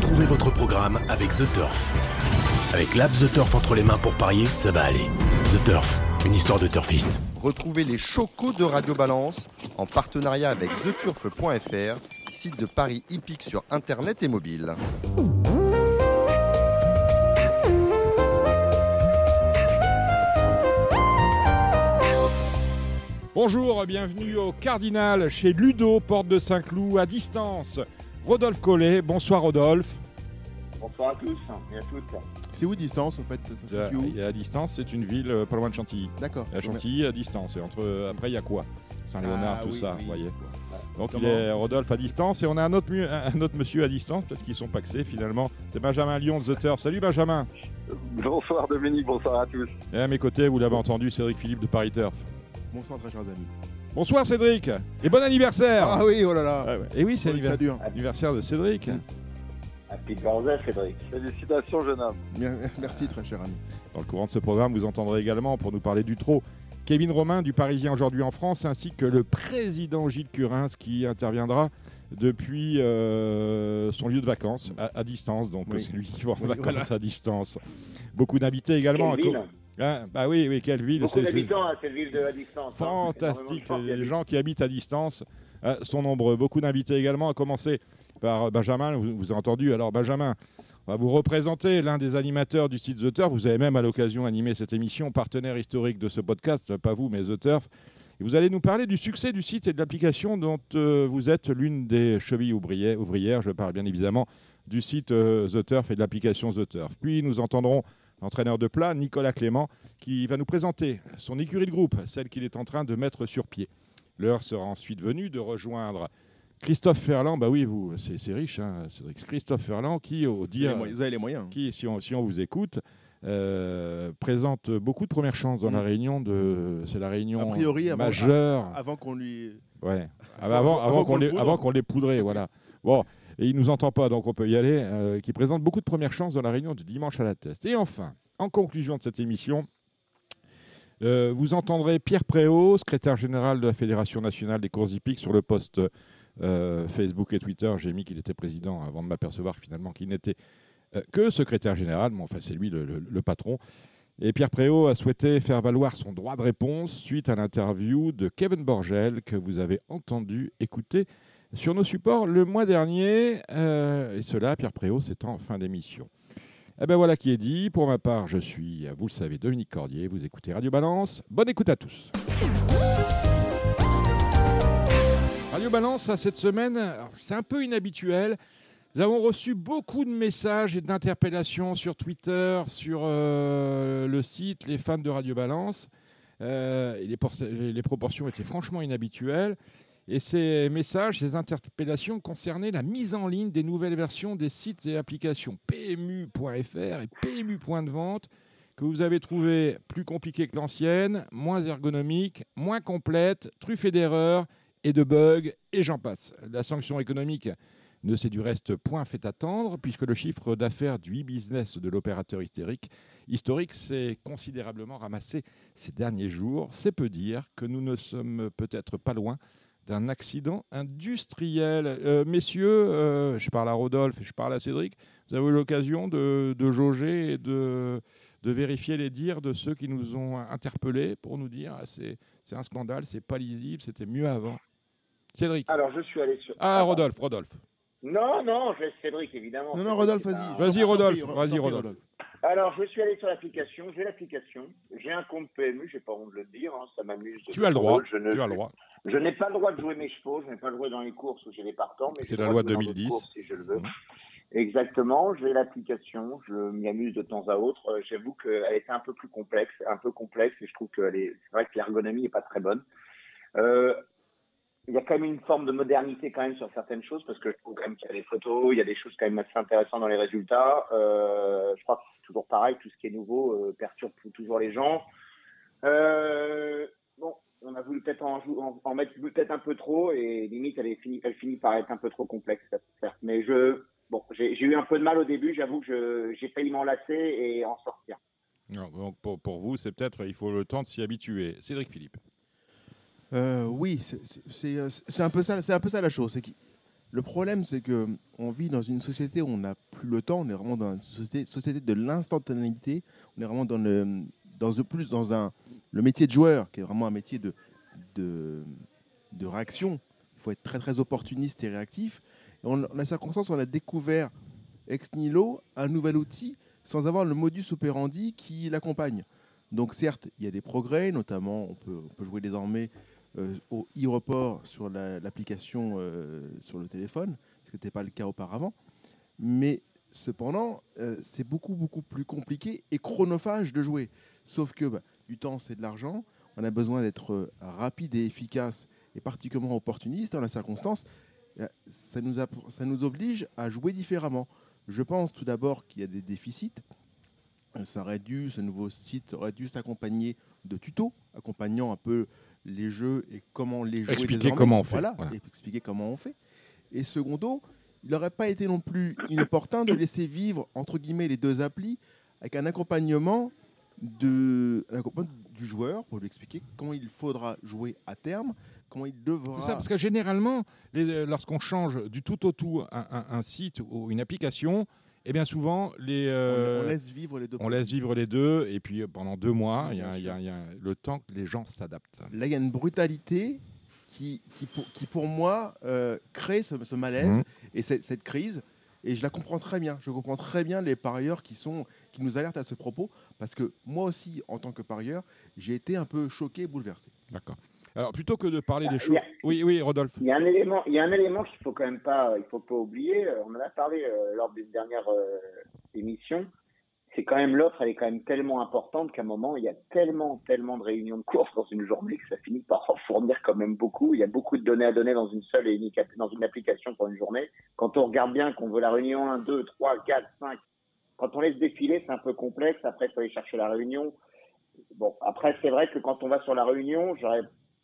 Retrouvez votre programme avec The Turf. Avec l'app The Turf entre les mains pour parier, ça va aller. The Turf, une histoire de turfiste. Retrouvez les chocos de Radio Balance en partenariat avec theturf.fr, site de paris hippique sur internet et mobile. Bonjour, bienvenue au Cardinal chez Ludo, porte de Saint-Cloud, à distance. Rodolphe Collet, bonsoir Rodolphe. Bonsoir à tous et à toutes. C'est où distance en fait ça où et à distance, c'est une ville euh, pas loin de Chantilly. D'accord. À Chantilly, à distance. Et entre, euh, après, il y a quoi? Saint-Léonard, Ah, tout oui, ça, vous voyez. Donc Comment il est Rodolphe à distance et on a un autre, mu- un autre monsieur à distance, peut-être qu'ils sont paxés finalement. C'est Benjamin Lyon de The Turf. Salut Benjamin. Bonsoir Dominique, bonsoir à tous. Et à mes côtés, vous l'avez entendu, Cédric Philippe de Paris Turf. Bonsoir très chers amis. Bonsoir Cédric et bon anniversaire Ah oui, oh là là. Ah ouais. Et oui, c'est l'anniversaire de Cédric. Happy birthday Cédric. Félicitations jeune homme. Bien- Merci très cher ami. Dans le courant de ce programme, vous entendrez également, pour nous parler du trot, Kevin Romain du Parisien aujourd'hui en France, ainsi que le président Gilles Curins qui interviendra depuis euh, son lieu de vacances, à, à distance, donc Oui. c'est lui qui va en Oui, vacances voilà. à distance. Beaucoup d'invités également. Hein, bah oui, oui, quelle ville Beaucoup d'habitants cette ville de distance. hein. Fantastique, les gens qui habitent à distance euh, sont nombreux. Beaucoup d'invités également, à commencer par Benjamin, vous, vous avez entendu. Alors Benjamin, on va vous représenter l'un des animateurs du site The Turf. Vous avez même à l'occasion animé cette émission, partenaire historique de ce podcast, pas vous mais The Turf. Et vous allez nous parler du succès du site et de l'application dont euh, vous êtes l'une des chevilles ouvrières, ouvrières. Je parle bien évidemment du site euh, The Turf et de l'application The Turf. Puis nous entendrons l'entraîneur de plat, Nicolas Clément, qui va nous présenter son écurie de groupe, celle qu'il est en train de mettre sur pied. L'heure sera ensuite venue de rejoindre Christophe Ferland. Bah oui, vous, c'est c'est riche, hein, Cédric. Christophe Ferland, qui, au Vous avez dire, Vous avez les moyens. qui, si on, si on vous écoute, euh, présente beaucoup de premières chances dans la Mm. réunion de. C'est la réunion A priori, avant- majeure. Avant qu'on lui. Ouais. Ah Avant- bah avant, avant qu'on qu'on le les, avant qu'on les poudrait, voilà. Bon, et il nous entend pas, donc on peut y aller. euh, qui présente beaucoup de premières chances dans la réunion de dimanche à la test. Et enfin, en conclusion de cette émission, euh, vous entendrez Pierre Préau, secrétaire général de la Fédération nationale des courses hippiques, sur le poste euh, Facebook et Twitter. J'ai mis qu'il était président avant de m'apercevoir finalement qu'il n'était que secrétaire général, mais enfin c'est lui le, le- le patron. Et Pierre Préau a souhaité faire valoir son droit de réponse suite à l'interview de Kevin Borgel que vous avez entendu écouter sur nos supports le mois dernier. euh, et cela, Pierre Préau, c'est en fin d'émission. Eh bien voilà qui est dit. Pour ma part, je suis, vous le savez, Dominique Cordier. Vous écoutez Radio Balance. Bonne écoute à tous. Radio Balance, cette semaine, c'est un peu inhabituel. Nous avons reçu beaucoup de messages et d'interpellations sur Twitter, sur euh, le site, les fans de Radio Balance. Euh, les proportions étaient franchement inhabituelles. Et ces messages, ces interpellations concernaient la mise en ligne des nouvelles versions des sites et applications PMU.fr et PMU Point de vente que vous avez trouvées plus compliquées que l'ancienne, moins ergonomiques, moins complètes, truffées d'erreurs et de bugs, et j'en passe. La sanction économique ne s'est du reste point fait attendre, puisque le chiffre d'affaires du e-business de l'opérateur historique, historique s'est considérablement ramassé ces derniers jours. C'est peu dire que nous ne sommes peut-être pas loin d'un accident industriel. Euh, messieurs, euh, je parle à Rodolphe et je parle à Cédric, vous avez eu l'occasion de, de jauger et de, de vérifier les dires de ceux qui nous ont interpellés pour nous dire ah, c'est c'est un scandale, c'est pas lisible, c'était mieux avant. Cédric. Alors je suis allé sur. Ah, Rodolphe, Rodolphe. Non, non, je laisse Cédric évidemment. Non, non, Rodolphe, vas-y. Vas-y, Rodolphe, vas-y, Rodolphe. Alors je suis allé sur l'application, j'ai l'application, j'ai un compte PMU, j'ai pas honte de le dire, hein, ça m'amuse. Tu as le droit. Je ne- Tu as le droit. Je n'ai pas le droit de jouer mes chevaux, je n'ai pas le droit dans les courses où j'ai les partants, mais C'est la loi droit de jouer dans 2010. d'autres courses si je le veux. Mhm. Exactement, j'ai l'application, je m'y amuse de temps à autre. Euh, J'avoue qu'elle était un peu plus complexe, un peu complexe, et je trouve que c'est vrai que l'ergonomie est pas très bonne. Euh, il y a quand même une forme de modernité quand même sur certaines choses parce que je trouve quand même qu'il y a des photos, il y a des choses quand même assez intéressantes dans les résultats. Euh, je crois que c'est toujours pareil, tout ce qui est nouveau euh, perturbe toujours les gens. Euh, bon, on a voulu peut-être en, mettre peut-être un peu trop et limite elle, est finie, elle finit par être un peu trop complexe, certes. Mais je, bon, j'ai eu un peu de mal au début, j'avoue que j'ai failli m'en lasser et en sortir. Donc pour, pour vous, c'est peut-être, il faut le temps de s'y habituer. Cédric Philippe. Euh, oui, euh, c'est un peu ça, c'est un peu ça la chose. Le problème, c'est que on vit dans une société où on n'a plus le temps. On est vraiment dans une société, de l'instantanéité. On est vraiment dans le, dans le plus dans un, le métier de joueur, qui est vraiment un métier de, de, de réaction. Il faut être très très opportuniste et réactif. Et on, la circonstance, on a découvert ex nihilo un nouvel outil sans avoir le modus operandi qui l'accompagne. Donc certes, il y a des progrès, notamment on peut, jouer désormais au e-report sur l'application euh, sur le téléphone, ce qui n'était pas le cas auparavant. Mais cependant, euh, c'est beaucoup, beaucoup plus compliqué et chronophage de jouer. Sauf que bah, du temps, c'est de l'argent. On a besoin d'être rapide et efficace et particulièrement opportuniste dans la circonstance. Ça nous, ça nous oblige à jouer différemment. Je pense tout d'abord qu'il y a des déficits. Ça aurait dû, ce nouveau site aurait dû s'accompagner de tutos, accompagnant un peu les jeux et comment les jouer. Expliquer comment on fait. Voilà, expliquer comment on fait. Et secondo, il n'aurait pas été non plus inopportun de laisser vivre, entre guillemets, les deux applis avec un accompagnement, de, du joueur pour lui expliquer comment il faudra jouer à terme, comment il devra. C'est ça, parce que généralement, lorsqu'on change du tout au tout un site ou une application, et eh bien souvent, les, on, laisse vivre les deux. On laisse vivre les deux, et puis euh, pendant deux mois, il y, a le temps que les gens s'adaptent. Là, il y a une brutalité qui, qui, pour, qui pour moi, euh, crée ce, malaise mmh. et cette, crise. Et je la comprends très bien. Je comprends très bien les parieurs qui, sont, qui nous alertent à ce propos, parce que moi aussi, en tant que parieur, j'ai été un peu choqué, bouleversé. D'accord. Alors plutôt que de parler des choses, oui, oui, Rodolphe. Il y a un élément, il y a un élément qu'il faut quand même pas, il faut pas oublier. Euh, on en a parlé euh, lors d'une dernière euh, émission. C'est quand même l'offre, elle est quand même tellement importante qu'à un moment, il y a tellement, tellement de réunions de courses dans une journée que ça finit par en fournir quand même beaucoup. Il y a beaucoup de données à donner dans une seule et unique, dans une application pour une journée. Quand on regarde bien qu'on veut la réunion 1, 2, 3, 4, 5, quand on laisse défiler, c'est un peu complexe. Après, il faut aller chercher la réunion. Bon, après, c'est vrai que quand on va sur la réunion, j'aurais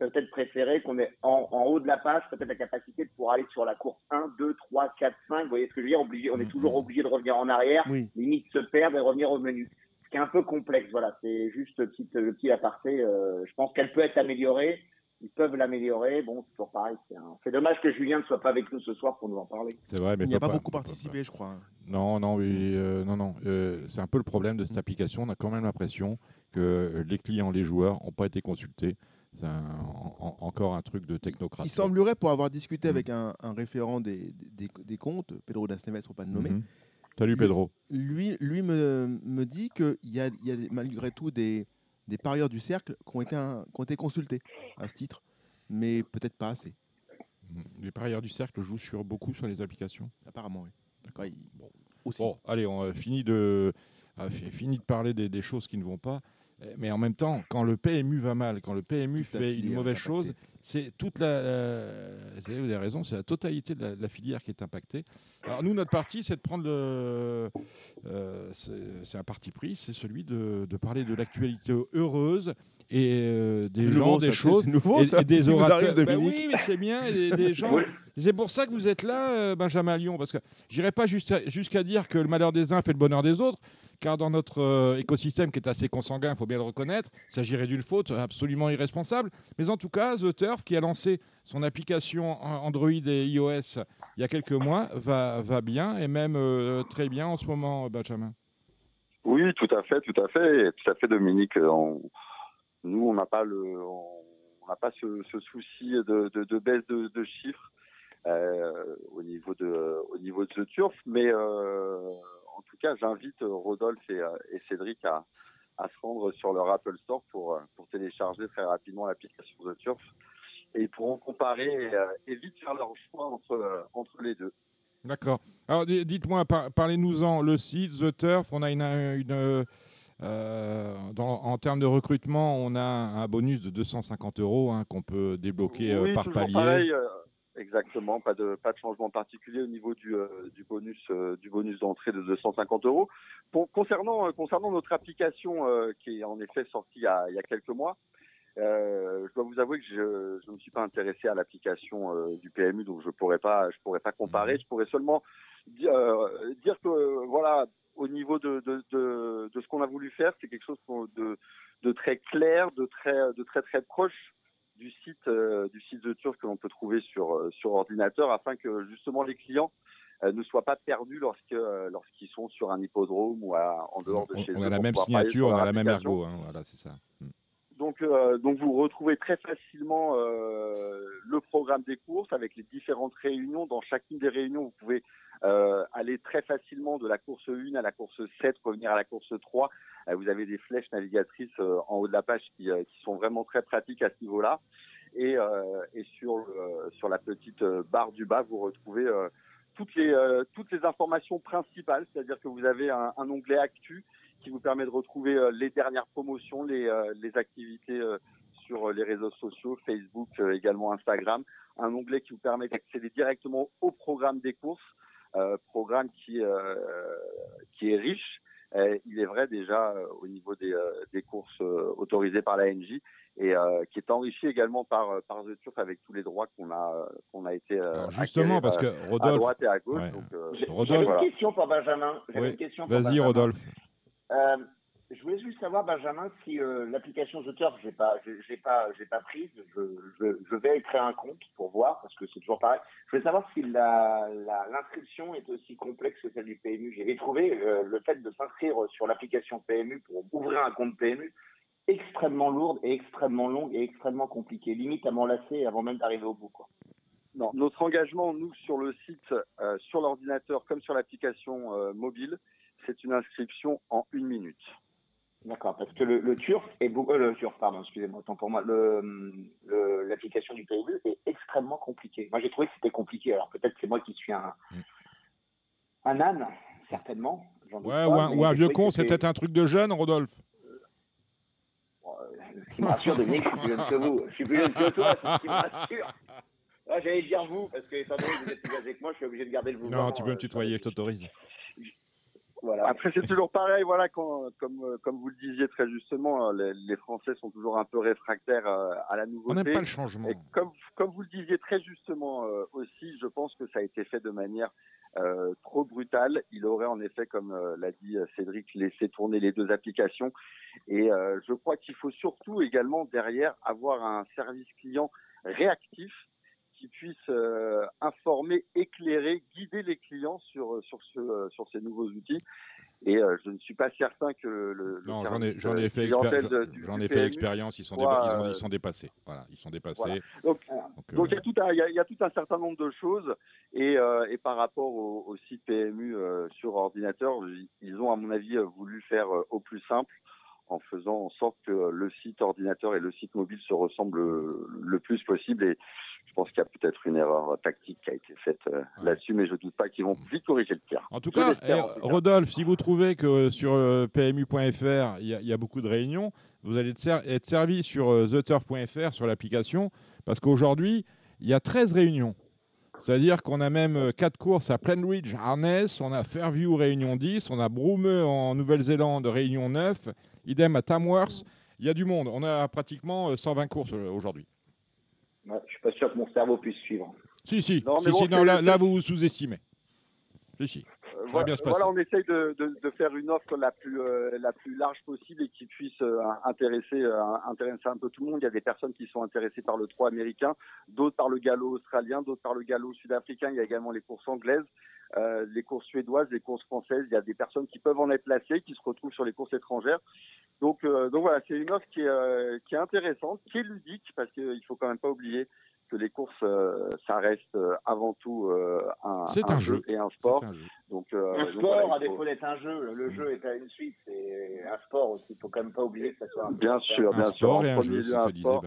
peut-être préféré qu'on ait en, haut de la page peut-être la capacité de pouvoir aller sur la course 1, 2, 3, 4, 5. Vous voyez ce que je veux dire? Obligé, On est toujours mm-hmm. obligé de revenir en arrière, limite se perdre et revenir au menu. Ce qui est un peu complexe, voilà. C'est juste le petit, le petit aparté. Euh, je pense qu'elle peut être améliorée. Ils peuvent l'améliorer. Bon, c'est toujours pareil. C'est dommage que Julien ne soit pas avec nous ce soir pour nous en parler. C'est vrai, mais il n'y a pas, beaucoup participé, je crois. Non, non, oui, euh, non, non. Euh, c'est un peu le problème de cette application. On a quand même l'impression que les clients, les joueurs n'ont pas été consultés. C'est encore un truc de technocrate. Il semblerait, pour avoir discuté avec un, référent des, des, comptes, Pedro Das Neves, pour pas le nommer. Mhm. Salut Pedro. Lui, lui me, me dit qu'il y a, y a malgré tout des, des parieurs du cercle qui ont été, qui ont été consultés à ce titre, mais peut-être pas assez. Mhm. Les parieurs du cercle jouent sur, beaucoup sur les applications Apparemment, oui. D'accord. Bon. allez, on a fini de, fini de parler des, des choses qui ne vont pas. Euh, mais en même temps, quand le PMU va mal, quand le PMU fait une mauvaise chose, c'est toute la, vous avez raison, c'est la totalité de la, filière qui est impactée. Alors nous, notre parti, c'est de prendre le, euh, c'est un parti pris, c'est celui de, parler de l'actualité heureuse et euh, des gens, des choses, et, des orateurs. Ben oui, mais c'est bien, des, gens. C'est pour ça que vous êtes là, Benjamin Lyon, parce que j'irai pas jusqu'à dire que le malheur des uns fait le bonheur des autres car dans notre euh, écosystème qui est assez consanguin, il faut bien le reconnaître, il s'agirait d'une faute absolument irresponsable. Mais en tout cas, The Turf, qui a lancé son application Android et iOS il y a quelques mois, va, va bien et même euh, très bien en ce moment, Benjamin. Oui, tout à fait, tout à fait, tout à fait, Dominique. nous, on n'a pas le, on n'a pas ce, souci de, baisse de, chiffres euh, au niveau de, au niveau de Turf, mais en tout cas, j'invite euh, Rodolphe euh, et, Cédric à, se rendre sur leur Apple Store pour, euh, pour télécharger très rapidement l'application The Turf. Et ils pourront comparer et, vite faire leur choix entre, entre les deux. D'accord. Alors dites-moi, parlez-nous-en. Le site, The Turf, on a une, une en termes de recrutement, on a un bonus de 250 euros hein, qu'on peut débloquer par palier. Exactement, pas de pas de changement particulier au niveau du, euh, du bonus euh, du bonus d'entrée de 250 euros. Pour, concernant euh, concernant notre application qui est en effet sortie il y a, il y a quelques mois, je dois vous avouer que je, je ne me suis pas intéressé à l'application du PMU, donc je pourrais pas je pourrais pas comparer. Je pourrais seulement dire, dire que voilà au niveau de, de, de, de ce qu'on a voulu faire, c'est quelque chose de, de très clair, de très de très très proche du site du site de Turf que l'on peut trouver sur sur ordinateur afin que justement les clients ne soient pas perdus lorsque lorsqu'ils sont sur un hippodrome ou en dehors de chez eux. On a la même signature, on a la même ergo, hein, voilà, c'est ça. Donc, euh, donc vous retrouvez très facilement euh, le programme des courses avec les différentes réunions. Dans chacune des réunions, vous pouvez euh, aller très facilement de la course 1 à la course 7, revenir à la course 3. vous avez des flèches navigatrices en haut de la page qui, qui, sont vraiment très pratiques à ce niveau-là. Et, et sur, sur la petite barre du bas, vous retrouvez toutes, les, toutes les informations principales, c'est-à-dire que vous avez un, un onglet Actu qui vous permet de retrouver euh, les dernières promotions, les, euh, les activités euh, sur les réseaux sociaux, Facebook, également Instagram. Un onglet qui vous permet d'accéder directement au programme des courses, programme qui, qui est riche. il est vrai déjà au niveau des, des courses autorisées par la NJ et qui est enrichi également par par The Turf avec tous les droits qu'on a qu'on a été justement parce que Rodolphe à droite et à gauche. J'ai une question pour Benjamin. Vas-y Rodolphe. Euh, je voulais juste savoir, Benjamin, si euh, l'application The Turf, j'ai pas, j'ai j'ai pas prise. Je, je, je, vais créer un compte pour voir parce que c'est toujours pareil. Je voulais savoir si l'inscription est aussi complexe que celle du PMU. J'ai trouvé euh, le fait de s'inscrire sur l'application PMU pour ouvrir un compte PMU extrêmement lourde et extrêmement longue et extrêmement compliquée, limite à m'enlacer avant même d'arriver au bout. Non, notre engagement, nous, sur le site, sur l'ordinateur comme sur l'application mobile, c'est une inscription en une minute. D'accord, parce que le, le turf est beaucoup, euh, le turf, pardon, excusez-moi, autant pour moi, l'application du PMU est extrêmement compliquée. Moi, j'ai trouvé que c'était compliqué. Alors peut-être c'est moi qui suis un, mm. un âne, certainement. Ouais, ou, un, vieux con, c'est peut-être un truc de jeune, Rodolphe. Euh, ce qui me rassure de dire que je suis plus jeune que vous. Je suis plus jeune que toi, c'est ce qui me rassure. Ah, J'allais dire vous, parce que étant donné que vous êtes plus âgé que moi, je suis obligé de garder le vous. Non, tu peux me euh, tutoyer, je t'autorise. Après, c'est toujours pareil, voilà, quand, comme, euh, comme vous le disiez très justement, euh, les, Français sont toujours un peu réfractaires euh, à la nouveauté. On n'aime pas le changement. Et comme, comme vous le disiez très justement aussi, je pense que ça a été fait de manière trop brutale. Il aurait en effet, comme l'a dit Cédric, laissé tourner les deux applications. Et je crois qu'il faut surtout également derrière avoir un service client réactif qui puisse euh, informer, éclairer, guider les clients sur sur ce euh, sur ces nouveaux outils. Et euh, je ne suis pas certain que le, non, j'en ai, j'en ai fait, j'en ai fait l'expérience. Ils sont, ils, sont dépassés. Voilà, ils sont dépassés. Donc, donc, il y a tout un, il y, a, tout un certain nombre de choses. Et, et par rapport au, au site PMU sur ordinateur, ils ont à mon avis voulu faire au plus simple en faisant en sorte que le site ordinateur et le site mobile se ressemblent le plus possible. Et je pense qu'il y a peut-être une erreur tactique qui a été faite euh, là-dessus, mais je ne doute pas qu'ils vont vite corriger le tir. En tout cas, eh, Rodolphe, si vous trouvez que sur euh, PMU.fr, il y, a beaucoup de réunions, vous allez être servi sur euh, theturf.fr, sur l'application, parce qu'aujourd'hui, il y a 13 réunions. C'est-à-dire qu'on a même 4 courses à Plainridge, Harness, on a Fairview Réunion 10, on a Broumeux en Nouvelle-Zélande Réunion 9, idem à Tamworth. Il y a du monde. On a pratiquement 120 courses aujourd'hui. Ouais, je suis pas sûr que mon cerveau puisse suivre. Si, si. Non, mais si, non, là, là, vous vous sous-estimez. Si, si. Euh, voilà, voilà, on essaye de, de, de, faire une offre la plus, euh, la plus large possible et qui puisse euh, intéresser, intéresser un peu tout le monde. Il y a des personnes qui sont intéressées par le 3 américain, d'autres par le galop australien, d'autres par le galop sud-africain. Il y a également les courses anglaises, les courses suédoises, les courses françaises. Il y a des personnes qui peuvent en être placées, qui se retrouvent sur les courses étrangères. Donc, donc voilà, c'est une offre qui est, qui est intéressante, qui est ludique, parce qu'il faut quand même pas oublier que les courses, euh, ça reste euh, avant tout euh, un, un, jeu, et un sport. Un, donc, un sport, à défaut d'être un jeu, le jeu est à une suite, c'est un sport aussi. Il faut quand même pas oublier que ça soit un Bien sûr, bien sûr. en premier lieu, un sport.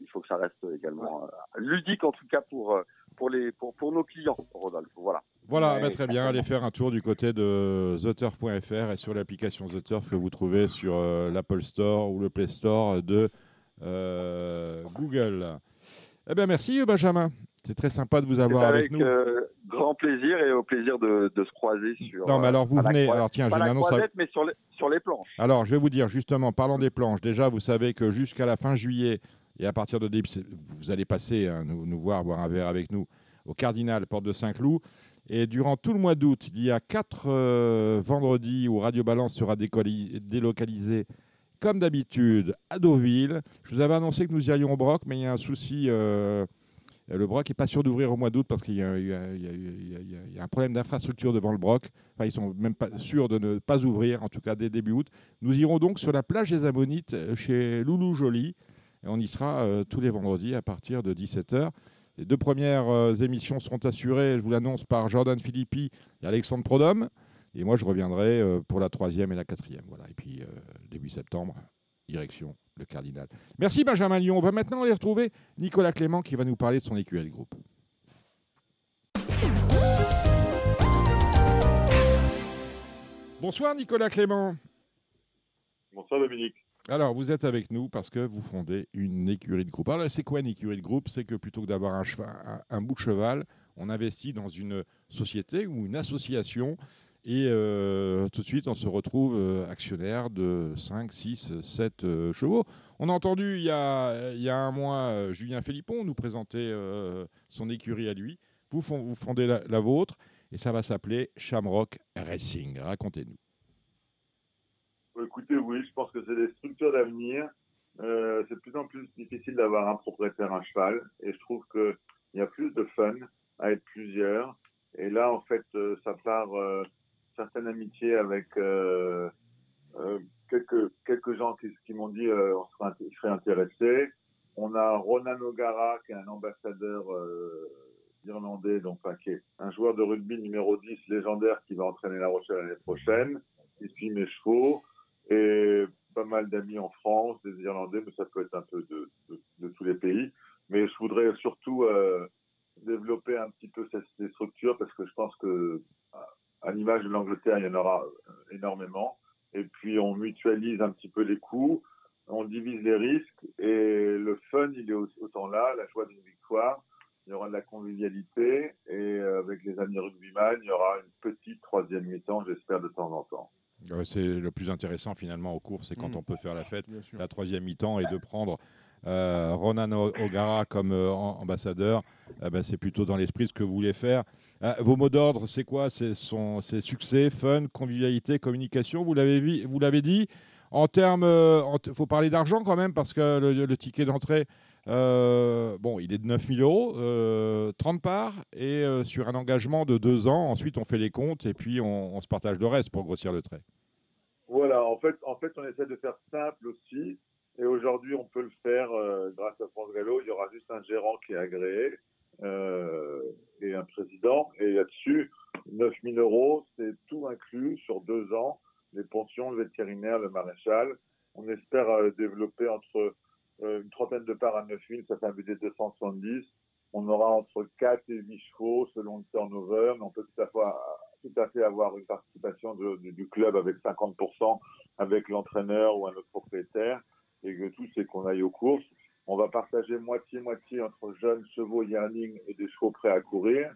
Il faut que ça reste également ludique, en tout cas pour pour les pour, pour nos clients, Rodolphe. Voilà. Voilà, bah, très bien. Allez faire un tour du côté de theturf.fr et sur l'application The Turf que vous trouvez sur l'Apple Store ou le Play Store de Google. Eh bien, merci Benjamin. C'est très sympa de vous avoir avec, nous. Euh, grand plaisir et au plaisir de, se croiser sur. Non, mais alors vous venez. Alors tiens, j'ai une annonce. mais sur les, sur les planches. Alors, je vais vous dire justement, parlons des planches. Déjà, vous savez que jusqu'à la fin juillet et à partir de début, vous allez passer hein, nous, voir, boire un verre avec nous au Cardinal, porte de Saint-Cloud. Et durant tout le mois d'août, il y a quatre euh, vendredis où Radio Balance sera délocalisé comme d'habitude, à Deauville. Je vous avais annoncé que nous irions au Broc, mais il y a un souci. euh, le Broc n'est pas sûr d'ouvrir au mois d'août parce qu'il y a un problème d'infrastructure devant le Broc. Enfin, ils sont même pas sûrs de ne pas ouvrir, en tout cas dès début août. Nous irons donc sur la plage des Ammonites euh, chez Loulou Joly. Et on y sera euh, tous les vendredis à partir de 17h. Les deux premières euh, émissions seront assurées, je vous l'annonce, par Jordan Philippi et Alexandre Prodhomme. Et moi, je reviendrai euh, pour la troisième et la quatrième. Voilà. Et puis, début septembre, direction le Cardinal. Merci Benjamin Lyon. On va maintenant aller retrouver Nicolas Clément qui va nous parler de son EQL Group. Bonsoir Nicolas Clément. Bonsoir Dominique. Alors, vous êtes avec nous parce que vous fondez une écurie de groupe. Alors, c'est quoi une écurie de groupe? C'est que plutôt que d'avoir un, un- bout de cheval, on investit dans une société ou une association et euh, tout de suite, on se retrouve euh, actionnaire de 5, 6, 7 euh, chevaux. On a entendu il y a, il y a un mois euh, Julien Philippon nous présenter son écurie à lui. Vous, vous fondez la vôtre et ça va s'appeler Shamrock Racing. Racontez-nous. Écoutez, oui, je pense que c'est des structures d'avenir. Euh, c'est de plus en plus difficile d'avoir un propriétaire à cheval et je trouve qu'il y a plus de fun à être plusieurs. Et là, en fait, euh, ça part euh, certaines amitiés avec euh, quelques, quelques gens qui, m'ont dit on serait, int- ils seraient intéressés. On a Ronan O'Gara, qui est un ambassadeur irlandais, donc enfin, qui est un joueur de rugby numéro 10 légendaire qui va entraîner La Rochelle l'année prochaine. Il suit mes chevaux et pas mal d'amis en France, des Irlandais, mais ça peut être un peu de, tous les pays. Mais je voudrais surtout euh, développer un petit peu ces, structures parce que je pense que à- l'image de l'Angleterre, il y en aura euh, énormément. Et puis on mutualise un petit peu les coûts, on divise les risques et le fun, il est au- autant là, la joie d'une victoire. Il y aura de la convivialité et euh, avec les amis rugbyman, il y aura une petite troisième mi-temps, j'espère, de temps en temps. Ouais, C'est le plus intéressant finalement au cours, c'est quand Mm. on peut faire la fête, la troisième mi-temps, et de prendre euh, Ronan O'Gara comme euh, am- ambassadeur. Eh ben, c'est plutôt dans l'esprit ce que vous voulez faire. Euh, vos mots d'ordre, c'est quoi? C'est succès, fun, convivialité, communication? Vous l'avez vi- vous l'avez dit? En termes, il faut parler d'argent quand même parce que le, le ticket d'entrée, euh, bon, il est de 9000 euros, euh, 30 parts et euh, sur un engagement de deux ans. Ensuite, on fait les comptes et puis on, se partage le reste pour grossir le trait. Voilà, en fait, en fait, on essaie de faire simple aussi. Et aujourd'hui, on peut le faire euh, grâce à France Gallo. Il y aura juste un gérant qui est agréé euh, et un président. Et là-dessus, 9000 euros, c'est tout inclus sur deux ans. Les pensions, le vétérinaire, le maréchal. On espère euh, développer entre euh, une trentaine de parts à 9000, ça fait un budget de 270. On aura entre 4 et 8 chevaux selon le turnover, mais on peut tout à fait, tout à fait avoir une participation du- club avec 50% avec l'entraîneur ou un autre propriétaire. Et le tout, c'est qu'on aille aux courses. On va partager moitié-moitié entre jeunes chevaux yearling et des chevaux prêts à courir.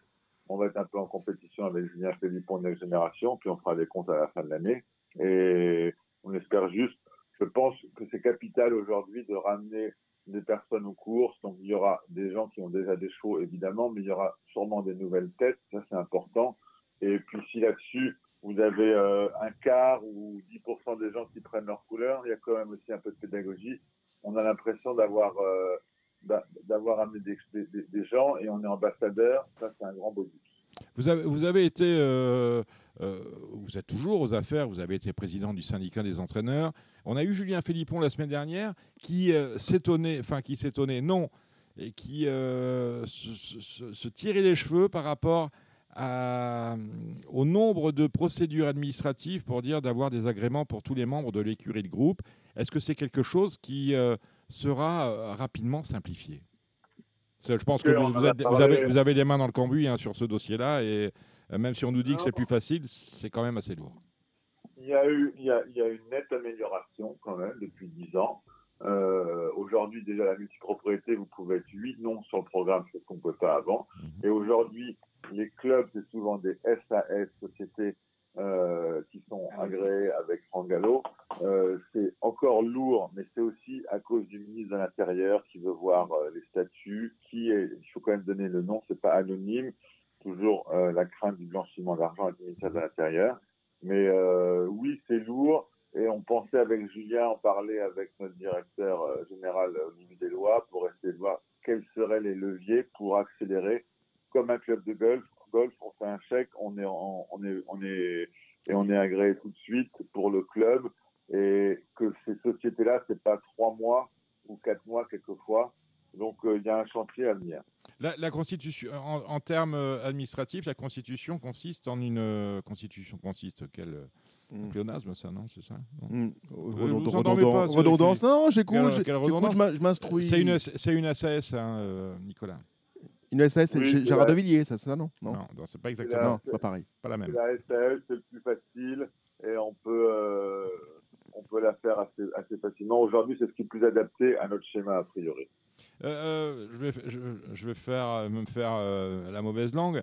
On va être un peu en compétition avec Julien Philippon de Next Génération, puis on fera des comptes à la fin de l'année. Et on espère juste, je pense que c'est capital aujourd'hui de ramener des personnes aux courses. Donc il y aura des gens qui ont déjà des chevaux, évidemment, mais il y aura sûrement des nouvelles têtes. Ça, c'est important. Et puis si là-dessus, vous avez euh, un quart ou 10% des gens qui prennent leur couleur, il y a quand même aussi un peu de pédagogie. On a l'impression d'avoir euh, d'a- d'avoir amené des, gens et on est ambassadeur. Ça, c'est un grand bonus. Vous avez, vous avez été, euh, euh, vous êtes toujours aux affaires, vous avez été président du syndicat des entraîneurs. On a eu Julien Philippon la semaine dernière qui euh, s'étonnait, enfin qui s'étonnait, non, et qui euh, se, se- se- se tirait les cheveux par rapport à- au nombre de procédures administratives pour dire d'avoir des agréments pour tous les membres de l'écurie de groupe. Est-ce que c'est quelque chose qui sera rapidement simplifié? Je pense que vous, avez, vous avez les mains dans le cambouis hein, sur ce dossier-là et même si on nous dit que c'est plus facile, c'est quand même assez lourd. Il y a eu, il y a, il y a une nette amélioration quand même depuis 10 ans. Euh, aujourd'hui, déjà, la multipropriété, vous pouvez être 8 noms sur le programme, ce qu'on ne pouvait pas avant. Et aujourd'hui, les clubs, c'est souvent des SAS, sociétés euh, qui sont agréées avec Franck Gallo. Euh, c'est encore lourd, mais c'est aussi à cause du ministre de l'Intérieur qui veut voir euh, les statuts, qui est, il faut quand même donner le nom, c'est pas anonyme, toujours euh, la crainte du blanchiment d'argent avec le ministère de l'Intérieur. Mais euh, oui, c'est lourd. Et on pensait avec Julien en parler avec notre directeur euh, général Olivier Deslois pour essayer de voir quels seraient les leviers pour accélérer. Comme un club de golf, golf on fait un chèque, on est, on est, on est, et on est agréé tout de suite pour le club. Et que ces sociétés-là, c'est pas trois mois ou quatre mois quelquefois. Donc euh, il y a un chantier à venir. La, la constitution, en, en termes euh, administratifs, la constitution consiste en une euh, constitution consiste quel euh, Mm. pléonasme ça non c'est ça non Mm. vous Redondance, redondance. filles. Non, j'écoute, redondance je m'in- je m'instruis. C'est une c'est une SAS hein, euh, Nicolas. Une SAS, c'est Oui, c'est Gérard la- de Villiers, ça, c'est ça, non Non, Non, non, c'est pas la- exactement non c'est pas pareil. pas la même. la SAS, c'est le plus facile et on peut, euh, on peut la faire assez, assez facilement. Aujourd'hui, c'est ce qui est plus adapté à notre schéma a priori. Euh, euh, je, vais, euh, me faire la mauvaise langue.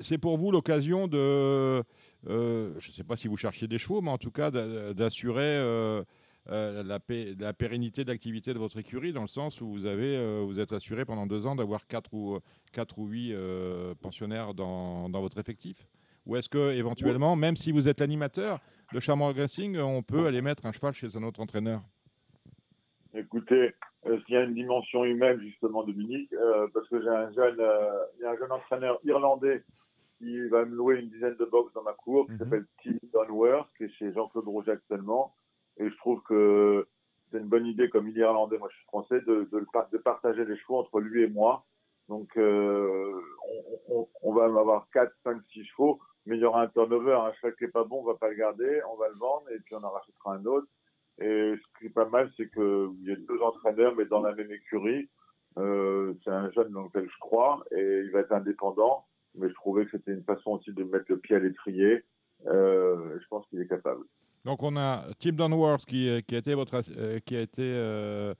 C'est pour vous l'occasion de, je ne sais pas si vous cherchiez des chevaux, mais en tout cas d'a- d'assurer la, la pérennité de l'activité de votre écurie, dans le sens où vous, êtes assuré pendant deux ans d'avoir quatre ou, quatre ou huit euh, pensionnaires dans, dans votre effectif? Ou est-ce que éventuellement, même si vous êtes l'animateur de Charmant Racing, on peut aller mettre un cheval chez un autre entraîneur? Écoutez, euh, il y a une dimension humaine justement, Dominique, euh, parce que j'ai un jeune, euh, il y a un jeune entraîneur irlandais qui va me louer une dizaine de box dans ma cour, qui Mhm. s'appelle Tim Donworth, qui est chez Jean-Claude Rouget actuellement, et je trouve que c'est une bonne idée, comme il est irlandais, moi je suis français, de, de, de partager les chevaux entre lui et moi. Donc euh, on, on, on va avoir 4, 5, 6 chevaux, mais il y aura un turnover, un cheval qui est pas bon, on va pas le garder, on va le vendre et puis on en rachètera un autre. Et ce qui est pas mal, c'est qu'il y a deux entraîneurs, mais dans la même écurie. Euh, c'est un jeune dans lequel je crois, et il va être indépendant. Mais je trouvais que c'était une façon aussi de mettre le pied à l'étrier. Euh, je pense qu'il est capable. Donc on a Tim Dunworth qui, euh, a été votre euh, qui a été euh,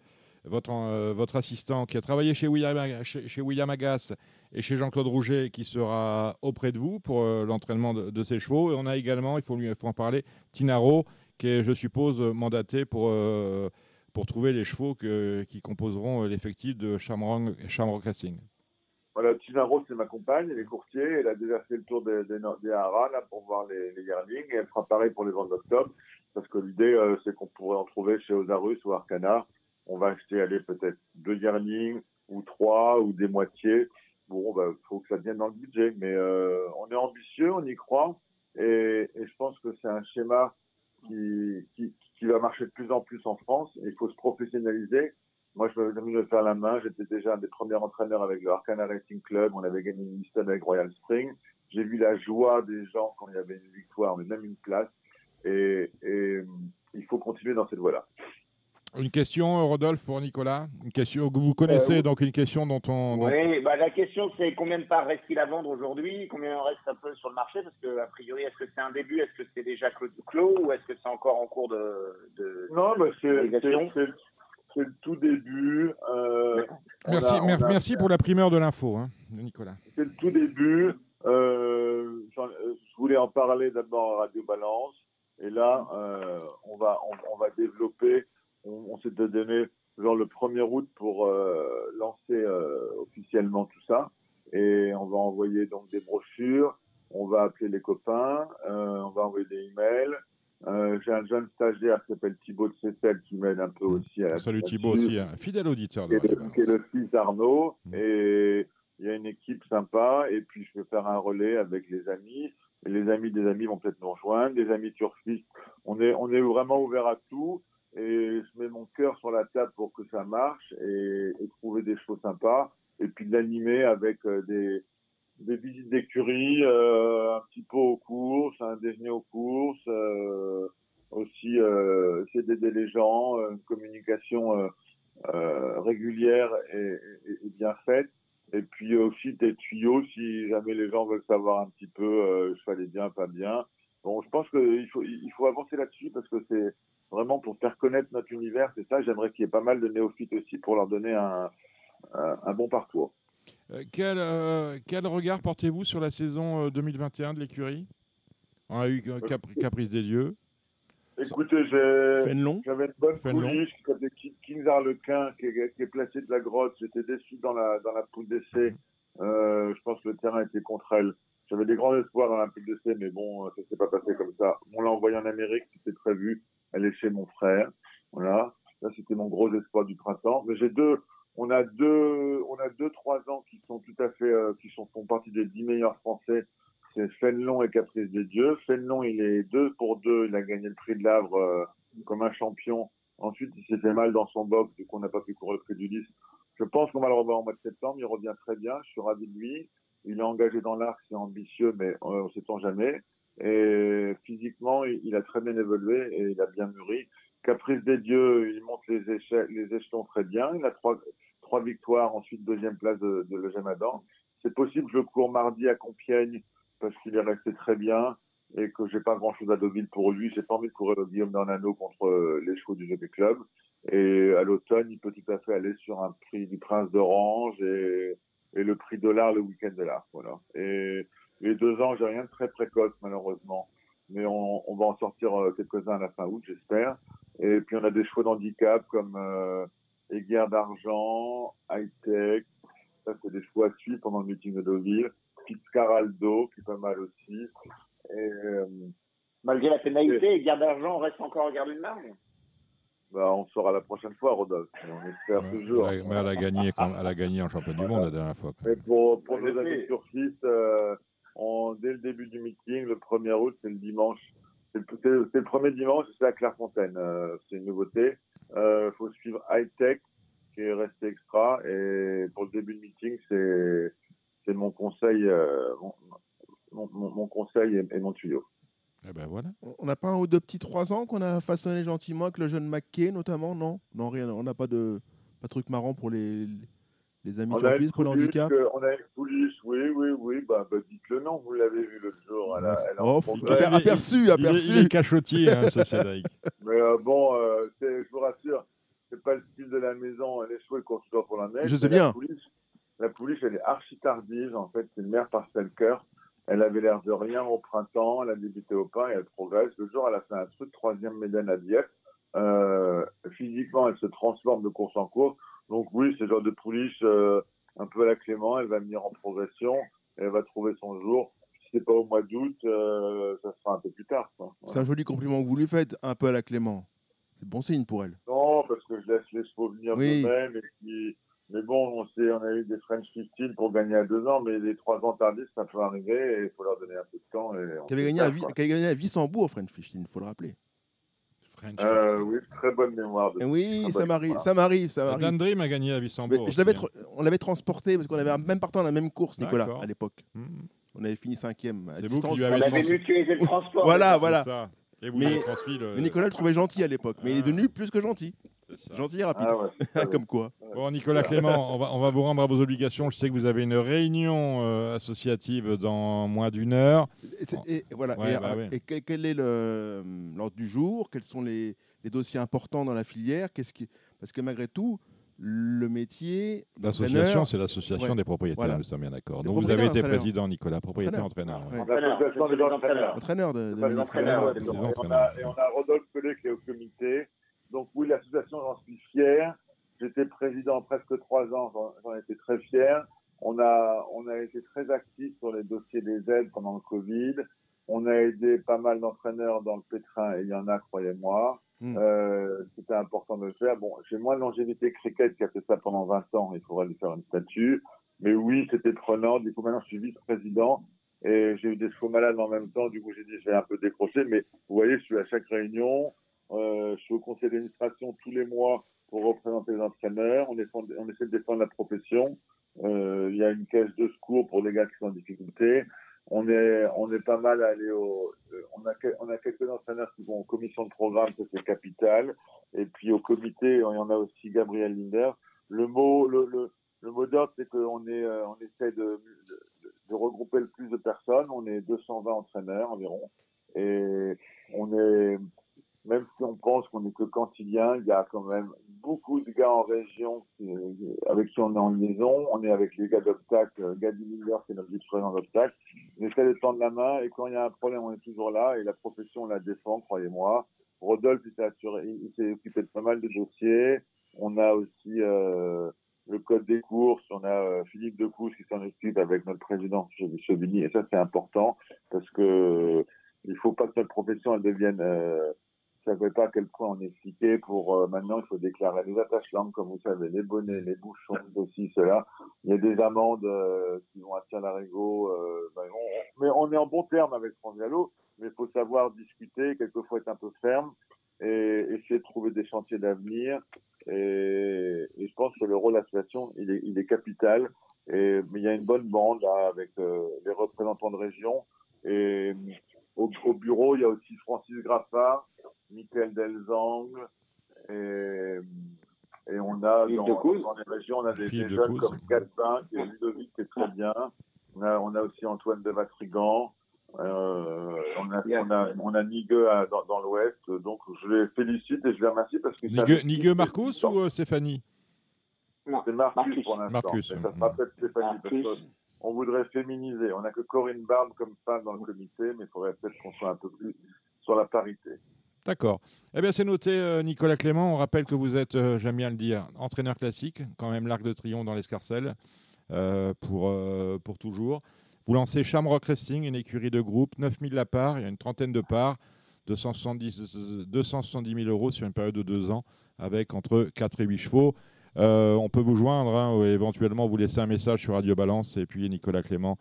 votre euh, votre assistant, qui a travaillé chez William chez, William Agas et chez Jean-Claude Rouget, qui sera auprès de vous pour euh, l'entraînement de, ses chevaux. Et on a également, il faut lui faut en parler, Tinaro, qui est, je suppose, mandaté pour euh, pour trouver les chevaux qui composeront euh, l'effectif de Shamrock, Racing. Voilà, Tina Rose, c'est ma compagne, elle est courtier, elle a déjà fait le tour des, des, des haras, là, pour voir les, les yearlings, et elle fera pareil pour les ventes d'octobre, parce que l'idée, euh, c'est qu'on pourrait en trouver chez Osarus ou Arcana. On va acheter, aller peut-être deux yearlings, ou trois, ou des moitiés. Bon, bah, faut que ça vienne dans le budget, mais on est ambitieux, on y croit, et je pense que c'est un schéma qui, qui, qui va marcher de plus en plus en France, il faut se professionnaliser. Moi, je me permis de faire la main. J'étais déjà un des premiers entraîneurs avec le Arcana Racing Club. On avait gagné une Easton avec Royal Spring. J'ai vu la joie des gens quand il y avait une victoire, mais même une place. Et, et il faut continuer dans cette voie-là. Une question, Rodolphe, pour Nicolas. Une question que vous connaissez, Euh, donc une question dont on. dont- Oui, bah, la question c'est combien de parts reste-t-il à vendre aujourd'hui? Combien en reste un peu sur le marché? Parce que, a priori, est-ce que c'est un début? Est-ce que c'est déjà clos, ou est-ce que c'est encore en cours de. de... Non, mais c'est le tout début. Euh, Merci, a- on mer- a- merci pour la primeur de l'info, hein, Nicolas. C'est le tout début. Euh, je voulais en parler d'abord à Radio Balance. Et là, euh, on, va, on, on va développer. On, on s'était donné genre le 1er août pour euh, lancer euh, officiellement tout ça. Et on va envoyer donc des brochures. On va appeler les copains. euh, on va envoyer des emails. J'ai un jeune stagiaire qui s'appelle Thibaut de Cécel qui m'aide un peu aussi. À, Salut Thibaut aussi, un fidèle auditeur de qui est, le, Balance. qui est le fils d'Arnaud. Mm. Et il y a une équipe sympa. Et puis, je vais faire un relais avec les amis. Et les amis des amis vont peut-être nous rejoindre. Les amis turfistes. On est, on est vraiment ouvert à tout. Et je mets mon cœur sur la table pour que ça marche et, et trouver des choses sympas. Et puis l'animer avec euh, des, des visites d'écurie, euh, un petit pot aux courses, un déjeuner aux courses, euh, aussi euh, essayer d'aider les gens, euh, une communication euh, régulière et, et- bien faite. Et puis aussi des tuyaux si jamais les gens veulent savoir un petit peu je fallait bien, pas bien. Bon, je pense qu'il faut, il faut avancer là-dessus parce que c'est vraiment pour faire connaître notre univers, c'est ça. J'aimerais qu'il y ait pas mal de néophytes aussi pour leur donner un, un, un bon parcours. Euh, quel, euh, quel regard portez-vous sur la saison euh, 2021 de l'écurie? On a eu euh, Cap- Caprice des Dieux. Écoutez, J'avais une bonne pouliche Ki- Kings Harlequin, qui est, qui est placée de la grotte. J'étais déçu dans la, dans la poule d'essai. Euh, je pense que le terrain était contre elle. J'avais des grands espoirs dans la poule d'essai, mais bon, ça s'est pas passé comme ça. On l'a envoyé en Amérique, c'était prévu. Est chez mon frère. Voilà. Ça, c'était mon gros espoir du printemps. Mais j'ai deux, on a deux, on a deux, trois ans qui sont tout à fait, euh, qui sont, font partie des dix meilleurs français. C'est Fénelon et Caprice des Dieux. Fénelon, il est deux pour deux. Il a gagné le prix de l'Avre euh, comme un champion. Ensuite, il s'est fait mal dans son box, du coup, on n'a pas pu courir le prix du 10. Je pense qu'on va le revoir en mois de septembre. Il revient très bien. Je suis ravi de lui. Il est engagé dans l'arc, c'est ambitieux, mais on ne sait jamais. Et physiquement, il, a très bien évolué et il a bien mûri. Caprice des dieux, il monte les, échelons très bien. Il a trois, victoires, ensuite deuxième place de, de Le Gémadan. C'est possible que je cours mardi à Compiègne parce qu'il est resté très bien et que j'ai pas grand chose à Deauville pour lui. J'ai pas envie de courir le Guillaume d'Ornano contre euh, les chevaux du Jockey Club. Et à l'automne, il peut tout à fait aller sur un prix du Prince d'Orange et, et le prix dollar le week-end de l'art. Voilà. Et les deux ans, j'ai rien de très précoce, malheureusement. Mais on, on va en sortir euh, quelques-uns à la fin août, j'espère. Et puis on a des chevaux d'handicap comme euh, d'Argent, High Tech. Ça, c'est des chevaux à suivre pendant le meeting de Deauville. Fitzcarraldo, qui est pas mal aussi. Et, euh, Malgré la pénalité, Aiguerre d'Argent reste encore en garde une marge bah, on saura la prochaine fois, Rodolphe. On espère Ouais, toujours. ouais, mais elle a gagné, quand- elle a gagné en champion du monde la dernière fois. Mais pour, pour nos amis sur site, euh, on- dès le début du meeting, le 1er août, c'est le dimanche. C'est le, premier dimanche, c'est à Clairefontaine. Euh, c'est une nouveauté. Il faut suivre High Tech, qui est resté extra. Et pour le début de meeting, c'est c'est mon conseil, euh, mon, mon, mon- mon conseil et, et mon tuyau. Eh ben voilà. On n'a pas un ou deux petits 3 ans qu'on a façonné gentiment avec le jeune McKay notamment, non? Non, rien. On n'a pas de pas de truc marrant pour les, les amis a turfistes pour le handicap. euh, on a une pouliche, oui, oui, oui. Bah, bah, dites le nom, vous l'avez vu l'autre jour. Elle a- elle a Oh, il- aperçu, Il est, aperçu. il est cachotier, hein, ce Cédric. Mais euh, bon, euh, je vous rassure, c'est pas le style de la maison. Les chevaux, ils courent toujours pour la neige. Je sais la bien. pouliche- La pouliche, elle est archi tardive. En fait, c'est une mère par cœur. Elle avait l'air de rien au printemps. Elle a débuté au pain et elle progresse. Le jour, elle a fait un truc troisième médaille à Dieppe. Euh, physiquement, elle se transforme de course en course. Donc oui, c'est le genre de pouliche euh, un peu à la Clément. Elle va venir en progression. Elle va trouver son jour. Si c'est pas au mois d'août, euh, ça sera un peu plus tard. C'est un joli compliment que vous lui faites, un peu à la Clément. C'est bon signe pour elle. Non, parce que je laisse les chevaux venir Oui. Et puis... Mais bon, on, sait, on a eu des French 15 pour gagner à deux ans, mais les trois ans tardifs, ça peut arriver et il faut leur donner un peu de temps. Et on Qui avait gagné, à, gagné à Wissembourg au French Fishing, il faut le rappeler. French Euh, oui, très bonne mémoire. De... Oui, ça m'arrive, ça m'arrive, ça Dan m'arrive. Dream a gagné à Mais Wissembourg. je l'avais aussi, tr- on l'avait transporté parce qu'on avait même partant la même course, Nicolas, à l'époque. hein. Hmm. On avait fini cinquième. à C'est vous qui lui On avez avait trans- mutualisé le transport. Voilà, voilà. Et vous Mais- euh, Mais Nicolas le trouvait gentil à l'époque, mais il est Ah. devenu plus que gentil. Gentil et rapide. Ah ouais, ça, Comme quoi. Bon, Nicolas Clément, on va, on va vous rendre à vos obligations. Je sais que vous avez une réunion euh, associative dans moins d'une heure. Et, voilà. Ouais, et, bah euh, ouais. et quel, quel est l'ordre du jour? Quels sont les, les dossiers importants dans la filière? Qu'est-ce qui... Parce que malgré tout, le métier. L'association, c'est l'association Ouais, des propriétaires, voilà. nous sommes bien d'accord. Donc vous avez été président, Nicolas, propriétaire-entraîneur. Ouais. Entraîneur, des entraîneurs. Entraîneur de, de Entraîneur. des et on a- Et on a Rodolphe Pelé qui est au comité. Donc oui, l'association, j'en suis fier. J'étais président presque trois ans, j'en- j'en étais très fier. On a, on a été très actifs sur les dossiers des aides pendant le Covid. On a aidé pas mal d'entraîneurs dans le pétrin, et il y en a, croyez-moi. Mm. Euh, C'était important de le faire. Bon, j'ai moins de longévité Cricket qui a fait ça pendant 20 ans. Il faudrait lui faire une statue. Mais oui, c'était prenant. Du coup, maintenant, je suis vice-président et j'ai eu des chevaux malades en même temps. Du coup, j'ai dit, je vais un peu décrocher. Mais vous voyez, je suis à chaque réunion. Euh, je suis au conseil d'administration tous les mois pour représenter les entraîneurs. On on essaie de défendre la profession. Euh, Il y a une caisse de secours pour les gars qui sont en difficulté. On est, on est pas mal allé au, euh, on a, on a quelques entraîneurs qui vont en commission de programme, c'est capital. Et puis au comité, il y en a aussi Gabriel Linder. Le mot, le, le, le mot d'ordre, c'est qu'on est, euh, on essaie de, de, de regrouper le plus de personnes. On est 220 entraîneurs environ. Et on est, même si on pense qu'on est que quantidien, il y a quand même beaucoup de gars en région qui- avec qui on est en liaison. On est avec les gars d'obstacle, euh, Gadi Miller, qui est notre vice-président d'obstacle. On essaie de tendre la main et quand il y a un problème, on est toujours là et la profession, on la défend, croyez-moi. Rodolphe, il s'est il s'est occupé de pas mal de dossiers. On a aussi euh, le code des courses, on a euh, Philippe Decouche qui s'en occupe avec notre président Chauvigny et ça c'est important parce que il faut pas que notre profession elle devienne euh, savais pas à quel point on expliquait pour euh, maintenant il faut déclarer les attaches langues comme vous savez les bonnets les bouchons ceci cela. Il y a des amendes euh, qui vont attirer l'arigot euh, ben, on- mais on est en bon terme avec France Gallo mais il faut savoir discuter quelquefois être un peu ferme et essayer de trouver des chantiers d'avenir. Et, et je pense que le rôle de l'association il est, il est capital. Et mais il y a une bonne bande là avec euh, les représentants de région. Et au, au bureau, il y a aussi Francis Graffard, Michael Delzangle, et, et on a dans, dans les régions, on a des, jeunes comme Gaspin, qui est Ludovic, qui est très bien. On a, on a aussi Antoine de Vatrigan. Euh, on, a, on, a, on a Nigue à- dans, dans l'Ouest. Donc, je les félicite et je les remercie parce que Nigue, Nigue Marcos ou euh, Stéphanie? Non, C'est Marcus, Marcus. pour l'instant. Marcus, Mais ça sera peut-être Stéphanie. parce Marcus. que on voudrait féminiser. On n'a que Corinne Barbe comme femme dans le comité, mais il faudrait peut-être qu'on soit un peu plus sur la parité. D'accord. Eh bien, c'est noté, euh, Nicolas Clément. On rappelle que vous êtes, euh, j'aime bien le dire, entraîneur classique, quand même l'Arc de Triomphe dans l'escarcelle, euh, pour, toujours. Vous lancez Shamrock Racing, une écurie de groupe, 9000 la part, il y a une trentaine de parts, 270, 270 000 euros sur une période de deux ans, avec entre 4 et 8 chevaux. On peut vous joindre, hein, éventuellement vous laisser un message sur Radio Balance, et puis Nicolas Clément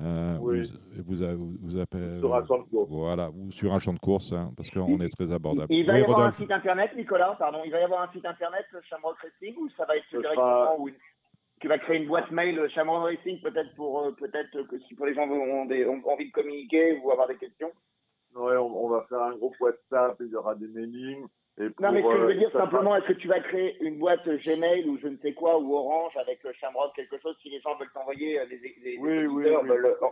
euh, Oui. vous, vous, a- vous, vous appelle. Sur un champ de course. Voilà, ou sur un champ de course, hein, parce qu'on est très abordable. Il va Oui, y avoir Rodolphe. un site internet, Nicolas, pardon. Il va y avoir un site internet, Shamrock Racing, ou ça va être directement sera- ou une- Tu vas créer une boîte mail euh, Shamrock Racing, peut-être pour euh, peut-être que si pour les gens ont, des, ont envie de communiquer ou avoir des questions? Ouais, on, on va faire un groupe WhatsApp, il y aura des mailings. Et pour, Non, mais ce que je euh, veux dire ça sera- simplement, est-ce que tu vas créer une boîte Gmail ou je ne sais quoi, ou Orange avec le Shamrock, quelque chose, si les gens veulent t'envoyer euh, les, les, Oui, oui, oh,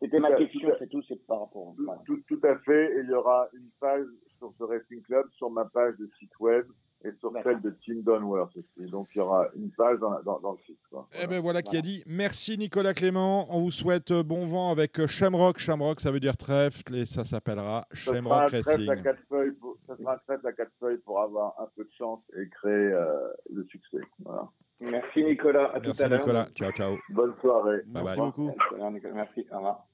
C'était ma question, c'est tout, c'est par rapport. Tout, voilà. tout, tout à fait. Et il y aura une page sur ce Racing Club, sur ma page de site web et sur celle de Tim Donworth aussi. Donc il y aura une page dans, dans, dans le site. quoi. Eh ben voilà qui a dit. Merci Nicolas Clément. On vous souhaite euh, bon vent avec euh, Shamrock. Shamrock, ça veut dire trèfle et ça s'appellera Shamrock à Racing. quatre feuilles pour, ça sera un trèfle à quatre feuilles pour avoir un peu de chance et créer euh, le succès. Voilà. Merci Nicolas, à Merci tout à l'heure. Nicolas. Ciao, ciao. Bonne soirée. Bye Merci bye. beaucoup. Merci, au revoir.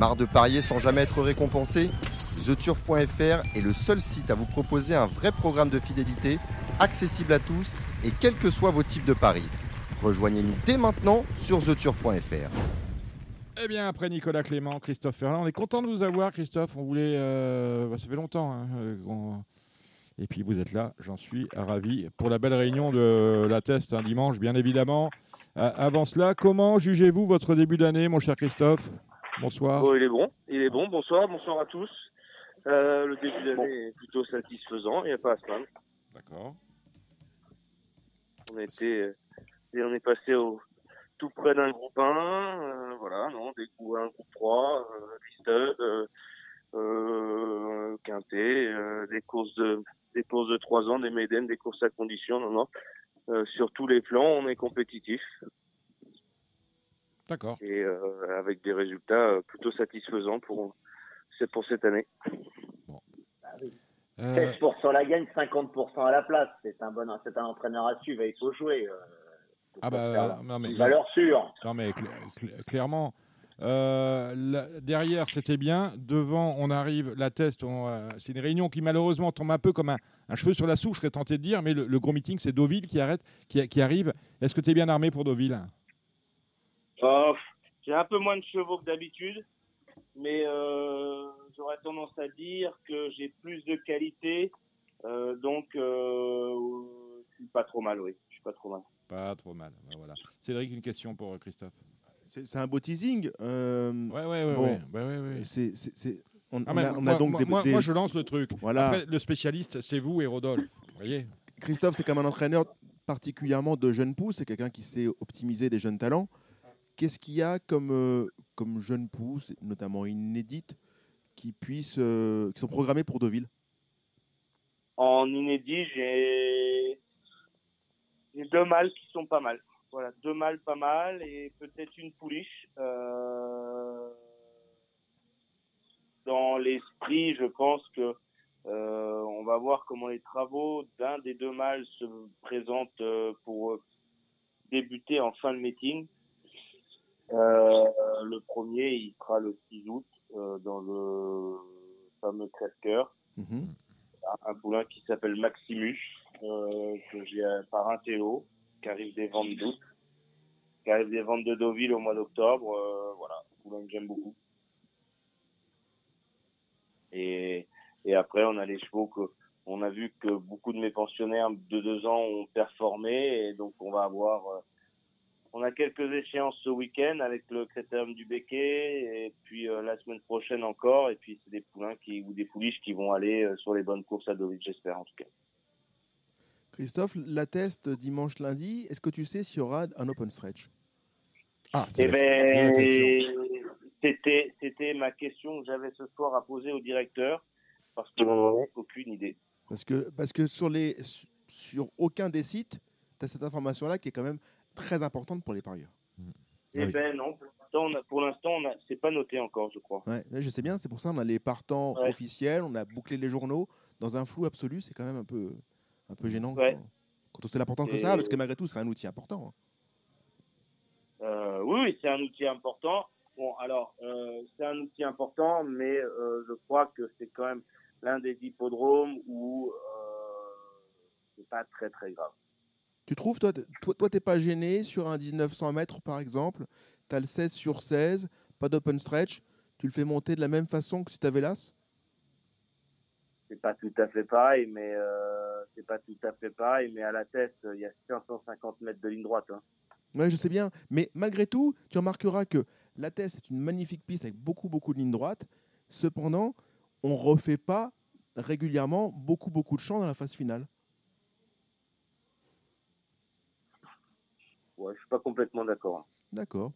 Marre de parier sans jamais être récompensé TheTurf.fr est le seul site à vous proposer un vrai programme de fidélité, accessible à tous et quels que soient vos types de paris. Rejoignez-nous dès maintenant sur TheTurf.fr. Eh bien, après Nicolas Clément, Christophe Ferland, on est content de vous avoir, Christophe. On voulait. euh, bah, ça fait longtemps. hein, euh, Et puis vous êtes là, j'en suis ravi. Pour la belle réunion de la Test un dimanche, bien évidemment. Euh, avant cela, comment jugez-vous votre début d'année, mon cher Christophe? Bonsoir. Oh, il est bon, il est bon. Bonsoir, bonsoir à tous. Euh, le début d'année est plutôt satisfaisant, il n'y a pas à se plaindre. D'accord. On a été, euh, et on est passé au, tout près d'un groupe 1, euh, voilà, non, des groupes 1, groupe 3, euh, quintet, des courses de, des courses de 3 ans, des médaines, des courses à condition, non, non. Sur tous les plans, on est compétitif D'accord. et euh, avec des résultats euh, plutôt satisfaisants pour, c'est pour cette année. Euh, 16% la gagne, 50% à la place. C'est un bon, c'est un entraîneur à suivre. Il faut jouer. euh, ah bah, non, mais, Une valeur sûre. non, mais cl- cl- clairement. euh, là, derrière, c'était bien. Devant, on arrive, la test, on, euh, c'est une réunion qui malheureusement tombe un peu comme un, un cheveu sur la souche, je serais tenté de dire, mais le, le gros meeting, c'est Deauville qui, arrête, qui, qui arrive. Est-ce que tu es bien armé pour Deauville? Oh, j'ai un peu moins de chevaux que d'habitude, mais euh, j'aurais tendance à dire que j'ai plus de qualité, euh, donc euh, je suis pas trop mal, oui, je suis pas trop mal. Pas trop mal. ben voilà. Cédric, une question pour Christophe. C'est un beau teasing. euh, Ouais, ouais, ouais. Bon. ouais, ouais, ouais, ouais. c'est- on, Ah, on a, on moi, a donc moi, des, moi- des- moi, je lance le truc. Voilà. Après, le spécialiste, c'est vous et Rodolphe. Vous voyez Christophe, c'est comme un entraîneur particulièrement de jeunes pousses, c'est quelqu'un qui sait optimiser des jeunes talents. Qu'est-ce qu'il y a comme, euh, comme jeunes pousses, notamment inédites, qui, puissent, euh, qui sont programmées pour Deauville? En inédit, j'ai deux mâles qui sont pas mal. Voilà, deux mâles pas mal et peut-être une pouliche. Euh, Dans l'esprit, je pense que euh, on va voir comment les travaux d'un des deux mâles se présentent pour débuter en fin de meeting. Euh, le premier, il sera le 6 août euh, dans le fameux Crève-Cœur. Mhm. Un poulain qui s'appelle Maximus, euh, que j'ai par un Théo, qui arrive des ventes d'août, qui arrive des ventes de Deauville au mois d'octobre. Voilà, un poulain que j'aime beaucoup. Et, et après, on a les chevaux que on a vu que beaucoup de mes pensionnaires de deux ans ont performé et donc on va avoir on a quelques échéances ce week-end avec le Critérium du Béquet et puis euh, la semaine prochaine encore et puis c'est des poulains qui ou des pouliches qui vont aller euh, sur les bonnes courses à Deauville j'espère en tout cas. Christophe, la test dimanche lundi, est-ce que tu sais s'il y aura un open stretch? Ah, Eh la question. ben c'était c'était ma question que j'avais ce soir à poser au directeur parce que j'en ai aucune idée. Parce que, parce que sur, les, sur aucun des sites, tu as cette information-là qui est quand même très importante pour les parieurs. Eh Oui. ben non, pour l'instant, on on c'est pas noté encore, je crois. Ouais, je sais bien, c'est pour ça qu'on a les partants Ouais. officiels, on a bouclé les journaux. Dans un flou absolu, c'est quand même un peu, un peu gênant Ouais. quand, quand on sait l'importance que ça parce que malgré tout, c'est un outil important. hein. Euh, oui, oui, c'est un outil important. Bon, alors, euh, c'est un outil important, mais euh, je crois que c'est quand même l'un des hippodromes où euh, c'est pas très très grave. Tu trouves, toi, toi, toi, t'es pas gêné sur un 1900 mètres, par exemple? Tu as le 16 sur 16, pas d'open stretch, tu le fais monter de la même façon que si tu avais l'as? C'est pas tout à fait pareil, mais euh, c'est pas tout à fait pareil, mais à la tête, il y a 550 mètres de ligne droite. Hein. Oui, je sais bien. Mais malgré tout, tu remarqueras que la Teste est une magnifique piste avec beaucoup, beaucoup de lignes droites. Cependant, on refait pas régulièrement beaucoup, beaucoup de champs dans la phase finale. Ouais, je suis pas complètement d'accord. hein. D'accord.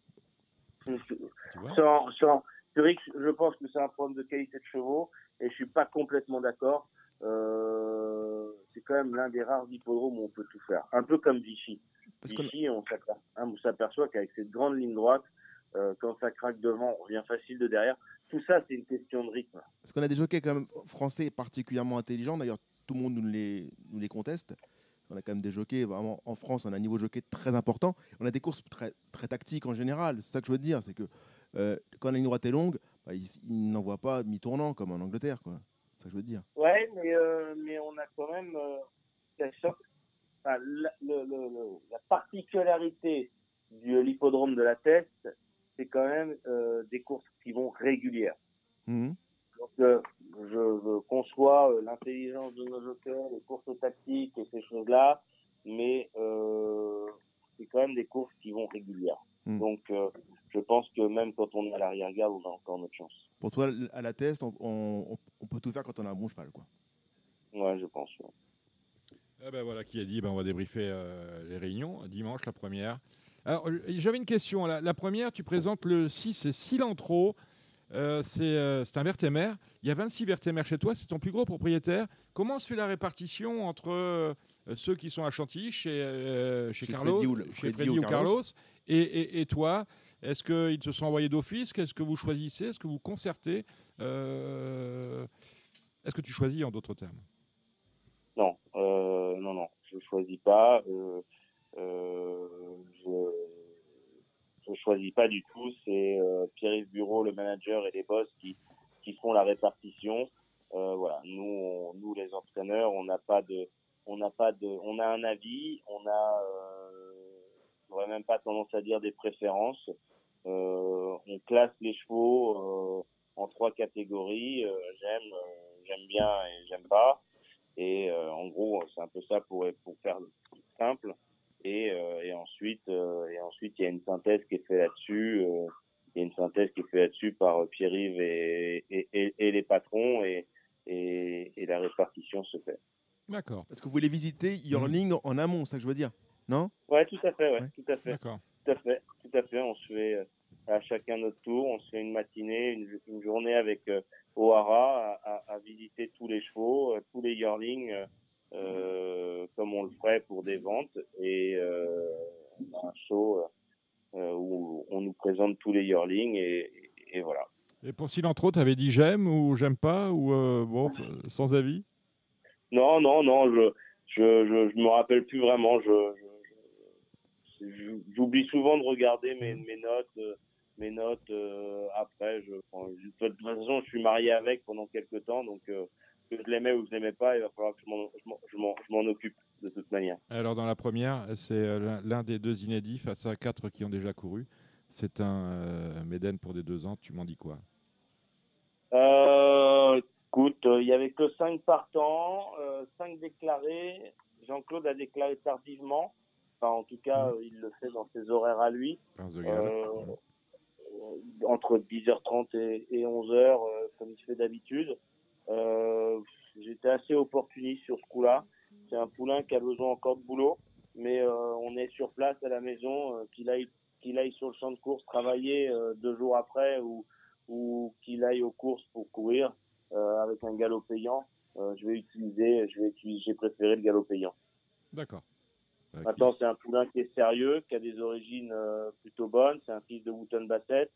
Sans, sans, je pense que c'est un problème de qualité de chevaux et je suis pas complètement d'accord. Euh, c'est quand même l'un des rares hippodromes où on peut tout faire. Un peu comme Vichy. Parce Vichy, on s'aperçoit, hein, on s'aperçoit qu'avec cette grande ligne droite, euh, quand ça craque devant, on revient facile de derrière. Tout ça, c'est une question de rythme. parce qu'on a des jockeys quand même français particulièrement intelligents. D'ailleurs, tout le monde nous les, nous les conteste. On a quand même des jockeys, vraiment, en France, on a un niveau de jockey très important. On a des courses très, très tactiques en général. C'est ça que je veux dire. C'est que euh, quand la ligne droite est longue, bah, ils, ils n'envoient pas mi-tournant comme en Angleterre. quoi. C'est ça que je veux dire. Ouais, mais, euh, mais on a quand même euh, la, cho- enfin, la, le- le- le- la particularité de l'hippodrome de la Teste, c'est quand même des courses qui vont régulières. Mhm. Donc, euh, je, conçois euh, l'intelligence de nos jockeys, les courses tactiques et ces choses-là, mais euh, c'est quand même des courses qui vont régulières. Hmm. Donc, euh, je pense que même quand on est à l'arrière-garde, on a encore notre chance. Pour toi, à la test, on, on- on peut tout faire quand on a un bon cheval. Quoi. Ouais, je pense. ouais. Eh ben voilà qui a dit, ben on va débriefer euh, les réunions. Dimanche, la première. Alors, j'avais une question. La, la première, tu présentes le 6, c'est Cilantro. Euh, c'est euh, c'est un vertémer. Il y a 26 vertémères chez toi, c'est ton plus gros propriétaire. Comment se fait la répartition entre euh, ceux qui sont à Chantilly, chez, euh, chez, Chez Carlos, Freddy ou le- chez Freddy Freddy ou ou Carlos Carlos, et, et- et toi Est-ce qu'ils te sont envoyés d'office? Est-ce que vous choisissez? Est-ce que vous concertez? Euh, Est-ce que tu choisis en d'autres termes? Non, euh, non, non, je choisis pas. Euh, euh, je, je choisis pas du tout. C'est euh, Pierre-Yves Bureau, le manager et les boss qui qui font la répartition. Euh, voilà, nous, on- nous les entraîneurs, on n'a pas de, on n'a pas de, on a un avis, on a, euh, même pas tendance à dire des préférences. Euh, on classe les chevaux en trois catégories. J'aime, j'aime bien et j'aime pas. Et en gros, c'est un peu ça pour, pour faire simple. Et, euh, et ensuite, euh, et ensuite, il y a une synthèse qui est faite là-dessus. euh, il y a une synthèse qui est faite là-dessus par Pierre-Yves et, et, et, et les patrons, et, et, et la répartition se fait. D'accord, Parce que vous voulez visiter Yearling en amont, c'est ça que je veux dire. Non? Ouais, tout à fait, ouais, Ouais. tout à fait, d'accord. tout à fait, tout à fait. On se fait à chacun notre tour. On se fait une matinée, une, une journée avec euh, O'Hara à, à, à visiter tous les chevaux, euh, tous les yearlings, comme on le ferait pour des ventes. Et euh, on a un show euh, où on nous présente tous les yearlings et, et, et voilà. Et pour Cilantro, tu avais dit j'aime ou j'aime pas ou euh, bon, euh, sans avis? Non, non, non, je je, je, je me rappelle plus vraiment. Je, j'oublie souvent de regarder mes, mes notes. euh, mes notes euh, après. Je, de toute façon, je suis marié avec pendant quelques temps, donc euh, que je l'aimais ou je l'aimais pas, il va falloir que je m'en- je m'en- je m'en je m'en occupe de toute manière. Alors dans la première, c'est euh, l'un- des deux inédits face à quatre qui ont déjà couru. C'est un euh, Méden pour des deux ans. Tu m'en dis quoi? Euh, écoute, euh, il y avait que 5 partants, 5 déclarés. Jean-Claude a déclaré tardivement. Enfin, en tout cas, euh, il le fait dans ses horaires à lui. Euh, euh, entre 10h30 et, et 11h, euh, comme il fait d'habitude. Euh, J'étais assez opportuniste sur ce coup-là. C'est un poulain qui a besoin encore de boulot, mais euh, on est sur place à la maison, euh, qu'il aille, qu'il aille sur le champ de course travailler deux jours après ou, ou qu'il aille aux courses pour courir avec un galop payant. je vais utiliser, je vais utiliser, j'ai préféré le galop payant. D'accord. Maintenant, c'est un poulain qui est sérieux, qui a des origines plutôt bonnes. C'est un fils de Wooten Bassett.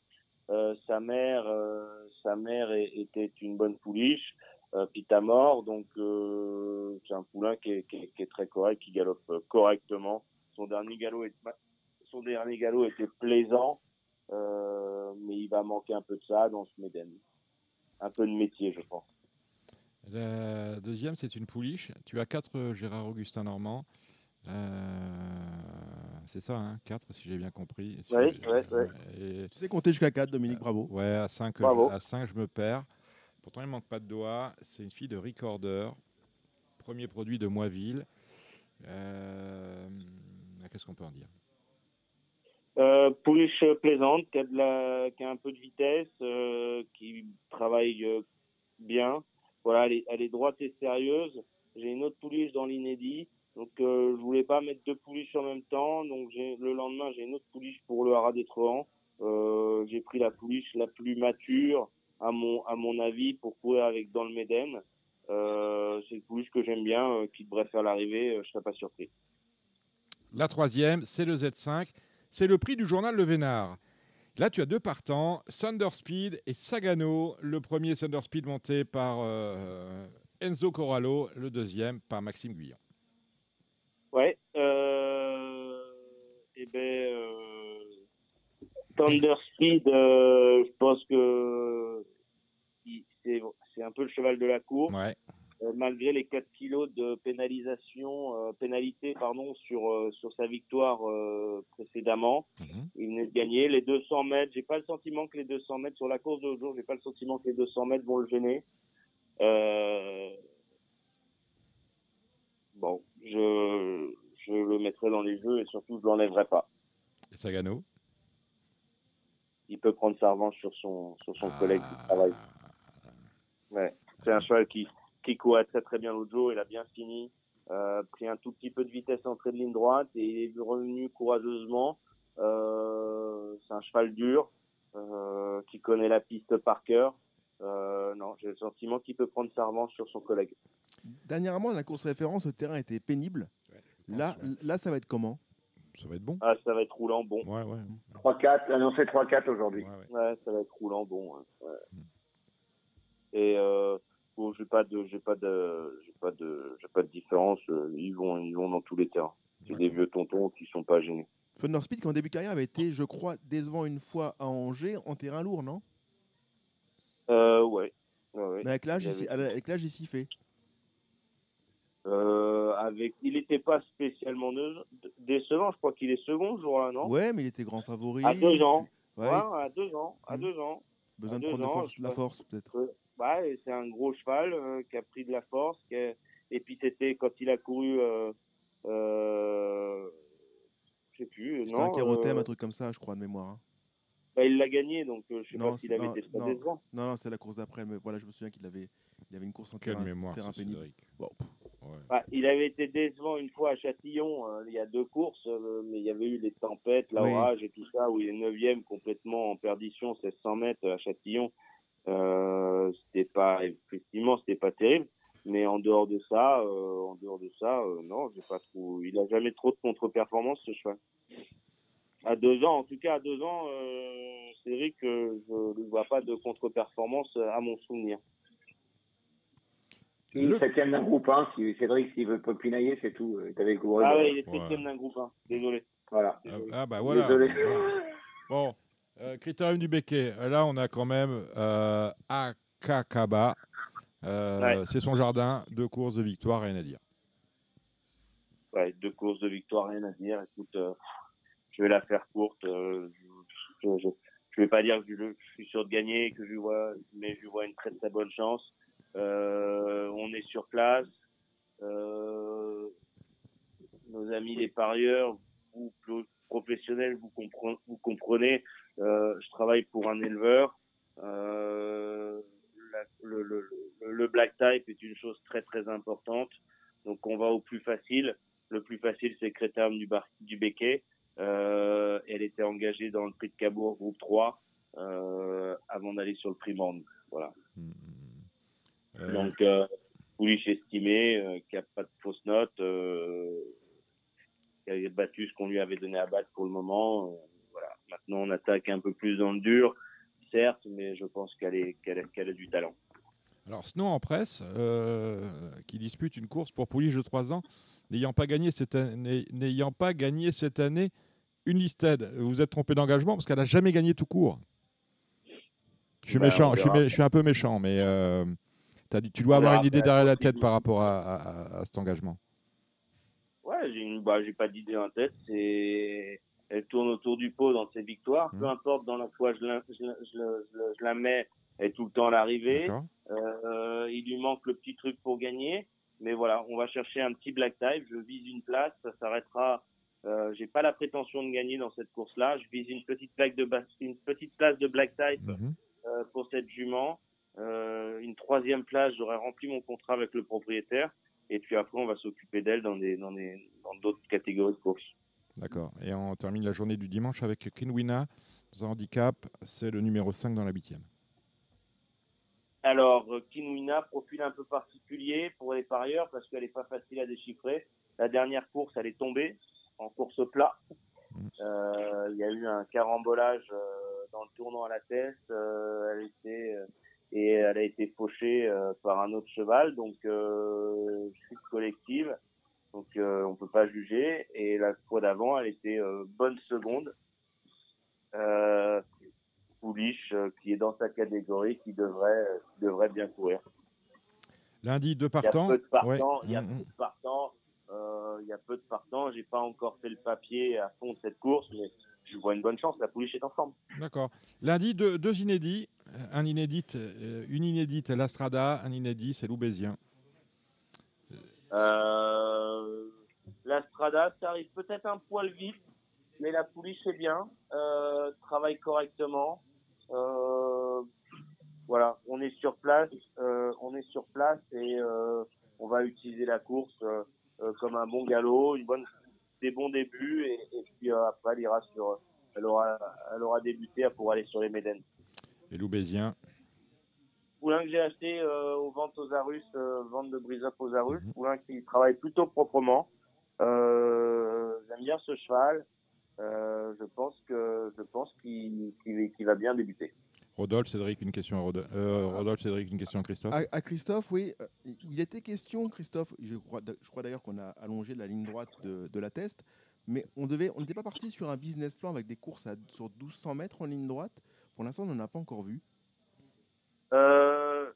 Euh, sa mère, euh, sa mère était une bonne pouliche, euh, Pitamor. Donc, euh, c'est un poulain qui est, très correct, qui galope correctement. Son dernier galop, était plaisant, mais il va manquer un peu de ça dans ce Méden. Un peu de métier, je pense. La deuxième, c'est une pouliche. Tu as quatre Gérard Augustin Normand. C'est ça, hein, 4 si j'ai bien compris. Si- et- Tu sais compter jusqu'à 4, Dominique, bravo. Ouais, à 5, Bravo. à 5 je me perds. Pourtant, il ne manque pas de doigts. C'est une fille de Recorder, premier produit de Moiville. Euh, Qu'est-ce qu'on peut en dire? Euh, pouliche plaisante, qui a, de la, qui a un peu de vitesse, euh, qui travaille euh, bien. Voilà, elle est, elle est droite et sérieuse. J'ai une autre pouliche dans l'inédit. Donc, euh, je voulais pas mettre deux pouliches en même temps. Donc, le lendemain, j'ai une autre pouliche pour le haras des. Euh, j'ai pris la pouliche la plus mature, à mon, avis, pour courir avec dans le Méden. Euh, c'est une pouliche que j'aime bien, euh, qui devrait faire l'arrivée. euh, je serais pas surpris. La troisième, c'est le Z5. C'est le prix du journal Le Vénard. Là, tu as deux partants, Thunder Speed et Sagano. Le premier Thunder Speed monté par Enzo Corallo, le deuxième par Maxime Guyon. Ouais. Euh, et ben, euh, Thunder Speed, euh, je pense que c'est un peu le cheval de la. Ouais. Euh, malgré les 4 kilos de pénalisation, euh, pénalité pardon, sur, euh, sur sa victoire précédemment. Mhm. Il venait de gagner les 200 mètres. J'ai pas le sentiment que les 200 mètres sur la course de jour, j'ai pas le sentiment que les 200 mètres vont le gêner. Bon, je, je le mettrai dans les jeux et surtout je l'enlèverai pas. Et Sagano? Il peut prendre sa revanche sur son sur son Ah. collègue qui travaille. Ouais. C'est un cheval qui, qui courait très très bien l'autre jour, il a bien fini, euh, pris un tout petit peu de vitesse en entrée de ligne droite et il est revenu courageusement. Euh, c'est un cheval dur, euh, qui connaît la piste par cœur. Euh, non, j'ai le sentiment qu'il peut prendre sa revanche sur son collègue. Dernièrement, la course référence, le terrain était pénible. Là, là, ça va être comment? Ça va être bon. Ah, ça va être roulant, bon. Ouais, ouais. 3-4, annoncé 3-4 aujourd'hui. ouais, ouais. Ouais, ça va être roulant, bon. ouais. Ouais. Et euh, bon, j'ai pas de, j'ai pas de, j'ai pas de, j'ai pas de différence. euh, Ils vont, ils vont dans tous les terrains. C'est des vieux tontons qui sont pas gênés. Thunder Speed, qui en début de carrière avait été, je crois, décevant une fois à Angers en terrain lourd, non? Euh, ouais. ouais. Mais avec l'âge, il il, avait- avec l'âge, il s'y fait. Euh, avec, il était pas spécialement décevant. Je crois qu'il est second ce jour-là, non? Ouais, mais il était grand favori. À deux ans. Ouais, Ouais, à deux ans. À Mm. deux ans. besoin à de prendre de ans, force, je la force, peut-être. Et c'est un gros cheval euh, qui a pris de la force. qui a- Et puis c'était quand il a couru. Euh... Euh... Je sais plus. C'était non. un kérothème, euh, un truc comme ça, je crois, de mémoire. hein. bah, il l'a gagné, donc euh, je sais Non, pas s'il c'est- avait non, été très non. décevant. Non, non, c'est la course d'après, mais voilà, je me souviens qu'il avait, il avait une course en Quelle terrain, mémoire, terrain pénible. Bon, Ouais. Bah, il avait été décevant une fois à Châtillon, euh, il y a deux courses, euh, mais il y avait eu les tempêtes, Oui. l'orage et tout ça, où il est neuvième complètement en perdition, 1600 mètres à Châtillon. Euh, c'était pas, effectivement, c'était pas terrible. Mais en dehors de ça, euh, en dehors de ça, euh, non, j'ai pas trop. Il a jamais trop de contre-performance ce cheval. À deux ans, en tout cas à deux ans, euh, Cédric, euh, je ne vois pas de contre-performance à mon souvenir. Il Le- est septième d'un groupe 1. Si Cédric, s'il veut pas pinailler, c'est tout. Euh. Ah euh, ouais, il est Ouais. septième d'un groupe 1. Désolé. Voilà. Ah, ah, bah voilà. Désolé. Bon, euh, critérium du béquet. Là, on a quand même euh, Akakaba. Euh, Ouais. C'est son jardin, deux courses de victoire, rien à dire. Ouais, deux courses de victoire, rien à dire. Écoute, euh, je vais la faire courte. euh, je, je, je vais pas dire que je, je suis sûr de gagner, que je vois, mais je lui vois une très très bonne chance. Euh, on est sur place. Euh, nos amis les parieurs, pro- professionnels, vous, comprenez, euh, je travaille pour un éleveur. Le, le, le, black type est une chose très très importante. Donc on va au plus facile. Le plus facile, c'est Crétam du, bar, du Béquet. Euh, elle était engagée dans le prix de Cabourg, groupe 3, euh, avant d'aller sur le prix Monde. Voilà. Euh, Donc, euh, Poulich estimé, euh, qui a pas de fausse note, euh, qui a battu ce qu'on lui avait donné à battre pour le moment. voilà. Maintenant, on attaque un peu plus dans le dur, certes, mais je pense qu'elle est, qu'elle a, qu'elle a du talent. Alors, Snow en presse, qui dispute une course pour Pouliche de 3 ans, n'ayant pas gagné cette année, n'ayant pas gagné cette année une listed. Vous êtes trompé d'engagement parce qu'elle n'a jamais gagné tout court. Je suis Ben, méchant, je suis, je un peu méchant, mais euh, dit, tu dois avoir une idée après, derrière la tête par rapport à, à- à- à cet engagement. Ouais, j'ai bah, pas d'idée en tête. C'est, elle tourne autour du pot dans ses victoires. Peu importe dans la fois je la, je, la- je je mets, elle est tout le temps à l'arrivée. Euh, il lui manque le petit truc pour gagner. Mais voilà, on va chercher un petit black type. Je vise une place. Ça s'arrêtera. Euh, j'ai pas la prétention de gagner dans cette course-là. Je vise une petite plaque de bas- une petite place de black type Mhm. euh, pour cette jument. Euh, une troisième place, j'aurai rempli mon contrat avec le propriétaire. Et puis après, on va s'occuper d'elle dans des dans des dans d'autres catégories de courses. D'accord. Et on termine la journée du dimanche avec Kinwina. Dans un handicap, c'est le numéro 5 dans la huitième. Alors, euh, Kinwina, profil un peu particulier pour les parieurs parce qu'elle n'est pas facile à déchiffrer. La dernière course, elle est tombée en course plat. Mhm. Euh, Il y a eu un carambolage euh, dans le tournant à la tête. euh, elle était et elle a été fauchée euh, par un autre cheval, donc euh, chute collective. Donc euh, on peut pas juger. Et la fois d'avant, elle était euh, bonne seconde. Euh, Pouliche, qui est dans sa catégorie, qui devrait, qui devrait bien courir. Lundi, deux Il y a partants. peu de partants. Ouais. Il y a peu de partants. il y a peu de partants. J'ai pas encore fait le papier à fond de cette course, mais je vois une bonne chance. La pouliche est en forme. D'accord. Lundi, deux, deux inédits. Un inédit, euh, une inédite, l'Astrada. Un inédit, c'est l'Oubésien. Euh, la Strada, ça arrive peut-être un poil vite, mais la pouliche est bien, euh, travaille correctement. Euh, voilà, on est sur place, euh, on est sur place et euh, on va utiliser la course euh, euh, comme un bon galop, des bons débuts et, puis euh, après elle ira sur, elle aura, elle débuté pour aller sur les Médènes. Et l'Oubésien. Poulain que j'ai acheté euh, aux ventes aux Arus, euh, vente de brise aux Arus. Poulain qui travaille plutôt proprement. Euh, J'aime bien ce cheval. Euh, je pense que je pense qu'il va bien débuter. Rodolphe, Cédric, une question à Rodolphe. Euh, Rodolphe, Cédric, une question à Christophe. À, à Christophe, oui. Il était question, Christophe, je crois, je crois d'ailleurs qu'on a allongé la ligne droite de, de la test, mais on devait, on n'était pas parti sur un business plan avec des courses à, sur 1200 mètres en ligne droite. Pour l'instant, on n'en a pas encore vu. Euh,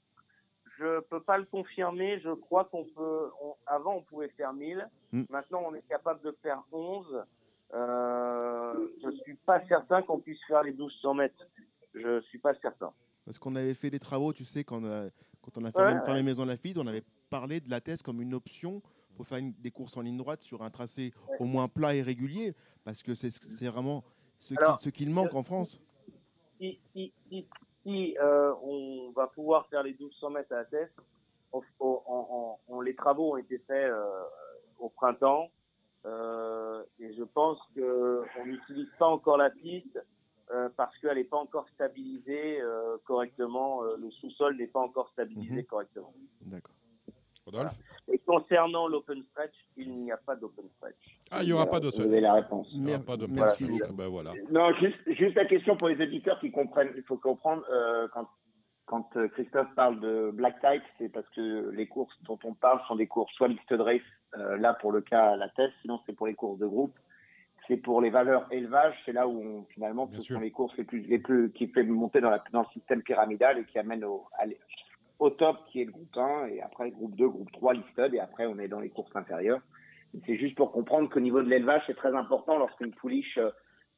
je peux pas le confirmer. Je crois qu'on peut. on- avant, on pouvait faire 1000. Mm. Maintenant, on est capable de faire 11. Euh, je suis pas certain qu'on puisse faire les 1200 mètres. Je suis pas certain. Parce qu'on avait fait les travaux, tu sais, quand on a, quand on a fait Ouais, même ouais. les Maison Lafitte, on avait parlé de la test comme une option pour faire une- des courses en ligne droite sur un tracé au moins plat et régulier, parce que c'est vraiment ce qu'il manque en France. Si, si, si, si, euh, on va pouvoir faire les 1200 mètres à la tête, on, on- on- on- les travaux ont été faits euh, au printemps euh, et je pense que on n'utilise pas encore la piste parce qu'elle n'est pas encore stabilisée correctement. le sous-sol n'est pas encore stabilisé Mhm. correctement. D'accord. Rodolphe Et concernant l'open stretch, il n'y a pas d'open stretch. Ah, il n'y aura Voilà, pas de vous avez la réponse. Il y aura Mer- pas de merci Voilà, beaucoup. ben voilà. Non, juste, juste la question pour les auditeurs qui comprennent. Il faut comprendre euh, quand, quand euh, Christophe parle de black type, c'est parce que les courses dont on parle sont des courses soit mixed race, euh, là pour le cas la test, sinon c'est pour les courses de groupe. c'est pour les valeurs élevage, c'est là où on, finalement Bien ce sûr. sont les courses les plus, les plus qui fait monter dans, la, dans le système pyramidal et qui amènent au, à au top qui est le groupe 1 et après groupe 2, groupe 3, listed et après on est dans les courses inférieures. C'est juste pour comprendre qu'au niveau de l'élevage, c'est très important lorsqu'une pouliche euh,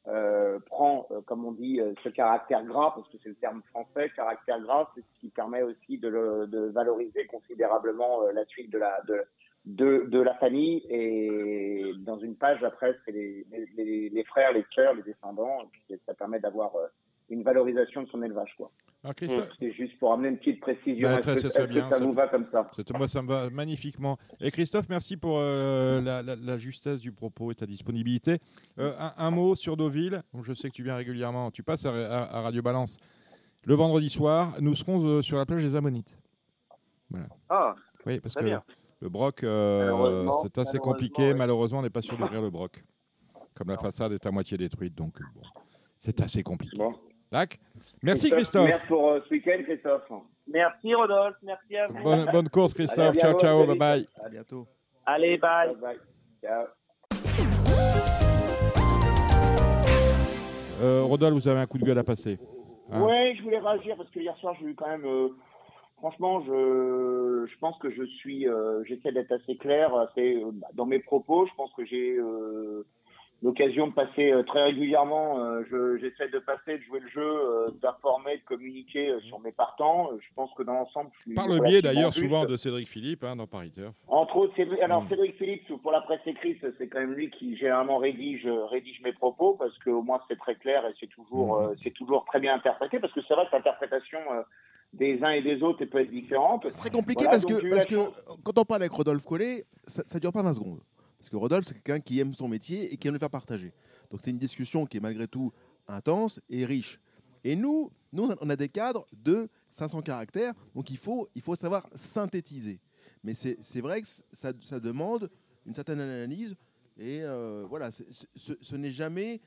euh, prend, euh, comme on dit, euh, ce caractère gras, parce que c'est le terme français, caractère gras, c'est ce qui permet aussi de, le, valoriser considérablement la suite de la, de, de, la famille. Et dans une page, après, c'est les, frères, les sœurs, les descendants, et ça permet d'avoir une valorisation de son élevage. Quoi. Alors, Christophe, C'est juste pour amener une petite précision. Bah, Est-ce que, que bien, ça ça- vous va comme ça moi, ça me va magnifiquement. Et Christophe, merci pour euh, la, la- la justesse du propos et ta disponibilité. Euh, un, un mot sur Deauville. Je sais que tu viens régulièrement. Tu passes à, à- à Radio Balance le vendredi soir. Nous serons euh, sur la plage des Ammonites. Ah, Oui, parce Très que bien. le broc, euh, c'est assez compliqué. ouais. Malheureusement, on n'est pas sûr d'ouvrir le broc. Comme la façade est à moitié détruite, donc bon, c'est assez compliqué. Bon. Tac. Merci Christophe. Merci pour euh, ce week-end, Christophe. merci Rodolphe, merci à vous. Bonne, bonne course Christophe. Allez, ciao, ciao. Bye bye. À bientôt. Allez, bye. Bye bye. Ciao. Euh, Rodolphe, vous avez un coup de gueule à passer. Hein Ouais, je voulais réagir parce que hier soir, j'ai eu quand même. euh, franchement, je, je pense que je suis. euh, J'essaie d'être assez clair assez, euh, dans mes propos. Je pense que j'ai euh, l'occasion de passer euh, très régulièrement. euh, je- J'essaie de passer, de jouer le jeu, euh, d'informer, de communiquer euh, sur mes partants. Je pense que dans l'ensemble, je suis. Par le biais d'ailleurs souvent de Cédric Philippe hein, dans Paris Turf. Entre autres, Cédric, alors Mm. Cédric Philippe, pour la presse écrite, c'est quand même lui qui généralement rédige, rédige mes propos parce qu'au moins c'est très clair et c'est toujours, Mm. euh, c'est toujours très bien interprété parce que c'est vrai que l'interprétation euh, des uns et des autres peut être différente. C'est très compliqué Voilà, parce que, parce que quand on parle avec Rodolphe Collet, ça, ça dure pas 20 secondes. Parce que Rodolphe, c'est quelqu'un qui aime son métier et qui aime le faire partager. Donc c'est une discussion qui est malgré tout intense et riche. Et nous, nous on a- des cadres de 500 caractères, donc il faut, il faut savoir synthétiser. Mais c'est vrai que ça, demande une certaine analyse. Et euh, voilà, ce, n'est jamais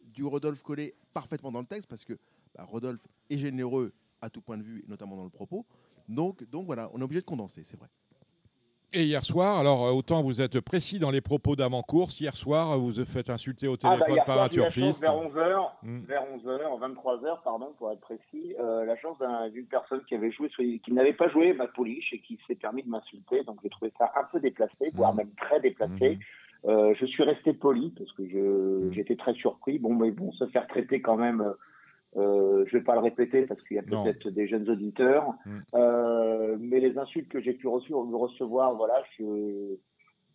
du Rodolphe Collet parfaitement dans le texte, parce que bah, Rodolphe est généreux à tout point de vue, notamment dans le propos. Donc, donc voilà, on est obligé de condenser, c'est vrai. Et hier soir, alors euh, autant vous êtes précis dans les propos d'avant-course, hier soir vous vous faites insulter au Ah, bah, téléphone par soir, un turfiste. vers 11h, Mm. vers 11h, 23h, pardon, pour être précis, euh, la chance d'un- d'une personne qui avait joué, qui n'avait pas joué ma pouliche et qui s'est permis de m'insulter. Donc j'ai trouvé ça un peu déplacé, voire Mhm. même très déplacé. Euh, je suis resté poli parce que j'étais très surpris. Bon, mais bon, se faire traiter quand même. Euh, je vais pas le répéter parce qu'il y a peut-être des jeunes auditeurs, Mhm. Euh, mais les insultes que j'ai pu recevoir, voilà, je,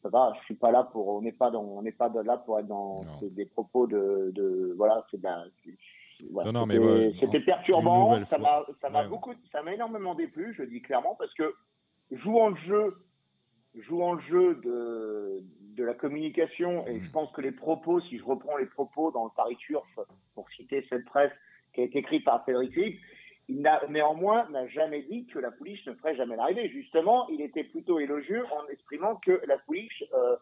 ça va, je suis pas là pour, on n'est pas dans, on n'est pas là pour être dans des propos de, de voilà, c'est voilà, Non, non, mais c'était- ouais, c'était une perturbant, ça m'a, ça m'a Ouais. beaucoup, ça m'a énormément déplu, je dis clairement, parce que jouant le jeu, jouant le jeu de, de la communication, et Mm. je pense que les propos, si je reprends les propos dans le Paris Turf, pour citer cette presse qui a été écrite par Cédric Philippe, il n'a néanmoins n'a jamais dit que la pouliche ne ferait jamais l'arrivée. Justement, il était plutôt élogieux en exprimant que la pouliche euh,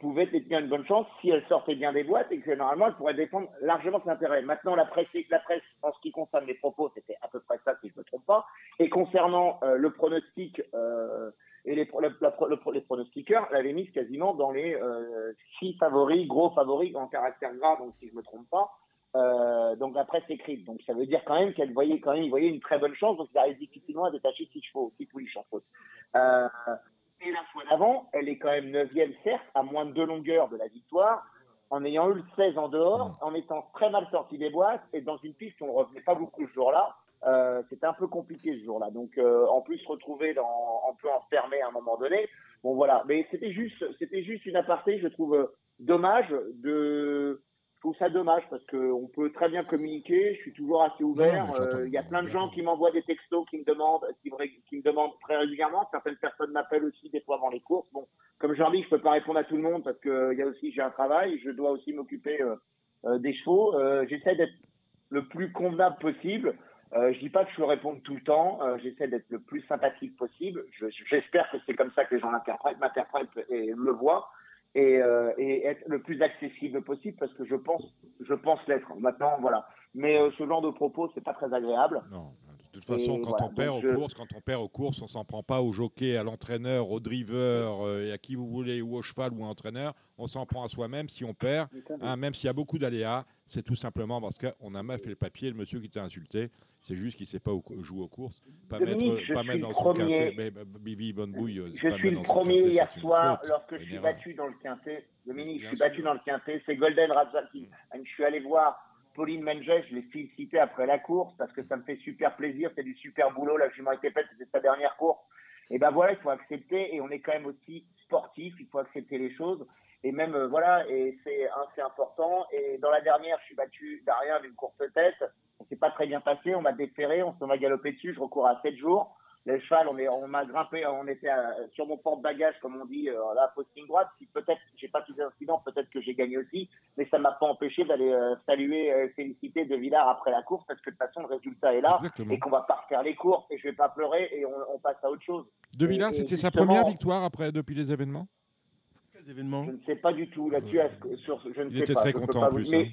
pouvait détenir une bonne chance si elle sortait bien des boîtes et que normalement elle pourrait défendre largement ses intérêts. Maintenant, la presse, la presse en ce qui concerne les propos, c'était à peu près ça si je ne me trompe pas. Et concernant euh, le pronostic euh, et les, la- la le les pronostiqueurs, elle avait mise quasiment dans les euh, six favoris, gros favoris en caractère gras, donc si je me trompe pas. Euh, donc la presse écrite. Donc ça veut dire quand même qu'elle voyait quand même, il voyait une très bonne chance. Donc il arrive difficilement à détacher six chevaux, six pouliches en faute. Euh, et la fois d'avant, elle est quand même neuvième, certes, à moins de deux longueurs de la victoire, en ayant eu le 16 en dehors, en étant très mal sorti des boîtes et dans une piste où on ne revenait pas beaucoup ce jour-là. Euh, c'était un peu compliqué ce jour-là. Donc, en plus, retrouver dans, un peu enfermé à un moment donné. Bon, voilà. Mais c'était juste, c'était juste une aparté, je trouve dommage de, je trouve ça dommage parce qu'on peut très bien communiquer. Je suis toujours assez ouvert. Euh, Il y a plein de gens qui m'envoient des textos, qui me demandent, qui, me- qui me demandent très régulièrement. Certaines personnes m'appellent aussi des fois avant les courses. Bon, comme je leur dis, je peux pas répondre à tout le monde parce que il y a aussi j'ai un travail. Je dois aussi m'occuper euh, euh, des chevaux. Euh, J'essaie d'être le plus convenable possible. Euh, je dis pas que je le réponde tout le temps. Euh, J'essaie d'être le plus sympathique possible. Je- J'espère que c'est comme ça que les gens m'interprètent et le voient et, euh, et être le plus accessible possible parce que je pense, je pense l'être. Maintenant, voilà. Mais euh, ce genre de propos, c'est pas très agréable. Non, de toute toute façon, Et quand voilà, on perd aux je- courses, quand on perd aux courses, on s'en prend pas au jockey, à l'entraîneur, au driver, euh, et à qui vous voulez, ou au cheval ou à l'entraîneur. On s'en prend à soi-même si on perd. hein, même s'il y a beaucoup d'aléas, c'est tout simplement parce qu'on a mal fait le papier. Le monsieur qui t'a insulté, c'est juste qu'il ne sait pas où- jouer aux courses, pas Dominique, mettre, pas dans son quintet. Mais Bibi Je pas suis le premier quintet, hier soir faute, lorsque je suis erreur. battu dans le quintet. Dominique, je suis sûr. battu dans le quintet. C'est Golden Razaki. Mm. Je suis allé voir Pauline Menges, je l'ai félicité après la course parce que ça me fait super plaisir. C'est du super boulot. La jument était faite, c'était sa dernière course. Et ben voilà, il faut accepter. Et on est quand même aussi sportif. Il faut accepter les choses. Et même euh, voilà, et c'est hein, c'est important. Et dans la dernière, je suis battu d'Arien d'une courte tête. On s'est pas très bien passé. On m'a déféré. On s'en m'a galopé dessus. Je recours à 7 jours. Le cheval, on, est, on m'a grimpé, on était à- sur mon porte-bagages, comme on dit, euh, là, posting droite. Si peut-être j'ai pas tous les incidents, peut-être que j'ai gagné aussi, mais ça m'a pas empêché d'aller euh, saluer, euh, féliciter De Villard après la course, parce que de toute façon, le résultat est là, Exactement. et qu'on va pas refaire les courses, et je vais pas pleurer, et on, on passe à autre chose. De et c'était sa première victoire après depuis les événements? Quels événements? Je ne sais pas du tout là-dessus, à sur, je ne Il sais était pas. très je content en plus. mais- hein.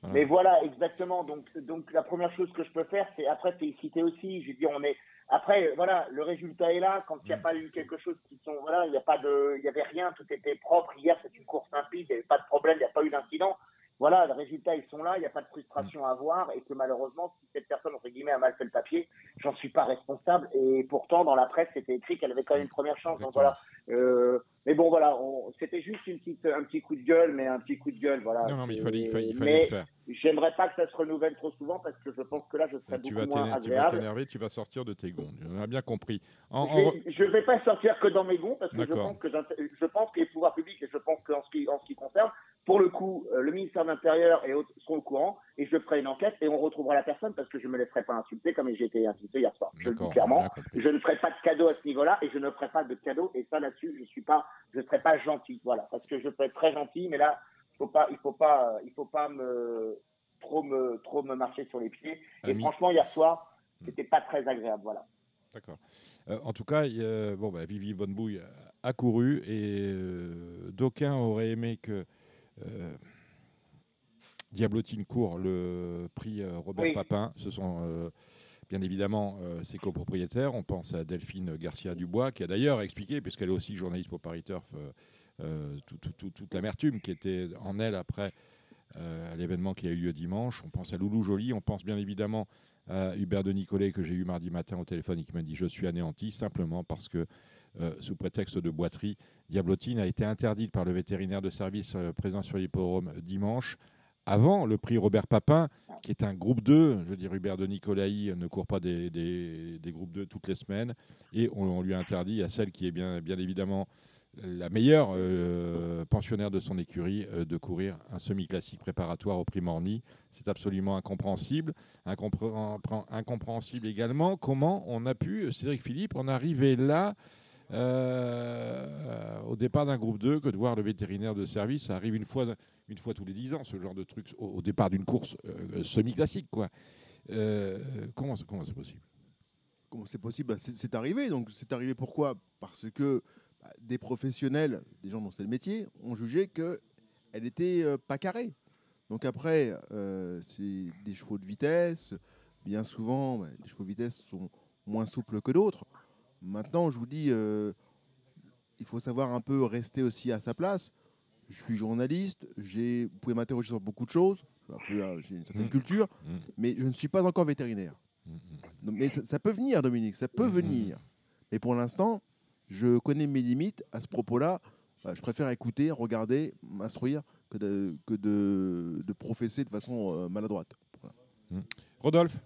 Voilà. Mais voilà, exactement. Donc, donc la première chose que je peux faire, c'est après féliciter aussi. Je veux dire, on est après, voilà, le résultat est là. Quand il n'y a Mm. pas eu quelque chose qui sont, voilà, il n'y a pas de, il y avait rien, tout était propre. Hier, c'est une course limpide, il n'y avait pas de problème, il n'y a pas eu d'incident. Voilà, les résultats ils sont là, il n'y a pas de frustration à avoir et que malheureusement, si cette personne entre guillemets a mal fait le papier, j'en suis pas responsable. Et pourtant, dans la presse, c'était écrit qu'elle avait quand même une première chance. Donc voilà. Euh, mais bon, voilà, c'était juste une petite, un petit coup de gueule, mais un petit coup de gueule, voilà. Non, non, mais il Et- fallait, il fallait, il fallait mais le faire. J'aimerais pas que ça se renouvelle trop souvent parce que je pense que là, je serais Tu beaucoup vas moins t'éner- tu vas agréable. t'énerver, tu vas sortir de tes gonds. On a bien compris. En- Je en- Je ne vais pas sortir que dans mes gonds parce que je D'accord. pense que, j'inter- je pense que les pouvoirs publics et je pense qu'en ce qui, en ce qui concerne, pour le coup, euh, le ministère de l'Intérieur et autres seront au courant et je ferai une enquête et on retrouvera la personne parce que je ne me laisserai pas insulter comme j'ai été insulté hier soir. Je le dis clairement. Je ne ferai pas de cadeau à ce niveau-là et je ne ferai pas de cadeau et ça là-dessus, je suis pas, je serai pas gentil. Voilà, parce que je peux être très gentil, mais là, faut pas, il faut pas, il faut pas me trop me trop me marcher sur les pieds. Et franchement, hier soir, Hmm. c'était pas très agréable. Voilà. D'accord. Euh, en tout cas, a- bon, bah, Vivi Bonnebouille a couru et euh, d'aucuns auraient aimé que euh, Diablotine court le prix euh, Robert Oui. Papin. Ce sont euh, bien évidemment euh, ses copropriétaires. On pense à Delphine Garcia Dubois, qui a d'ailleurs expliqué, puisqu'elle est aussi journaliste pour Paris Turf, euh, euh, tout- tout- tout- toute l'amertume qui était en elle après euh, l'événement qui a eu lieu dimanche. On pense à Loulou Joly, on pense bien évidemment à Hubert de Nicolet que j'ai eu mardi matin au téléphone et qui m'a dit je suis anéanti simplement parce que euh, sous prétexte de boiterie, Diablotine a été interdite par le vétérinaire de service euh, présent sur l'hippodrome dimanche avant le prix Robert Papin, qui est un groupe 2. Je veux dire, Hubert de Nicolaï ne court pas des, groupes 2 toutes les semaines. Et on, lui interdit à celle qui est bien, évidemment la meilleure euh, pensionnaire de son écurie euh, de courir un semi-classique préparatoire au prix Morny. C'est absolument incompréhensible. Incompré- incompréhensible également comment on a pu, Cédric Philippe, en arriver là euh, au départ d'un groupe 2 que de voir le vétérinaire de service. Ça arrive une fois, une fois tous les 10 ans, ce genre de truc, au, départ d'une course euh, semi-classique. quoi. Euh, comment c'est possible? Comment c'est possible? Bah, c'est, arrivé. Donc c'est arrivé pourquoi? Parce que bah, des professionnels, des gens dont c'est le métier, ont jugé qu'elle n'était euh, pas carrée. Donc après, c'est des chevaux de vitesse. Bien souvent, bah, les chevaux de vitesse sont moins souples que d'autres. Maintenant, je vous dis, euh, il faut savoir un peu rester aussi à sa place. Je suis journaliste, j'ai, vous pouvez m'interroger sur beaucoup de choses. Euh, j'ai une certaine Mm. culture, Mm. mais je ne suis pas encore vétérinaire. Mm, Mais ça, ça peut venir, Dominique, ça peut venir. Mais pour l'instant, je connais mes limites à ce propos-là. Bah, je préfère écouter, regarder, m'instruire que de, que de, de professer de façon euh, maladroite. Voilà. Rodolphe?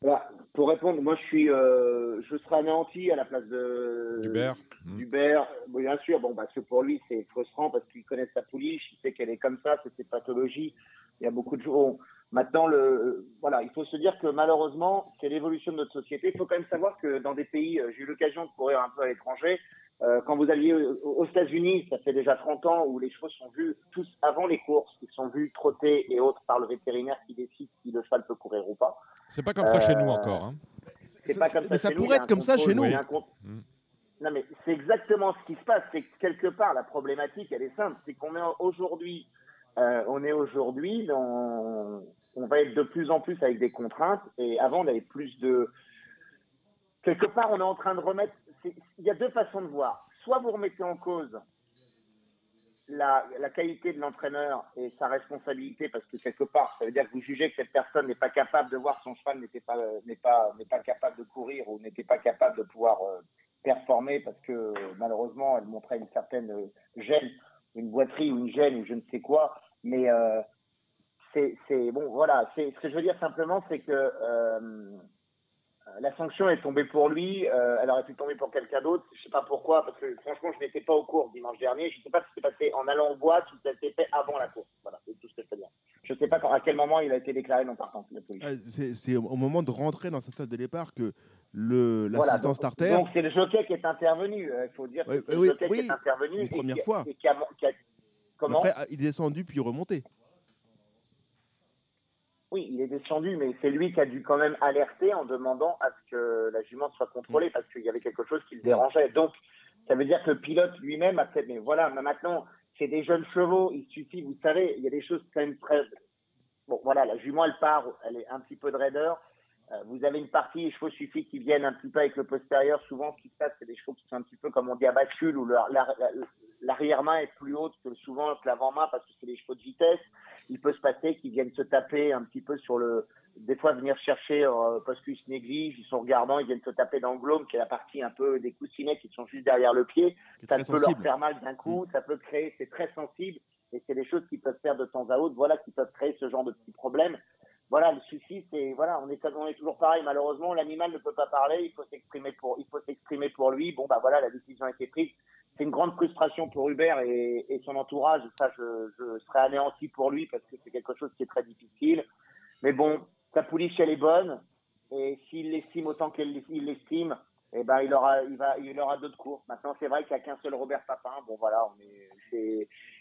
Voilà. Pour répondre, moi je suis, euh, je serai anéanti à la place de Hubert. Hubert, bon, bien sûr, bon, parce que pour lui c'est frustrant parce qu'il connaît sa pouliche, il sait qu'elle est comme ça, c'est ses pathologies. Il y a beaucoup de choses. Maintenant, le, voilà, il faut se dire que malheureusement, c'est l'évolution de notre société. Il faut quand même savoir que dans des pays, euh, j'ai eu l'occasion de courir un peu à l'étranger. Euh, quand vous alliez aux États-Unis, ça fait déjà 30 ans où les chevaux sont vus tous avant les courses, ils sont vus trotter et autres par le vétérinaire qui décide si le cheval peut courir ou pas. C'est pas comme ça chez nous Euh, encore. hein. C'est pas comme ça mais ça chez nous, pourrait être comme ça chez nous. Mm. Non, mais c'est exactement ce qui se passe. C'est que quelque part, la problématique, elle est simple. C'est qu'on est aujourd'hui, euh, on est aujourd'hui dans, on va être de plus en plus avec des contraintes. Et avant, on avait plus de. Quelque part, on est en train de remettre. Il y a deux façons de voir. Soit vous remettez en cause la, qualité de l'entraîneur et sa responsabilité, parce que quelque part, ça veut dire que vous jugez que cette personne n'est pas capable de voir son cheval n'était pas n'est pas n'est pas capable de courir ou n'était pas capable de pouvoir euh, performer parce que malheureusement elle montrait une certaine euh, gêne, une boiterie ou une gêne ou je ne sais quoi. Mais euh, c'est bon voilà. Ce que je veux dire simplement, c'est que euh, la sanction est tombée pour lui. euh, elle aurait pu tomber pour quelqu'un d'autre. Je sais pas pourquoi, parce que franchement, je n'étais pas au cours dimanche dernier. Je sais pas ce qui s'est passé en allant au bois, tout ça s'est fait avant la course. Voilà, c'est tout ce que je peux dire. Je sais pas quand- à quel moment il a été déclaré non partant. Ah, C'est au moment de rentrer dans sa stade de départ que le Voilà, l'assistant donc- starter. Donc c'est le jockey qui est intervenu. euh, Il faut dire Oui, que oui, le jockey oui, qui est intervenu une et première qui- fois. et qui a, qui a- comment Après, il est descendu puis remonté. Oui, il est descendu, mais c'est lui qui a dû quand même alerter en demandant à ce que la jument soit contrôlée parce qu'il y avait quelque chose qui le dérangeait. Donc, ça veut dire que le pilote lui-même a peut-être. Mais voilà, mais maintenant, c'est des jeunes chevaux. Il suffit, vous savez, il y a des choses quand même très. Bon, voilà, la jument, elle part, elle est un petit peu de raideur. Euh, vous avez une partie, les chevaux suffit qu'ils viennent un petit peu avec le postérieur. Souvent, ce qui se passe, c'est des chevaux qui sont un petit peu, comme on dit, à bascule, où l'arrière-main est plus haute que souvent que l'avant-main parce que c'est des chevaux de vitesse. Il peut se passer qu'ils viennent se taper un petit peu sur le, des fois venir chercher euh, parce qu'ils se négligent, ils sont regardants, ils viennent se taper dans le glaume, qui est la partie un peu des coussinets qui sont juste derrière le pied. Ça peut leur faire mal d'un coup, ça peut créer, c'est très sensible, et c'est des choses qui peuvent faire de temps à autre, voilà, qui peuvent créer ce genre de petits problèmes. Voilà, le souci, c'est, voilà, on est, toujours pareil, malheureusement, l'animal ne peut pas parler, il faut s'exprimer pour, il faut s'exprimer pour lui. Bon, bah voilà, la décision a été prise. C'est une grande frustration pour Hubert et, son entourage. Ça, je, je serais anéanti pour lui parce que c'est quelque chose qui est très difficile. Mais bon, sa pouliche, elle est bonne. Et s'il l'estime autant qu'il il l'estime, eh ben, il aura, il va, il aura d'autres courses. Maintenant, c'est vrai qu'il n'y a qu'un seul Robert Papin. Bon, voilà,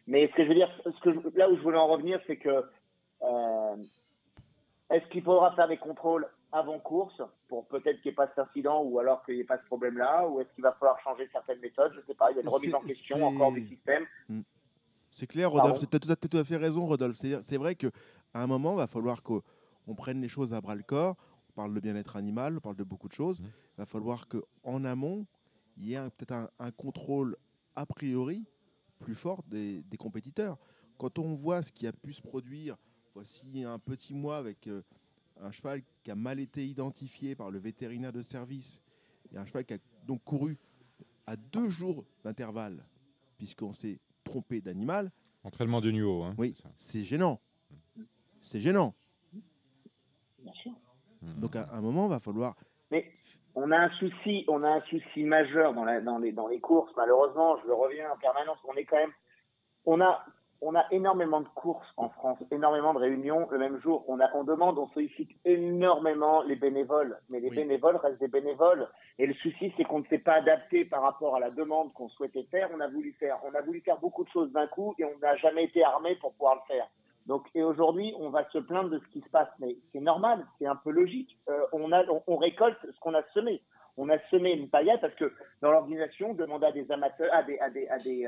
mais ce que je veux dire, là où je voulais en revenir, c'est que, euh, est-ce qu'il faudra faire des contrôles avant course pour peut-être qu'il n'y ait pas cet incident ou alors qu'il n'y ait pas ce problème-là ou est-ce qu'il va falloir changer certaines méthodes? Je ne sais pas, il y a une remise en question encore du système. C'est clair, Rodolphe. Tu as tout, à- tout à fait raison, Rodolphe. C'est vrai qu'à un moment, il va falloir qu'on on prenne les choses à bras le corps. On parle de bien-être animal, on parle de beaucoup de choses. Mmh. Il va falloir qu'en amont, il y ait peut-être un, un contrôle a priori plus fort des, des compétiteurs. Quand on voit ce qui a pu se produire, voici un petit mois avec euh, un cheval qui a mal été identifié par le vétérinaire de service et un cheval qui a donc couru à deux jours d'intervalle, puisqu'on s'est trompé d'animal, Entraînement de Nuo. Hein, Oui. c'est gênant. C'est gênant. Bien sûr. Mhm. Donc à un moment, va falloir. Mais on a un souci, on a un souci majeur dans, la- dans les, dans les courses. Malheureusement, je le reviens en permanence. On est quand même, on a, on a énormément de courses en France, énormément de réunions le même jour. On a, on demande, on sollicite énormément les bénévoles, mais les Oui. bénévoles restent des bénévoles. Et le souci, c'est qu'on ne s'est pas adapté par rapport à la demande qu'on souhaitait faire. On a voulu faire, on a voulu faire beaucoup de choses d'un coup et on n'a jamais été armé pour pouvoir le faire. Donc, et aujourd'hui, on va se plaindre de ce qui se passe, mais c'est normal, c'est un peu logique. Euh, on, a, on, on récolte ce qu'on a semé. On a semé une paillette parce que dans l'organisation, on demande à des amateurs, à des, à des, à des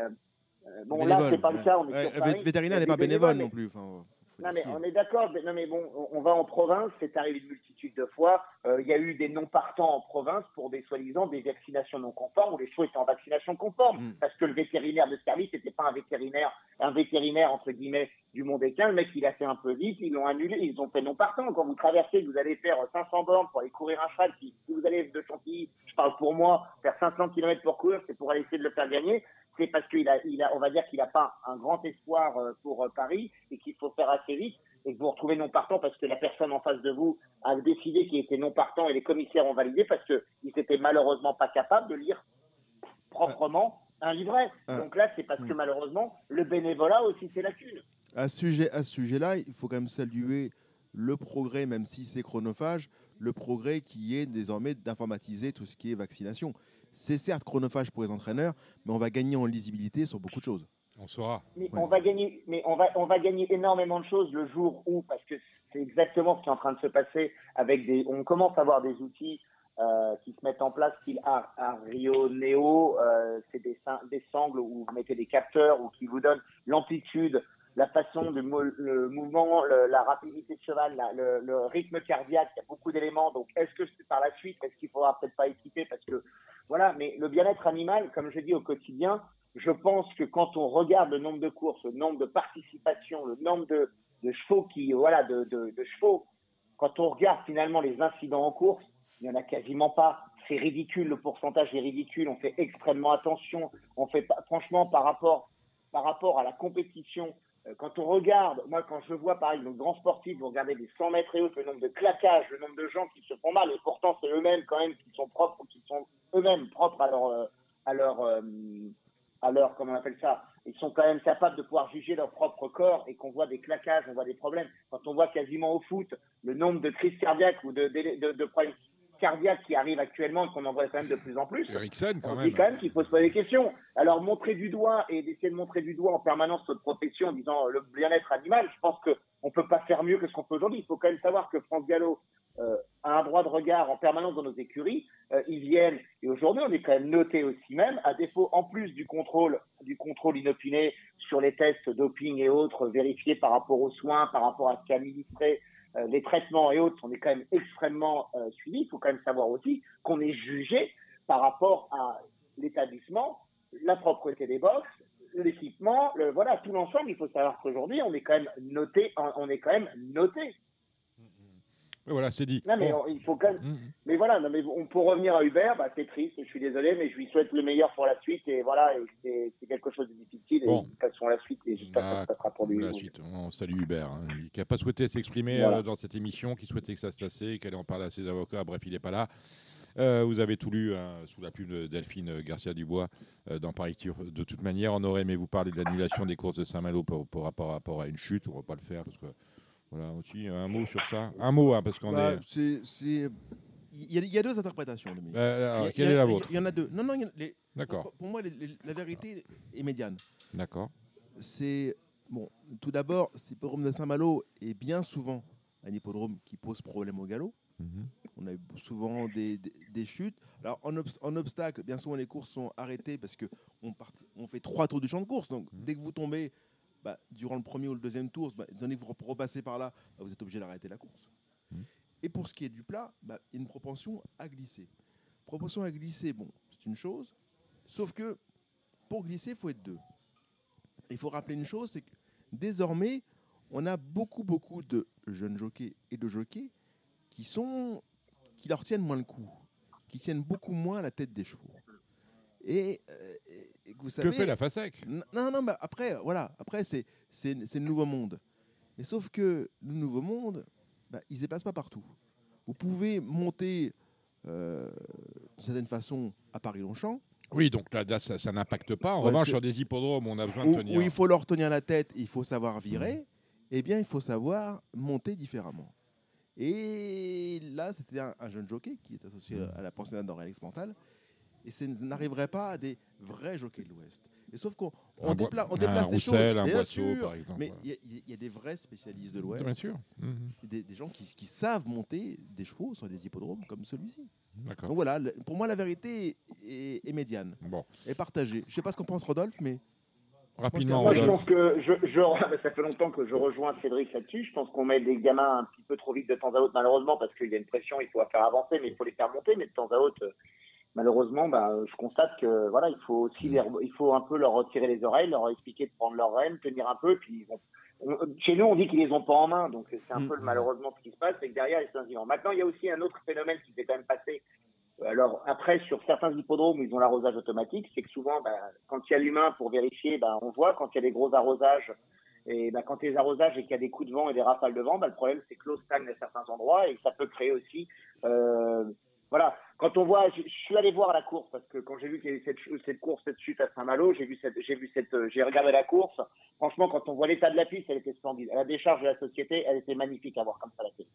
euh, euh, bon là, bénévoles, c'est pas le cas. On est Paris. vétérinaire n'est pas bénévole non plus. Enfin, non mais on est d'accord, non mais bon, on- va en province, c'est arrivé une multitude de fois. Euh, Il y a eu des non partants en province pour des soi-disant des vaccinations non conformes où les chevaux étaient en vaccination conforme Mm. parce que le vétérinaire de service n'était pas un vétérinaire, un vétérinaire entre guillemets du monde équin. Le mec il a fait un peu vite, ils l'ont annulé, ils ont fait non partant. Quand vous traversez, vous allez faire 500 bornes pour aller courir un cheval. Si si vous allez de Chantilly, je parle pour moi, faire 500 km pour courir, c'est pour aller essayer de le faire gagner c'est parce qu'il a, il a, on va dire qu'il n'a pas un grand espoir euh, pour euh, Paris et qu'il faut faire assez vite et que vous retrouvez non partant parce que la personne en face de vous a décidé qu'il était non partant et les commissaires ont validé parce qu'ils n'étaient malheureusement pas capables de lire proprement un livret. Donc là, c'est parce que Mm. malheureusement, le bénévolat a aussi ses lacunes. À ce sujet, à ce sujet-là, il faut quand même saluer le progrès, même si c'est chronophage, le progrès qui est désormais d'informatiser tout ce qui est vaccination. C'est certes chronophage pour les entraîneurs, mais on va gagner en lisibilité sur beaucoup de choses. On saura. Mais Ouais. on va gagner, mais on va, on va gagner énormément de choses le jour où, parce que c'est exactement ce qui est en train de se passer avec des, on commence à avoir des outils euh, qui se mettent en place, style à, à Rio Neo, euh, c'est des, des sangles où vous mettez des capteurs ou qui vous donnent l'amplitude la façon de le mouvement, la rapidité de cheval, le, rythme cardiaque, il y a beaucoup d'éléments. Donc, est-ce que c'est par la suite, est-ce qu'il faudra peut-être pas équiper parce que voilà, mais le bien-être animal, comme je dis au quotidien, je pense que quand on regarde le nombre de courses, le nombre de participations, le nombre de, chevaux qui, voilà, de, chevaux, quand on regarde finalement les incidents en course, il n'y en a quasiment pas. C'est ridicule, le pourcentage est ridicule. On fait extrêmement attention. On fait franchement, par rapport, par rapport à la compétition, quand on regarde, moi, quand je vois, pareil, nos grands sportifs, vous regardez des 100 mètres et autres, le nombre de claquages, le nombre de gens qui se font mal, et pourtant, c'est eux-mêmes, quand même, qui sont propres, qui sont eux-mêmes propres à leur, euh, à leur, euh, à leur, comment on appelle ça, ils sont quand même capables de pouvoir juger leur propre corps et qu'on voit des claquages, on voit des problèmes. Quand on voit quasiment au foot le nombre de crises cardiaques ou de, de, de, de problèmes cardiaques qui arrivent actuellement et qu'on en voit quand même de plus en plus, Eriksen, quand on même. dit quand même qu'il faut se poser des questions. Alors, montrer du doigt et d'essayer de montrer du doigt en permanence notre profession en disant euh, le bien-être animal, je pense qu'on ne peut pas faire mieux que ce qu'on fait aujourd'hui. Il faut quand même savoir que France Gallo euh, a un droit de regard en permanence dans nos écuries. Euh, ils viennent, et aujourd'hui, on est quand même noté aussi même, à défaut, en plus du contrôle, du contrôle inopiné sur les tests doping et autres, vérifiés par rapport aux soins, par rapport à ce administré, euh, les traitements et autres, on est quand même extrêmement euh, suivi. Il faut quand même savoir aussi qu'on est jugé par rapport à l'établissement, la propreté des box, l'équipement, le, voilà, tout l'ensemble. Il faut savoir qu'aujourd'hui, on est quand même noté, on est quand même noté. Mais voilà, c'est dit. Non, mais on- il faut quand même. Mhm. Mais voilà, non, mais on peut revenir à Hubert, bah, c'est triste, je suis désolé, mais je lui souhaite le meilleur pour la suite et voilà, et c'est quelque chose de difficile Bon. et passons la suite et j'espère que ça se passera pour lui. La suite, on salue Hubert, hein, qui n'a pas souhaité s'exprimer Voilà. euh, dans cette émission, qui souhaitait que ça se tassait, qu'elle en parle à ses avocats. Bref, il n'est pas là. Euh, vous avez tout lu hein, sous la plume de Delphine Garcia Dubois euh, dans Paris Tour. De toute manière, on aurait aimé vous parler de l'annulation des courses de Saint-Malo rapport, rapport à une chute. On ne va pas le faire parce que voilà aussi un mot sur ça. Un mot hein, parce qu'on Bah, est. c'est- c'est- Il y, a- il y a deux interprétations. Euh, alors, Il y a- quelle il y a- est la vôtre Il y en a deux. Non, non, il y en a- les- D'accord, Pour, pour moi, les- les- la vérité est médiane. d'accord. C'est bon. Tout d'abord, l'hippodrome de Saint-Malo est bien souvent un hippodrome qui pose problème au galop. Mhm. On a souvent des, des- des chutes. Alors en, obs- en obstacle, bien souvent les courses sont arrêtées parce que on, part- on fait trois tours du champ de course. Donc Mhm. dès que vous tombez bah, durant le premier ou le deuxième tour, bah, étant donné que vous repassez par là, bah, vous êtes obligé d'arrêter la course. Mhm. Et pour ce qui est du plat, bah, il y a une propension à glisser. Propension à glisser, bon, c'est une chose. Sauf que pour glisser, il faut être deux. Il faut rappeler une chose, c'est que désormais, on a beaucoup, beaucoup de jeunes jockeys et de jockeys qui sont qui leur tiennent moins le coup, qui tiennent beaucoup moins la tête des chevaux. Et, euh, et- et que vous savez, Que fait la FASEC Non, non, mais après, voilà, après c'est le nouveau monde. Mais sauf que le nouveau monde, bah, il se déplace pas partout. Vous pouvez monter euh, d'une certaine façon à Paris-Longchamp, Oui, donc là, là, ça, ça n'impacte pas. En Ouais, revanche, sur des hippodromes on a besoin où, de tenir. où il faut leur tenir la tête, il faut savoir virer, eh bien, il faut savoir monter différemment. Et là, c'était un, un jeune jockey qui est associé Mm. à la pensionnat d'Aurélie Mental. Et ça n'arriverait pas à des vrais jockeys de l'Ouest. Et sauf qu'on on Un Boi- dépla- on un déplace les choses. Roussel, un bien Boisseau, sûr, par exemple, Mais il y, a- il y a des vrais spécialistes de l'Ouest. Bien sûr. Mhm. Des, des gens qui, qui savent monter des chevaux sur des hippodromes comme celui-ci. D'accord. Donc voilà, le- pour moi, la vérité est, est médiane, Bon, est partagée. Je sais pas ce qu'en pense Rodolphe, mais rapidement, Moi, je pense que je, je, ça fait longtemps que je rejoins Cédric là-dessus. Je pense qu'on met des gamins un petit peu trop vite de temps à autre, malheureusement, parce qu'il y a une pression, il faut la faire avancer, mais il faut les faire monter. Mais de temps à autre, euh, malheureusement, bah, je constate que voilà, il faut aussi les- il faut un peu leur retirer les oreilles, leur expliquer de prendre leurs rênes, tenir un peu, puis ils vont. on- chez nous, on dit qu'ils les ont pas en main, donc c'est un Mm. peu malheureusement ce qui se passe, c'est que derrière, ils sont. Maintenant, il y a aussi un autre phénomène qui s'est quand même passé. Alors après, sur certains hippodromes ils ont l'arrosage automatique, c'est que souvent, bah, quand il y a l'humain pour vérifier, bah, on voit quand il y a des gros arrosages. Et bah, quand il y a des arrosages et qu'il y a des coups de vent et des rafales de vent, bah, le problème c'est que l'eau stagne à certains endroits et ça peut créer aussi. euh, voilà. Quand on voit, je, je suis allé voir la course parce que quand j'ai vu qu'il y avait cette, course, cette chute à Saint-Malo, j'ai vu cette, j'ai vu cette, euh, j'ai regardé la course. Franchement, quand on voit l'état de la piste, elle était splendide. À la décharge de la société, elle était magnifique à voir comme ça la tête.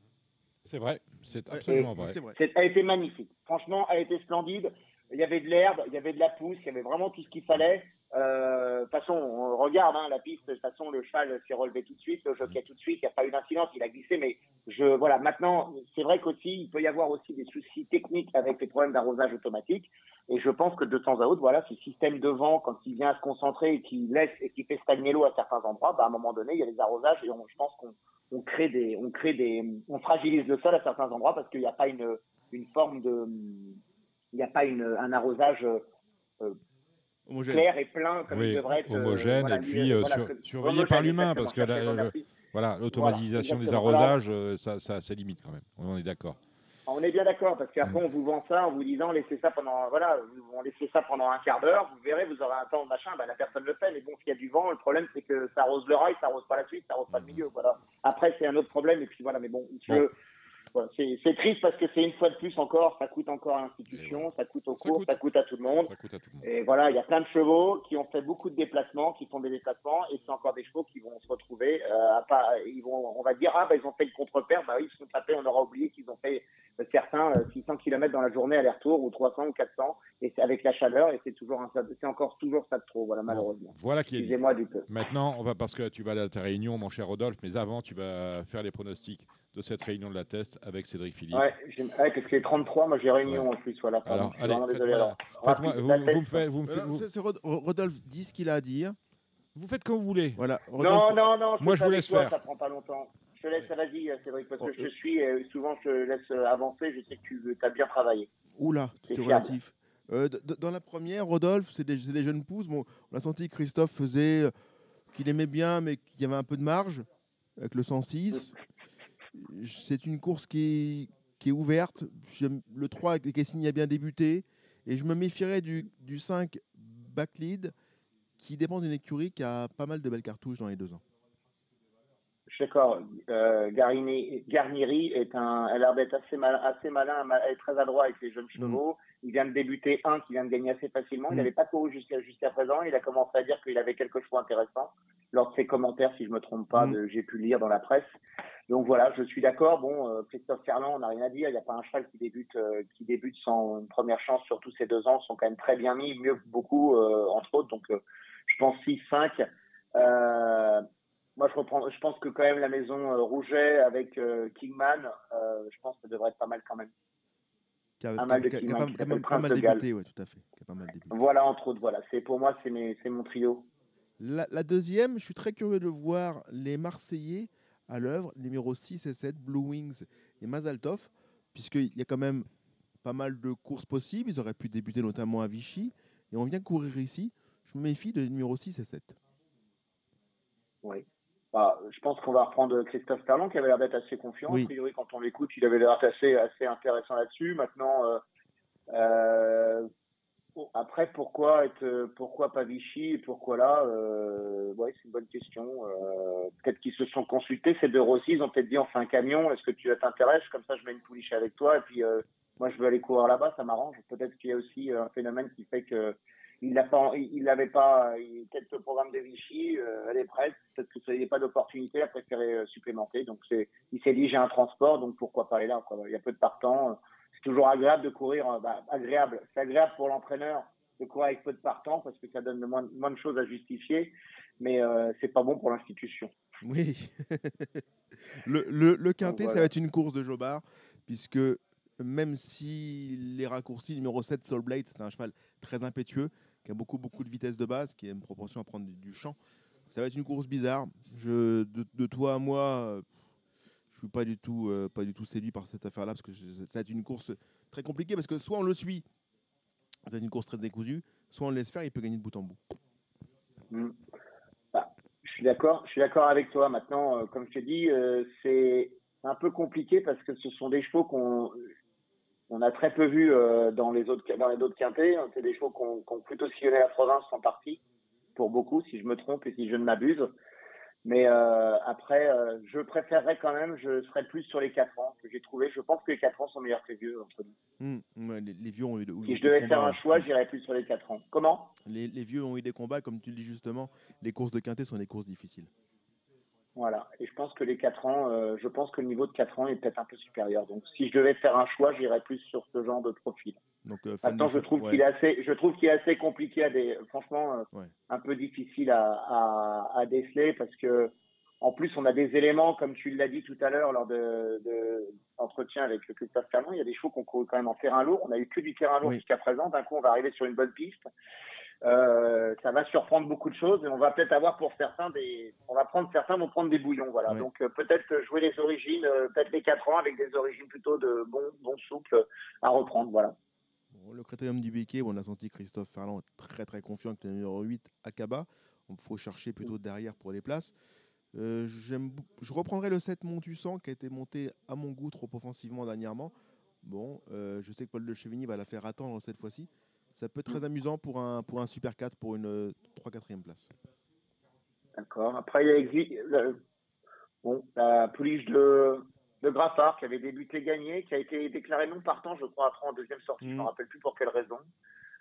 C'est vrai, c'est absolument vrai. c'est vrai. C'est- Elle était magnifique. Franchement, elle était splendide. Il y avait de l'herbe, il y avait de la pousse, il y avait vraiment tout ce qu'il fallait. Euh, De toute façon, on regarde hein, la piste. De toute façon, le cheval s'est relevé tout de suite, le jockey tout de suite. Il n'y a pas eu d'incidence, il a glissé. Mais je, voilà. Maintenant, c'est vrai qu'aussi, il peut y avoir aussi des soucis techniques avec les problèmes d'arrosage automatique. Et je pense que de temps à autre, voilà, ce système de vent, quand il vient se concentrer et qu'il laisse et qu'il fait stagner l'eau à certains endroits, bah, à un moment donné, il y a des arrosages et on, je pense qu'on on crée des, on crée des, on fragilise le sol à certains endroits parce qu'il n'y a pas une, une forme de, il n'y a pas une, un arrosage euh, Homogène. clair et plein comme Oui, il devrait être. euh, homogène voilà, et puis euh, euh, voilà, sur- que- surveillé par l'humain, parce que la- le- voilà, l'automatisation des arrosages, euh, ça, ça, limite quand même. On est d'accord. On est bien d'accord parce qu'après on vous vend ça en vous disant laissez ça pendant voilà on laissez ça pendant un quart d'heure vous verrez vous aurez un temps machin bah la personne le fait mais bon s'il y a du vent le problème c'est que ça arrose le rail ça arrose pas la suite ça arrose pas le milieu voilà après c'est un autre problème et puis voilà mais bon je- Bon. Voilà, c'est triste parce que c'est une fois de plus encore ça coûte encore à l'institution ça coûte au Ça cours ça coûte à tout le monde Ça coûte à tout le monde. et voilà, il y a plein de chevaux qui ont fait beaucoup de déplacements, qui font des déplacements, et c'est encore des chevaux qui vont se retrouver. Euh, à pas, ils vont, on va dire ah bah ils ont fait le contre-père, bah oui ils se sont tapés, on aura oublié qu'ils ont fait euh, certains euh, 600 km dans la journée aller-retour ou 300 ou 400, et c'est avec la chaleur, et c'est toujours un, c'est encore toujours ça de trop, voilà malheureusement. Voilà qui est. Excusez-moi du peu. Maintenant, on va parce que tu vas aller à ta réunion, mon cher Rodolphe, mais avant, tu vas faire les pronostics de cette réunion de la test avec Cédric Philippe. Ouais, ouais, parce que les 33, moi j'ai réunion en plus, voilà. Alors, je suis allez, désolé. Alors, rapide, vous, me faites, vous me faites, Alors, vous, c'est- c'est Rod- Rodolphe dit ce qu'il a à dire. vous faites comme vous voulez. Voilà. Non, Rodolphe, non, non. Moi, je vous laisse toi, faire. Ça prend pas longtemps. Je te laisse, vas-y, euh, Cédric, parce que Oh, je te euh. suis et souvent je te laisse euh, avancer. Je sais que tu as bien travaillé. Oula, tout C'est relatif. Euh, dans la première, Rodolphe, c'est des, des jeunes pousses. Bon, on a senti que Christophe faisait euh, qu'il aimait bien, mais qu'il y avait un peu de marge avec le 106. C'est une course qui est, ouverte. Le 3 avec Kessing a bien débuté. Et je me méfierais du, du 5 backlead qui dépend d'une écurie qui a pas mal de belles cartouches dans les deux ans. Suis d'accord. Euh, Garnieri est un, a l'air d'être assez malin, assez malin, ma- elle est très adroit avec les jeunes chevaux. Il vient de débuter un qui vient de gagner assez facilement. Il Mm. n'avait pas couru jusqu'à jusqu'à présent. Il a commencé à dire qu'il avait quelques chevaux intéressants lors de ses commentaires, si je me trompe pas, Mm. de- j'ai pu lire dans la presse. Donc voilà, je suis d'accord. Bon, euh, Christophe Ferland, on n'a rien à dire. Il n'y a pas un cheval qui débute, euh, qui débute sans une première chance sur tous ces deux ans. Ils sont quand même très bien mis, mieux que beaucoup, euh, entre autres. Donc, euh, je pense 6-5. Euh, moi, je, reprends, je pense que quand même la maison euh, Rouget avec euh, Kingman, euh, je pense que ça devrait être pas mal quand même. Qui a, Un mal de qui Kingman pas, qui qui a s'appelle pas mal de débuté, ouais, tout à fait. Qui a pas mal débuté. Voilà, entre autres, voilà. C'est pour moi, c'est mon trio. La, la deuxième, je suis très curieux de voir les Marseillais à l'œuvre, les numéros 6 et 7, Blue Wings et Mazaltov, puisqu'il y a quand même pas mal de courses possibles. Ils auraient pu débuter notamment à Vichy. Et on vient courir ici. Je me méfie des numéros 6 et 7. Oui. Bah, je pense qu'on va reprendre Christophe Ferland qui avait l'air d'être assez confiant. Oui. A priori, quand on l'écoute, il avait l'air assez, assez intéressant là-dessus. Maintenant, euh, euh, bon, après, pourquoi être, pourquoi pas Vichy et pourquoi là euh, Ouais, c'est une bonne question. Euh, peut-être qu'ils se sont consultés ces deux aussi. Ils ont peut-être dit on fait un camion. Est-ce que tu t'intéresses? Comme ça, je mets une pouliche avec toi et puis moi, je veux aller courir là-bas. Ça m'arrange. Peut-être qu'il y a aussi un phénomène qui fait que il l'a pas, il pas, il, peut-être le programme de Vichy, euh, elle est prête, peut-être que ça n'y a pas d'opportunité, elle a préféré euh, supplémenter. Donc c'est, il s'est dit j'ai un transport, donc pourquoi pas aller là, quoi. Il y a peu de partants. C'est toujours agréable de courir, euh, bah, agréable. C'est agréable pour l'entraîneur de courir avec peu de partants parce que ça donne moins, moins de choses à justifier, mais euh, c'est pas bon pour l'institution. Oui. le, le, le quintet, Donc, ça va être une course de Jobard, puisque même si les raccourcis, numéro 7, Soul Blade, c'est un cheval très impétueux, qui a beaucoup, beaucoup de vitesse de base, qui a une proportion à prendre du, champ. Ça va être une course bizarre. De, toi à moi, euh, je suis pas du tout, euh, pas du tout séduit par cette affaire-là, parce que ça va être une course très compliquée, parce que soit on le suit, ça va être une course très décousue, soit on le laisse faire, il peut gagner de bout en bout. Mm. Bah, je suis d'accord, je suis d'accord avec toi. Maintenant, euh, comme je te dis, euh, c'est un peu compliqué parce que ce sont des chevaux qu'on on a très peu vus euh, dans les autres dans les autres quintés. C'est des chevaux qu'on qu'on plutôt sillonné la province en partie, pour beaucoup, si je me trompe et si je ne m'abuse. Mais euh, après, euh, je préférerais quand même, je serais plus sur les 4 ans que j'ai trouvé. Je pense que les 4 ans sont meilleurs que les vieux. entre nous. Ouais, les, les vieux ont eu, de- Si je devais faire un choix, j'irais plus sur les 4 ans. Comment? Les, les vieux ont eu des combats, comme tu le dis justement. Les courses de quintet sont des courses difficiles. Voilà. Et je pense que les 4 ans, euh, je pense que le niveau de 4 ans est peut-être un peu supérieur. Donc, si je devais faire un choix, j'irais plus sur ce genre de profil. Donc, euh, Maintenant, de- je trouve ouais. qu'il est assez, je trouve qu'il est assez compliqué à des, franchement, euh, Ouais. un peu difficile à, à, à déceler parce que En plus, on a des éléments, comme tu l'as dit tout à l'heure lors de, de l'entretien avec Christophe Ferland, il y a des chevaux qu'on court quand même en terrain lourd. On a eu que du terrain lourd Oui. jusqu'à présent. D'un coup, on va arriver sur une bonne piste. Euh, ça va surprendre beaucoup de choses et on va peut-être avoir pour certains des, on va prendre certains vont prendre des bouillons, voilà. Donc euh, peut-être jouer les origines, euh, peut-être les quatre ans avec des origines plutôt de bons, bons souples à reprendre, voilà. Bon, le critérium du Béquet, on a senti Christophe Ferland très très confiant avec le numéro 8 Akaba. Il faut chercher plutôt derrière pour les places. Je reprendrai le 7 Montussan qui a été monté à mon goût trop offensivement dernièrement. Bon, je sais que Paul de Chevigny va la faire attendre cette fois-ci. Ça peut être très amusant pour un, pour un Super 4 pour une 3-4e place. D'accord. Après, il y a exi- le- bon, la pouliche de, de Graffard qui avait débuté gagné, qui a été déclaré non partant, je crois, après en deuxième sortie. Je ne me Mm. rappelle plus pour quelle raison.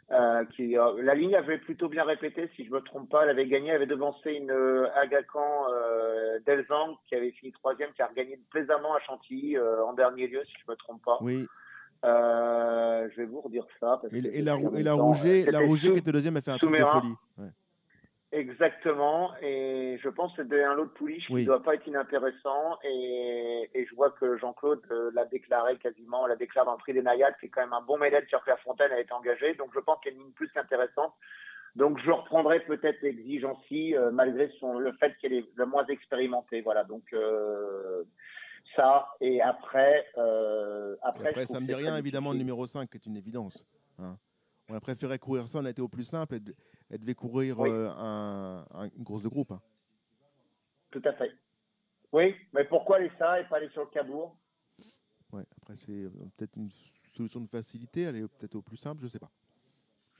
Euh, qui, euh, la ligne avait plutôt bien répété, si je me trompe pas. Elle avait gagné, elle avait devancé une euh, Agacan euh, Delzang qui avait fini troisième, qui a regagné plaisamment à Chantilly euh, en dernier lieu, si je me trompe pas. Oui, Euh, je vais vous redire ça. parce et, que et la, et la Rouget, la qui était deuxième, a fait un truc de folie. Ouais. Exactement, et je pense que c'est un lot de pouliche qui ne doit pas être inintéressant, et, et je vois que Jean-Claude euh, l'a déclaré quasiment, l'a déclaré dans le prix des Nayades, qui est quand même un bon médaille sur Clairefontaine a été engagé, donc je pense qu'il y a une ligne plus qu'intéressante. Donc je reprendrai peut-être l'exigency, euh, malgré son, le fait qu'elle est le moins expérimentée, voilà, donc euh, ça, et après... Euh, Et après, ça me que dit rien, évidemment, le numéro 5, qui est une évidence. hein. On a préféré courir ça, on a été au plus simple. Elle, elle devait courir Oui. euh, un- un- une course de groupe. hein. Tout à fait. Oui, mais pourquoi aller ça et pas aller sur le Cabourg? Ouais, après, c'est euh, peut-être une solution de facilité, aller peut-être au plus simple, je sais pas.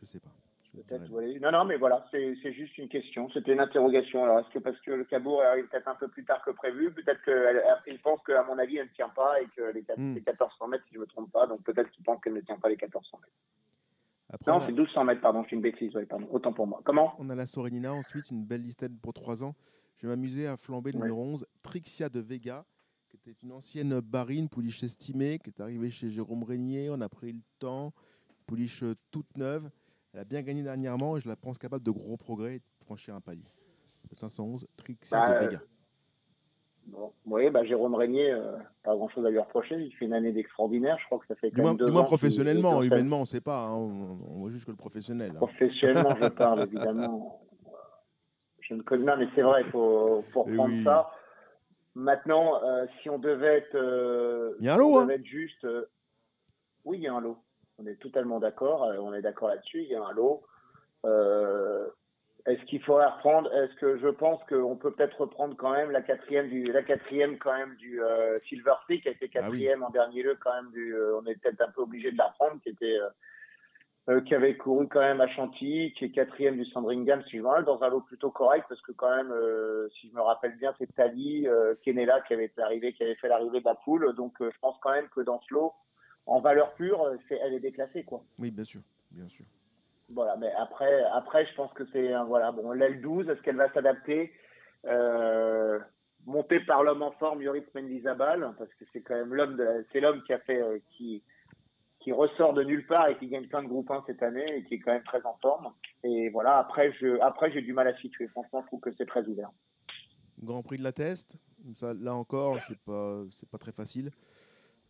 Je sais pas. Peut-être, oui. Non, non, mais voilà, c'est c'est juste une question. C'était une interrogation. Alors, est-ce que parce que le Cabourg arrive peut-être un peu plus tard que prévu, peut-être qu'il pense qu'à mon avis, elle ne tient pas et que les, quatre- Hmm. les 1400 mètres, si je ne me trompe pas, donc peut-être qu'il pense qu'elle ne tient pas les 1400 mètres. Après, Non, a, c'est 1200 mètres, pardon, suis une bêtise, oui, pardon. Autant pour moi. Comment? On a la Sorenina, ensuite une belle listette pour 3 ans. Je vais m'amuser à flamber le Ouais. numéro 11, Trixia de Vega, qui était une ancienne barine, pouliche estimée, qui est arrivée chez Jérôme Régnier. On a pris le temps, pouliche euh, toute neuve. Elle a bien gagné dernièrement et je la pense capable de gros progrès et de franchir un palier. Le 511, Trixia Bah, de euh, Vega. Bon, oui, bah, Jérôme Régnier, euh, pas grand-chose à lui reprocher. Il fait une année d'extraordinaire. Je crois que ça fait Du quand moins, deux du moins professionnellement, humainement, on ne sait pas. hein, on, on voit juste que le professionnel. hein. Professionnellement, je parle évidemment. Je ne connais pas, mais c'est vrai, il faut, faut Eh reprendre oui. ça. Maintenant, euh, si on devait être, euh, Il y a un si lot, on hein. devait être juste, oui, il y a un lot. On est totalement d'accord. euh, on est d'accord là-dessus. Il y a un lot. Euh, est-ce qu'il faudrait reprendre Est-ce que je pense qu'on peut peut-être reprendre quand même la quatrième du, la quatrième quand même du euh, Silver qui a été Ah oui. quatrième en dernier lieu quand même du. euh, on est peut-être un peu obligé de la prendre, qui était euh, qui avait couru quand même à Chantilly, qui est quatrième du Sandringham, si je me rappelle, dans un lot plutôt correct, parce que quand même, si je me rappelle bien, c'est Tali, Kenela qui avait été arrivé, qui avait fait l'arrivée de la poule. Donc, je pense quand même que dans ce lot, en valeur pure, euh, c'est, elle est déclassée, quoi. Oui, bien sûr, bien sûr. Voilà, mais après, après, je pense que c'est un- voilà, bon, l'aile 12, est-ce qu'elle va s'adapter euh, Montée par l'homme en forme, Yoris Mendizabal, parce que c'est quand même l'homme, de- c'est l'homme qui a fait, euh, qui, qui ressort de nulle part et qui gagne plein de groupes 1 cette année et qui est quand même très en forme. Et voilà, après, je, après, j'ai du mal à situer. Franchement, je trouve que c'est très ouvert. Grand Prix de la Teste, ça, là encore, c'est pas, c'est pas très facile.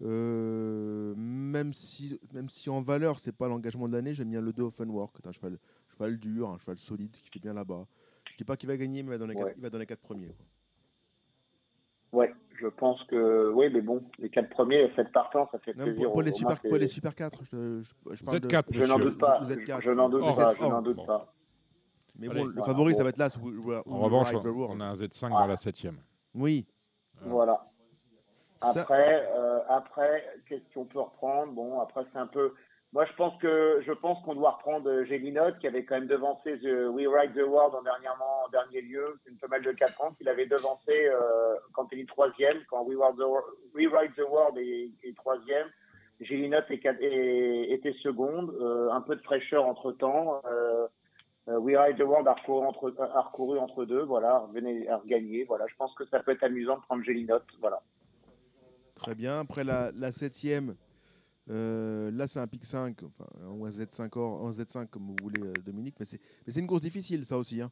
Euh, même, si, même si en valeur, c'est pas l'engagement de l'année, j'aime bien le 2 Offenwork, qui est un cheval, cheval dur, un cheval solide qui fait bien là-bas. Je dis pas qu'il va gagner, mais il va dans les, Ouais. quatre, il va dans les quatre premiers. quoi. Ouais, je pense que, oui, mais bon, les quatre premiers, cette partants, ça fait Non, plaisir. pour, pour les au super, pour c'est- les super 4, je, je, je parle de- 4, Je n'en monsieur. doute pas. Vous êtes. Je n'en doute Oh, pas. Je n'en oh, doute bon. pas. Mais Allez. bon, le Voilà, favori, bon. ça va être là. En revanche, on a un Z5 Ah. dans la 7ème. Oui, Voilà. Après, euh, après, qu'est-ce qu'on peut reprendre? Bon, après, c'est un peu. Moi, je pense que je pense qu'on doit reprendre euh, Gélinot, qui avait quand même devancé The We Ride the World en dernier lieu, une femelle de 4 ans, qu'il avait devancé euh, quand il est troisième, quand We Ride the, We Ride the World est, troisième. Gélinot est, quat- est- était seconde, un peu de fraîcheur entre temps. We Ride the World a recouru entre, a recouru entre deux, voilà, à regagner. Voilà, je pense que ça peut être amusant de prendre Gélinot, voilà. Très bien. Après la, la septième, euh, là c'est un pic 5, enfin, un Z5, or, un Z5 comme vous voulez, euh, Dominique, mais c'est une course difficile, ça aussi. hein.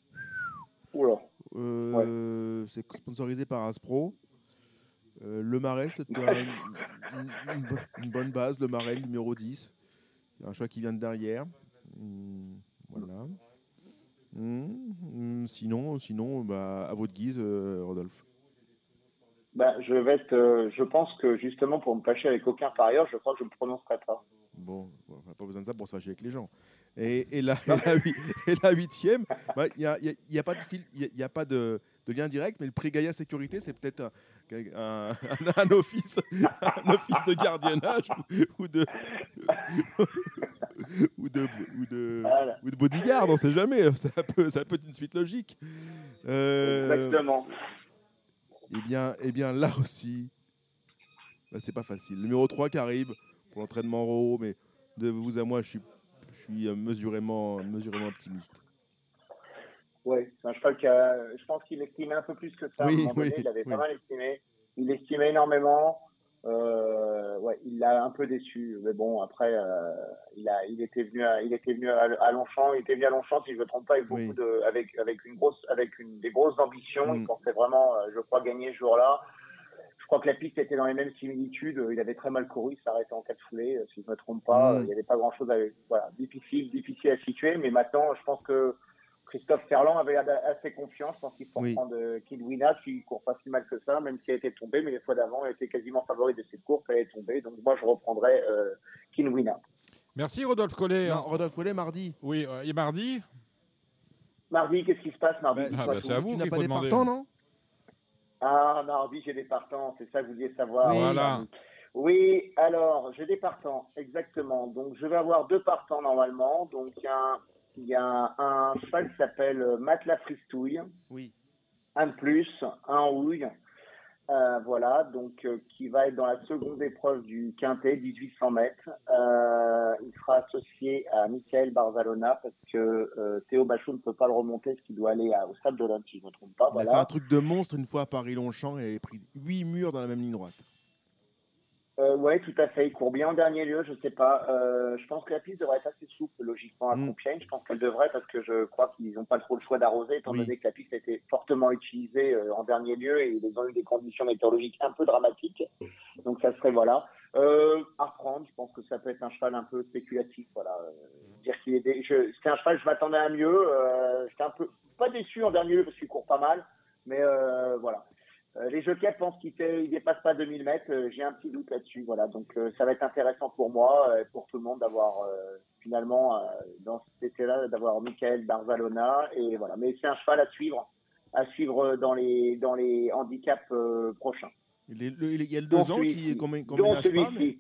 Oula. Euh, C'est sponsorisé par Aspro. Euh, le Marais, une, une une bonne base. Le Marais, numéro 10. Il y a un choix qui vient de derrière. Hmm, voilà. Hmm, hmm, sinon, sinon bah, à votre guise, Rodolphe. Bah, je vais être, euh, je pense que justement pour me fâcher avec aucun parieur, je crois que je me prononcerai pas. Bon, on n'a pas besoin de ça pour se fâcher avec les gens. Et, et, la, et la et la huitième, bah, il n'y a, a- a pas de, fil- il y a- a pas de, de lien direct, mais le prix Gaïa Sécurité, c'est peut-être un, un, un- un office, un office de gardiennage ou de, ou de, ou de, Voilà. ou de bodyguard, on ne sait jamais. Ça peut, ça peut être une suite logique. Euh, Exactement. Eh bien, eh bien, là aussi, bah, c'est pas facile. Le numéro 3, Caribe, pour l'entraînement Roro, mais de vous à moi, je suis, je suis euh, mesurément, mesurément optimiste. Oui, c'est un cheval qui a, je pense qu'il estimait un peu plus que ça. Oui, donné. il avait oui. pas mal estimé. Il estimait énormément. Euh, ouais, il l'a un peu déçu. Mais bon, après, euh, il a, il était venu, à, il était venu à, à Longchamp. Il était venu à Longchamp, si je me trompe pas, avec beaucoup Oui. de, avec, avec une grosse, avec une, des grosses ambitions. Mm. Il pensait vraiment, euh, je crois, gagner ce jour-là. Je crois que la piste était dans les mêmes similitudes. Il avait très mal couru, il arrêté en quatre foulées, euh, si je me trompe pas. Mm. Il n'y avait pas grand-chose à, voilà, difficile, difficile à situer. Mais maintenant, je pense que Christophe Ferland avait assez confiant. Je pense qu'il faut Oui. reprendre euh, Kidwina, qui court pas si mal que ça, même s'il a été tombé. Mais les fois d'avant, il était quasiment favori de cette course, elle est tombée. Donc moi, je reprendrai euh, Kidwina. Merci Rodolphe Collet. Non, Rodolphe Collet, mardi. Oui, euh, et mardi? Mardi, qu'est-ce qui se passe mardi? Bah, Dites-moi Ah, bah, c'est à vous qu'il pas faut des demander. partants, non? Ah, mardi, j'ai des partants, c'est ça que vous vouliez savoir. Oui. Voilà. Oui, alors, j'ai des partants, exactement. Donc, je vais avoir deux partants normalement. Donc, il y a un, il y a un, cheval qui s'appelle Matelas Fristouille, Oui. un de plus, un en houille. Euh, voilà, donc euh, qui va être dans la seconde épreuve du Quintet, 1800 mètres. Euh, il sera associé à Michael Barzalona parce que Théo Bachot ne peut pas le remonter, parce qu'il doit aller à- au Stade de l'Homme, si je ne me trompe pas. Il a fait un truc de monstre une fois à Paris-Longchamp. Il avait pris 8 murs dans la même ligne droite. Euh, ouais, tout à fait. Il court bien en dernier lieu, je sais pas. Euh, je pense que la piste devrait être assez souple, logiquement, à Mm. Compiègne. Je pense qu'elle devrait parce que je crois qu'ils n'ont pas trop le choix d'arroser, étant Oui. donné que la piste a été fortement utilisée euh, en dernier lieu et ils ont eu des conditions météorologiques un peu dramatiques. Donc ça serait, voilà. Euh, à reprendre, je pense que ça peut être un cheval un peu spéculatif. Voilà. Dire qu'il est dé- je- C'était un cheval, je m'attendais à mieux. J'étais un peu, pas déçu en dernier lieu parce qu'il court pas mal. Mais voilà. Euh, les jockeys pensent qu'il fait- il dépasse pas 2000 mètres. Euh, J'ai un petit doute là-dessus. Voilà. Donc euh, ça va être intéressant pour moi, euh, pour tout le monde d'avoir finalement dans cet été-là d'avoir Michael Barzalona et voilà. Mais c'est un cheval à suivre, à suivre dans les dans les handicaps prochains. Il, est- le- il y a le Dont 2 ans qu'on Dont ménage pas. mais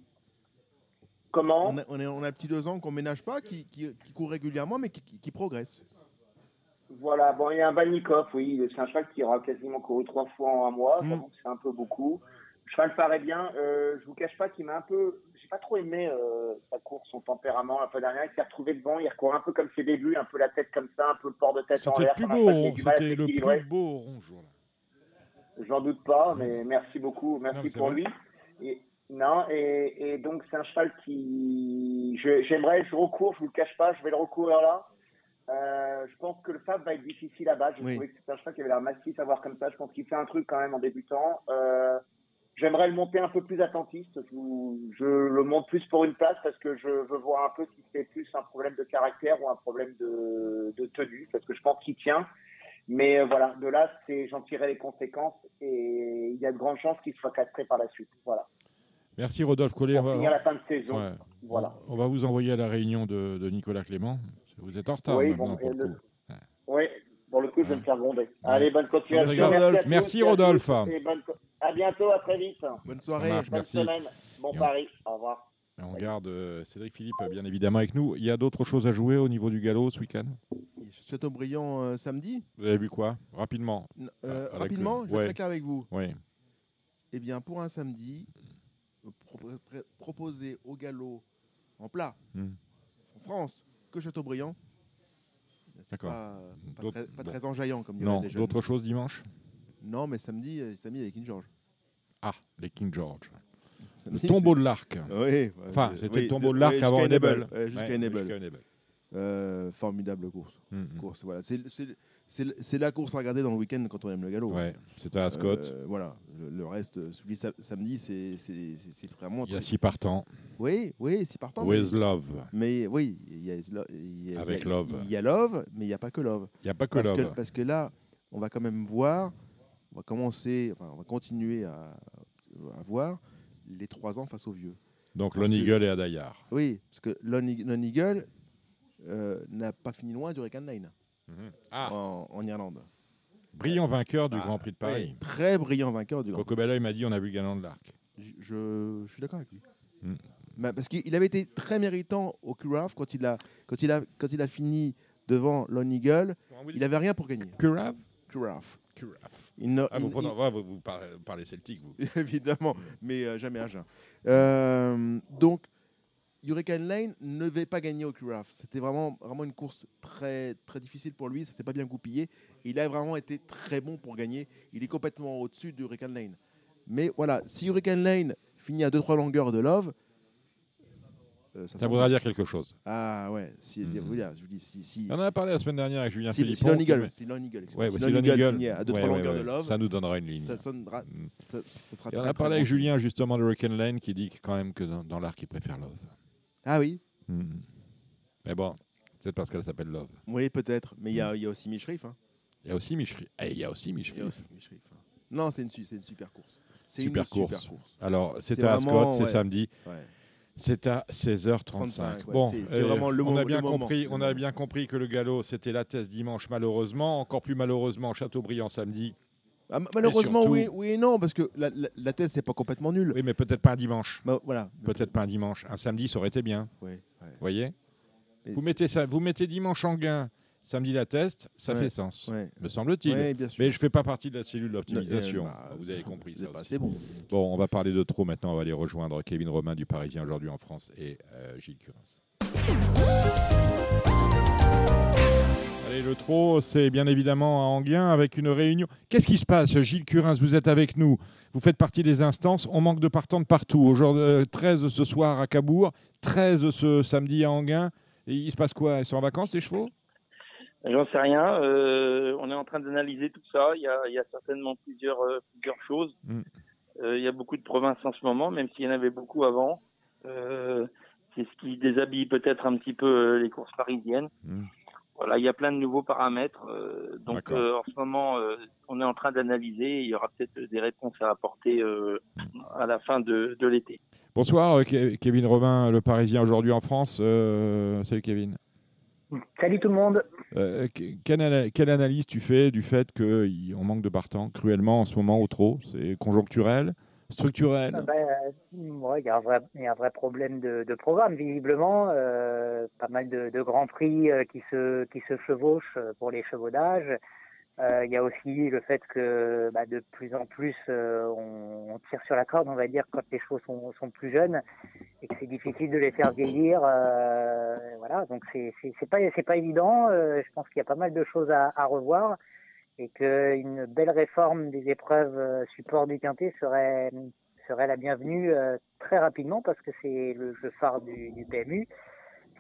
Comment? On, a, on, a, on a le petit 2 ans qu'on ménage pas, qui, qui, qui court régulièrement, mais qui- qui progresse. Voilà, bon, il y a un Vannikov, oui, c'est un cheval qui aura quasiment couru trois fois en un mois, Mm. c'est un peu beaucoup. Le cheval paraît bien, euh, je vous cache pas qu'il m'a un peu, j'ai pas trop aimé euh, sa course, son tempérament la fois dernière, il s'est retrouvé devant, il recourt un peu comme ses débuts, un peu la tête comme ça, un peu le port de tête en C'était le l'air, plus beau, c'était le plus beau ronge. voilà. J'en doute pas, mais merci beaucoup, merci Non, pour lui. Et, non, et, et donc c'est un cheval qui, je- j'aimerais, je recours, je vous le cache pas, je vais le recourir là. Euh, je pense que le Fab va être difficile à battre. Je Oui. trouvais que c'était un cheval qui avait l'air massif à voir comme ça. Je pense qu'il fait un truc quand même en débutant. Euh, J'aimerais le monter un peu plus attentiste. Je, je le monte plus pour une place parce que je veux voir un peu si c'est plus un problème de caractère ou un problème de, de tenue, parce que je pense qu'il tient. Mais euh, voilà, de là, c'est j'en tirerai les conséquences et il y a de grandes chances qu'il soit castré par la suite. Voilà. Merci Rodolphe Collet. On va, finir la fin de saison. ouais. Voilà. on, on va vous envoyer à la réunion de, de Nicolas Clément. Vous êtes en retard Oui, bon, pour le coup. Oui, pour le coup, je vais me faire gronder. Ouais. Allez, bonne continuation. Merci, à tous, Merci, à Rodolphe. bonne À bientôt, à très vite. Bonne soirée. marche, Bonne merci. semaine. Bon Et on- pari. Au revoir. Et on garde euh, Cédric Philippe, bien évidemment, avec nous. Il y a d'autres choses à jouer au niveau du galop ce week-end? Châteaubriand euh, samedi? Vous avez vu quoi? Rapidement. N- euh, Avec rapidement, le- je vais ouais. être très clair avec vous. Oui. Eh bien, pour un samedi, pro- pré- proposer au galop en plat Hmm. en France que Châteaubriand. C'est D'accord. pas, pas D'autres- très, pas bon. très enjaillant comme Non, d'autres choses dimanche? Non, mais samedi, euh, samedi avec King George. Ah, les King George. Le tombeau de l'arc. Oui. Enfin, euh, c'était oui, le tombeau de l'arc avant Enable. Enable. Ouais, jusqu'à Ouais, Enable. jusqu'à Enable. Euh, formidable course. Mhm. course voilà. C'est- C'est la course à regarder dans le week-end quand on aime le galop. Ouais, c'était à Scott. Euh, voilà. Le, le reste, euh, celui samedi, c'est vraiment. Il y a six partants. Oui, oui, c'est partant. With mais, Love. mais oui, il y a, il y a- il y a- Avec il y a- Love. Il y a Love, mais il n'y a pas que Love. Il n'y a pas que Parce que, Love. parce que là, on va quand même voir, on va commencer, enfin, on va continuer à, à voir les trois ans face aux vieux. Donc Parce Lon que- Eagle et Adayar. Oui, parce que Lon, Eag- Lon Eagle euh, n'a pas fini loin du Hurricane Lane Ah, en, en Irlande. brillant vainqueur du Ah, Grand Prix de oui, Paris. très brillant vainqueur du Grand Prix. Coco Belloy m'a dit on a vu le gagnant de l'Arc. Je, je- je suis d'accord avec lui. Mm. Bah, parce qu'il avait été très méritant au Curragh quand il a, quand il a, quand il a fini devant Lon Eagle. Il n'avait rien pour gagner. Curave Curragh. Curave. Il n'a- Ah, vous, il- vous, vous parlez, celtique, vous. évidemment, mais euh, jamais un jeun. Euh, donc, Hurricane Lane ne devait pas gagner au Curragh. C'était vraiment, vraiment une course très, très difficile pour lui. Ça s'est pas bien goupillé. Il a vraiment été très bon pour gagner. Il est complètement au-dessus du Hurricane Lane. Mais voilà, si Hurricane Lane finit à 2-3 longueurs de Love, euh, Ça sent voudra dire quelque chose. Ah ouais, si, voilà, je vous dis, si, si, On en a parlé la semaine dernière avec Julien si, Philippon. si Lon qui Eagle, si Lon Eagle, Ouais, si bah, Eagle Eagle, à 2-3 ouais, ouais, longueurs de Love, ça nous donnera une ligne. ça, sonnera- Mm. ça- ça sera Et on très, a très parlé avec. Julien justement de Hurricane Lane qui dit quand même que dans, dans l'Arc il préfère Love. Ah oui, Mm. Mais bon, c'est parce qu'elle s'appelle Love. oui peut-être, mais il y, a- il y a aussi Michrif. Hein. Il y a aussi Michri. Eh, il y a aussi Il y a Michri. aussi Michrif, hein. Non, c'est une, super course. C'est Super une course. super course. Alors, C'est à Scott, c'est ouais. samedi. Ouais. C'est à 16h35. 35, ouais, bon, c'est- c'est euh, vraiment le on a le bien moment, compris, le on a moment. bien compris que le galop c'était la thèse dimanche malheureusement, encore plus malheureusement Châteaubriand samedi. Ah, ma- malheureusement, surtout- oui, oui et non, parce que la, la, la thèse, c'est pas complètement nul. Oui, mais peut-être pas un dimanche. Bah, voilà. Peut-être pas un dimanche. Un samedi, ça aurait été bien. Ouais. Vous voyez vous mettez, ça, vous mettez dimanche en gain, samedi la test, ça Ouais, fait sens, Ouais. me semble-t-il. Mais je fais pas partie de la cellule d'optimisation. euh, bah, vous avez compris c'est ça. C'est bon. Bon, on va parler de trop maintenant. On va aller rejoindre Kevin Romain du Parisien aujourd'hui en France et euh, Gilles Curins. Allez, le trot, c'est bien évidemment à Anguien avec une réunion. Qu'est-ce qui se passe, Gilles Curins Vous êtes avec nous. Vous faites partie des instances. On manque de partants de partout. Aujourd'hui, euh, 13 ce soir à Cabourg, 13 ce samedi à Anguin. Et il se passe quoi? Ils sont en vacances, les chevaux? J'en sais rien. euh, on est en train d'analyser tout ça. Il y a, il y a certainement plusieurs, euh, plusieurs choses. Mm. Euh, il y a beaucoup de provinces en ce moment, même s'il y en avait beaucoup avant. Euh, c'est ce qui déshabille peut-être un petit peu euh, les courses parisiennes. Mm. Voilà, il y a plein de nouveaux paramètres. euh, donc euh, en ce moment, euh, on est en train d'analyser. Il y aura peut-être des réponses à apporter euh, à la fin de, de l'été. Bonsoir, Ke- Kevin Romain, le Parisien aujourd'hui en France. Euh, salut Kevin. Salut tout le monde. Euh, que- quelle, quelle analyse tu fais du fait qu'on manque de partants cruellement en ce moment au trop? C'est conjoncturel? Structurel Ah ben, euh, ouais, il y, a un vrai- y a un vrai problème de, programme, visiblement. Euh, pas mal de, grands prix euh, qui, se, qui se chevauchent pour les chevaudages. Euh, il y a aussi le fait que bah, de plus en plus on, tire sur la corde, on va dire, quand les chevaux sont, sont plus jeunes et que c'est difficile de les faire vieillir. Voilà, donc c'est pas pas évident. Je pense qu'il y a pas mal de choses à revoir et qu'une belle réforme des épreuves euh, support du quintet serait serait la bienvenue euh, très rapidement parce que c'est le jeu phare du, du PMU.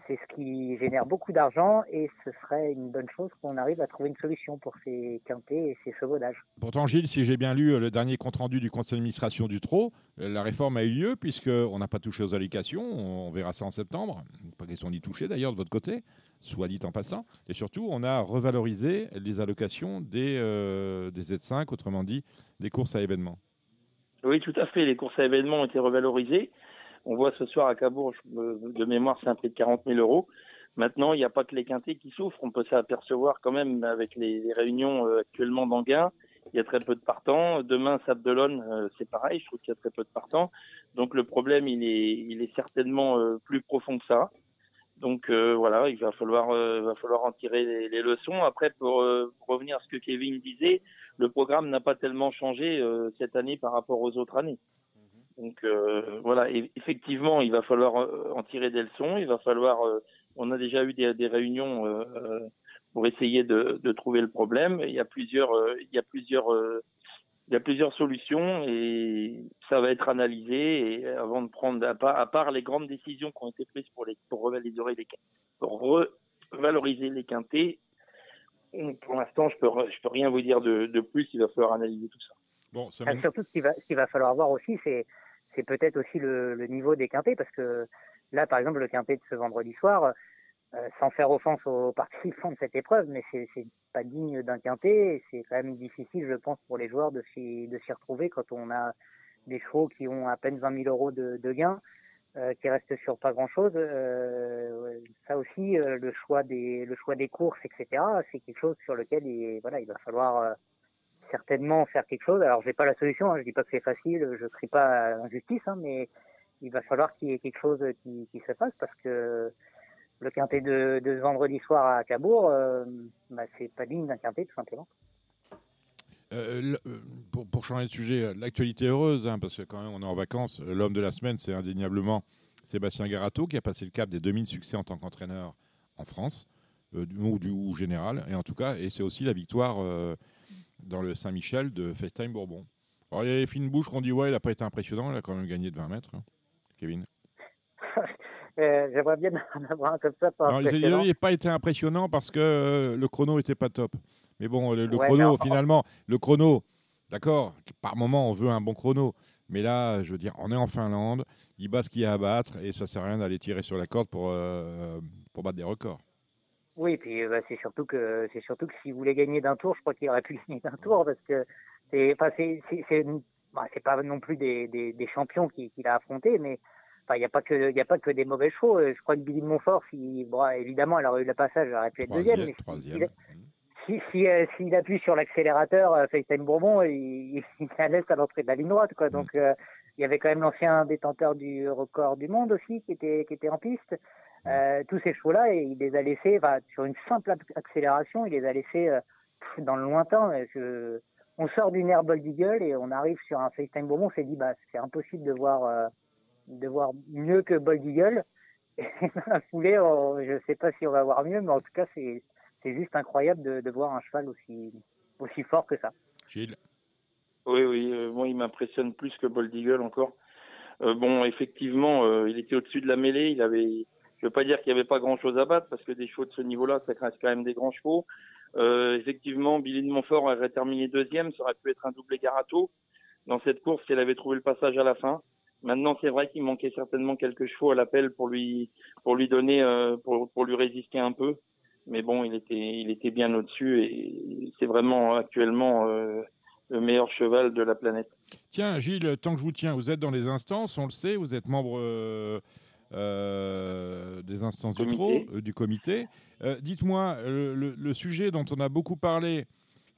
C'est ce qui génère beaucoup d'argent et ce serait une bonne chose qu'on arrive à trouver une solution pour ces quintets et ces chevaudages. Pourtant, Gilles, si j'ai bien lu euh, le dernier compte-rendu du conseil d'administration du TRO, euh, la réforme a eu lieu puisqu'on n'a pas touché aux allocations. On verra ça en septembre. Pas question d'y toucher d'ailleurs de votre côté, soit dit en passant. Et surtout, on a revalorisé les allocations des, euh, des Z5, autrement dit, des courses à événements. Oui, tout à fait. Les courses à événements ont été revalorisées. On voit ce soir à Cabourg, me- de mémoire, c'est un prix de 40 000 euros. Maintenant, il n'y a pas que les quintés qui souffrent. On peut s'apercevoir quand même avec les, réunions euh, actuellement d'Anguin. Il y a très peu de partants. Demain, Sabdelone, euh, c'est pareil. Je trouve qu'il y a très peu de partants. Donc le problème, il est, il est certainement euh, plus profond que ça. Donc euh, voilà, il va falloir, euh, va falloir en tirer les, leçons. Après, pour, euh, revenir à ce que Kevin disait, le programme n'a pas tellement changé euh, cette année par rapport aux autres années. Donc euh, voilà, et effectivement, il va falloir euh, en tirer des leçons. Il va falloir. euh, on a déjà eu des, des réunions pour essayer de, de trouver le problème. Il y a plusieurs, euh, il y a plusieurs, euh, il y a plusieurs solutions et ça va être analysé. Et avant de prendre, à part, à part les grandes décisions qui ont été prises pour les pour revaloriser les pour les quintés. Pour l'instant, je peux, je peux rien vous dire de, de plus. Il va falloir analyser tout ça. Bon, Ah, surtout, ce qu'il va, ce qu'il va falloir voir aussi, c'est, c'est peut-être aussi le, niveau des quintés, parce que là, par exemple, le quintet de ce vendredi soir, euh, sans faire offense aux participants de cette épreuve, mais c'est, pas digne d'un quintet. et C'est quand même difficile, je pense, pour les joueurs de s'y, retrouver quand on a des chevaux qui ont à peine 20 000 euros de, gains, euh, qui restent sur pas grand-chose. Euh, ça aussi, le choix des, courses, etc. C'est quelque chose sur lequel il, va falloir certainement faire quelque chose. Alors, j'ai pas la solution. Hein, je dis pas que c'est facile. Je crie pas à l'injustice, hein, mais il va falloir qu'il y ait quelque chose qui, se passe parce que le quintet de, vendredi soir à Cabourg, euh, bah, pas digne d'un quintet, tout simplement. Euh, euh, pour, changer de sujet, l'actualité heureuse, hein, parce que quand même on est en vacances, l'homme de la semaine, c'est indéniablement Sébastien Garato, qui a passé le cap des 2000 succès en tant qu'entraîneur en France, euh, du, ou du ou général, et en tout cas, et c'est aussi la victoire dans le Saint-Michel de FaceTime Bourbon. Alors il y a les fines bouches qui ont dit ouais, il n'a pas été impressionnant, il a quand même gagné de 20 mètres, hein, Kevin. Euh, J'aimerais bien en avoir un comme ça. Pas Non, il n'a pas été impressionnant parce que euh, le chrono était pas top. Mais bon, le, le Ouais, chrono, finalement, le chrono, d'accord, par moment, on veut un bon chrono. Mais là, je veux dire, on est en Finlande, il bat ce qu'il y a à battre et ça sert à rien d'aller tirer sur la corde pour, euh, pour battre des records. Oui, puis bah, c'est surtout que c'est surtout que s'il voulait gagner d'un tour, je crois qu'il aurait pu gagner d'un tour parce que c'est enfin c'est c'est c'est bah, pas non plus des des, des champions qu'il a affrontés, mais enfin il y a pas que il y a pas que des mauvais chevaux. Euh, Je crois que Billy de Montfort, si bon, évidemment, elle aurait eu le passage, elle aurait pu être deuxième, mais Troisième, si- troisième. si si euh, s'il appuie sur l'accélérateur, euh, FaceTime Bourbon, il, il est à l'entrée de la ligne droite, quoi. Donc euh, il y avait quand même l'ancien détenteur du record du monde aussi qui était qui était en piste. Euh, tous ces chevaux-là, il les a laissés, enfin, sur une simple ac- accélération, il les a laissés euh, dans le lointain. Je- on sort d'une air Bold Eagle et on arrive sur un FaceTime Bourbon. On s'est dit, bah, c'est impossible de voir, euh, de voir mieux que Bold Eagle. Et dans la foulée, on- je sais pas si on va voir mieux, mais en tout cas, c'est, c'est juste incroyable de, de voir un cheval aussi, aussi fort que ça. Gilles, Oui, oui, euh, moi il m'impressionne plus que Bold Eagle encore. Euh, bon, effectivement, euh, il était au-dessus de la mêlée. Il avait, je veux pas dire qu'il n'y avait pas grand-chose à battre parce que des chevaux de ce niveau-là, ça reste quand même des grands chevaux. Euh, effectivement, Billy de Montfort aurait terminé deuxième, ça aurait pu être un doublé Garato. Dans cette course, elle avait trouvé le passage à la fin. Maintenant, c'est vrai qu'il manquait certainement quelques chevaux à l'appel pour lui, donner, euh, pour, lui résister un peu. Mais bon, il était, il était bien au-dessus et c'est vraiment actuellement euh, le meilleur cheval de la planète. Tiens, Gilles, tant que je vous tiens, vous êtes dans les instances, on le sait, vous êtes membre euh, des instances du, Comité. TRO, euh, du comité. Euh, Dites-moi, le, le sujet dont on a beaucoup parlé,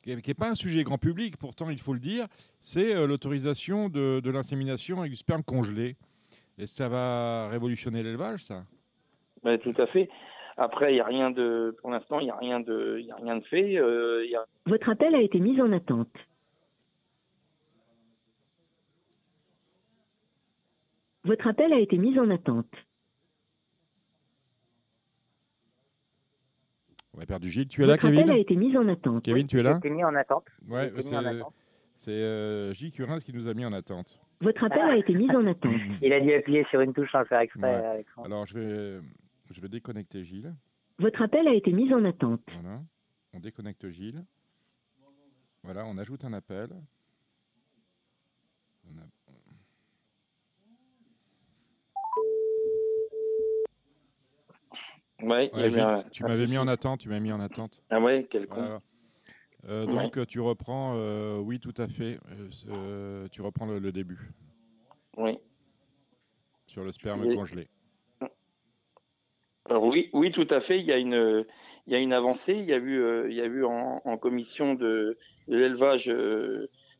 qui n'est pas un sujet grand public, pourtant il faut le dire, c'est euh, l'autorisation de, de l'insémination avec du sperme congelé. Et ça va révolutionner l'élevage, ça? Ouais, tout à fait. Après, il y a rien de, pour l'instant, il y a rien de, il a rien de fait. Euh, il y a Votre appel a été mis en attente. Votre appel a été mis en attente. On a perdu Gilles. Tu es là, Votre appel a Kevin été mis en attente. Kevin, tu es là mis en attente. Ouais, J'ai été mis en c'est attente. c'est, euh, Gilles Curins qui nous a mis en attente. Votre appel a été mis en attente. Il a dû appuyer sur une touche sans le faire exprès. Ouais. Alexandre. Alors, je vais, je vais déconnecter Gilles. Votre appel a été mis en attente. Voilà. On déconnecte Gilles. Voilà, on ajoute un appel. On a- Ouais, un- tu m'avais mis en attente, tu m'as mis en attente. Ah ouais, quel con. Voilà. Euh, donc, euh, tu reprends, euh, oui, tout à fait. euh, tu reprends le, le début Oui. sur le sperme Et- congelé. Alors oui, oui, tout à fait. Il y a une, il y a une avancée. Il y a eu, il y a eu en, en commission de, de l'élevage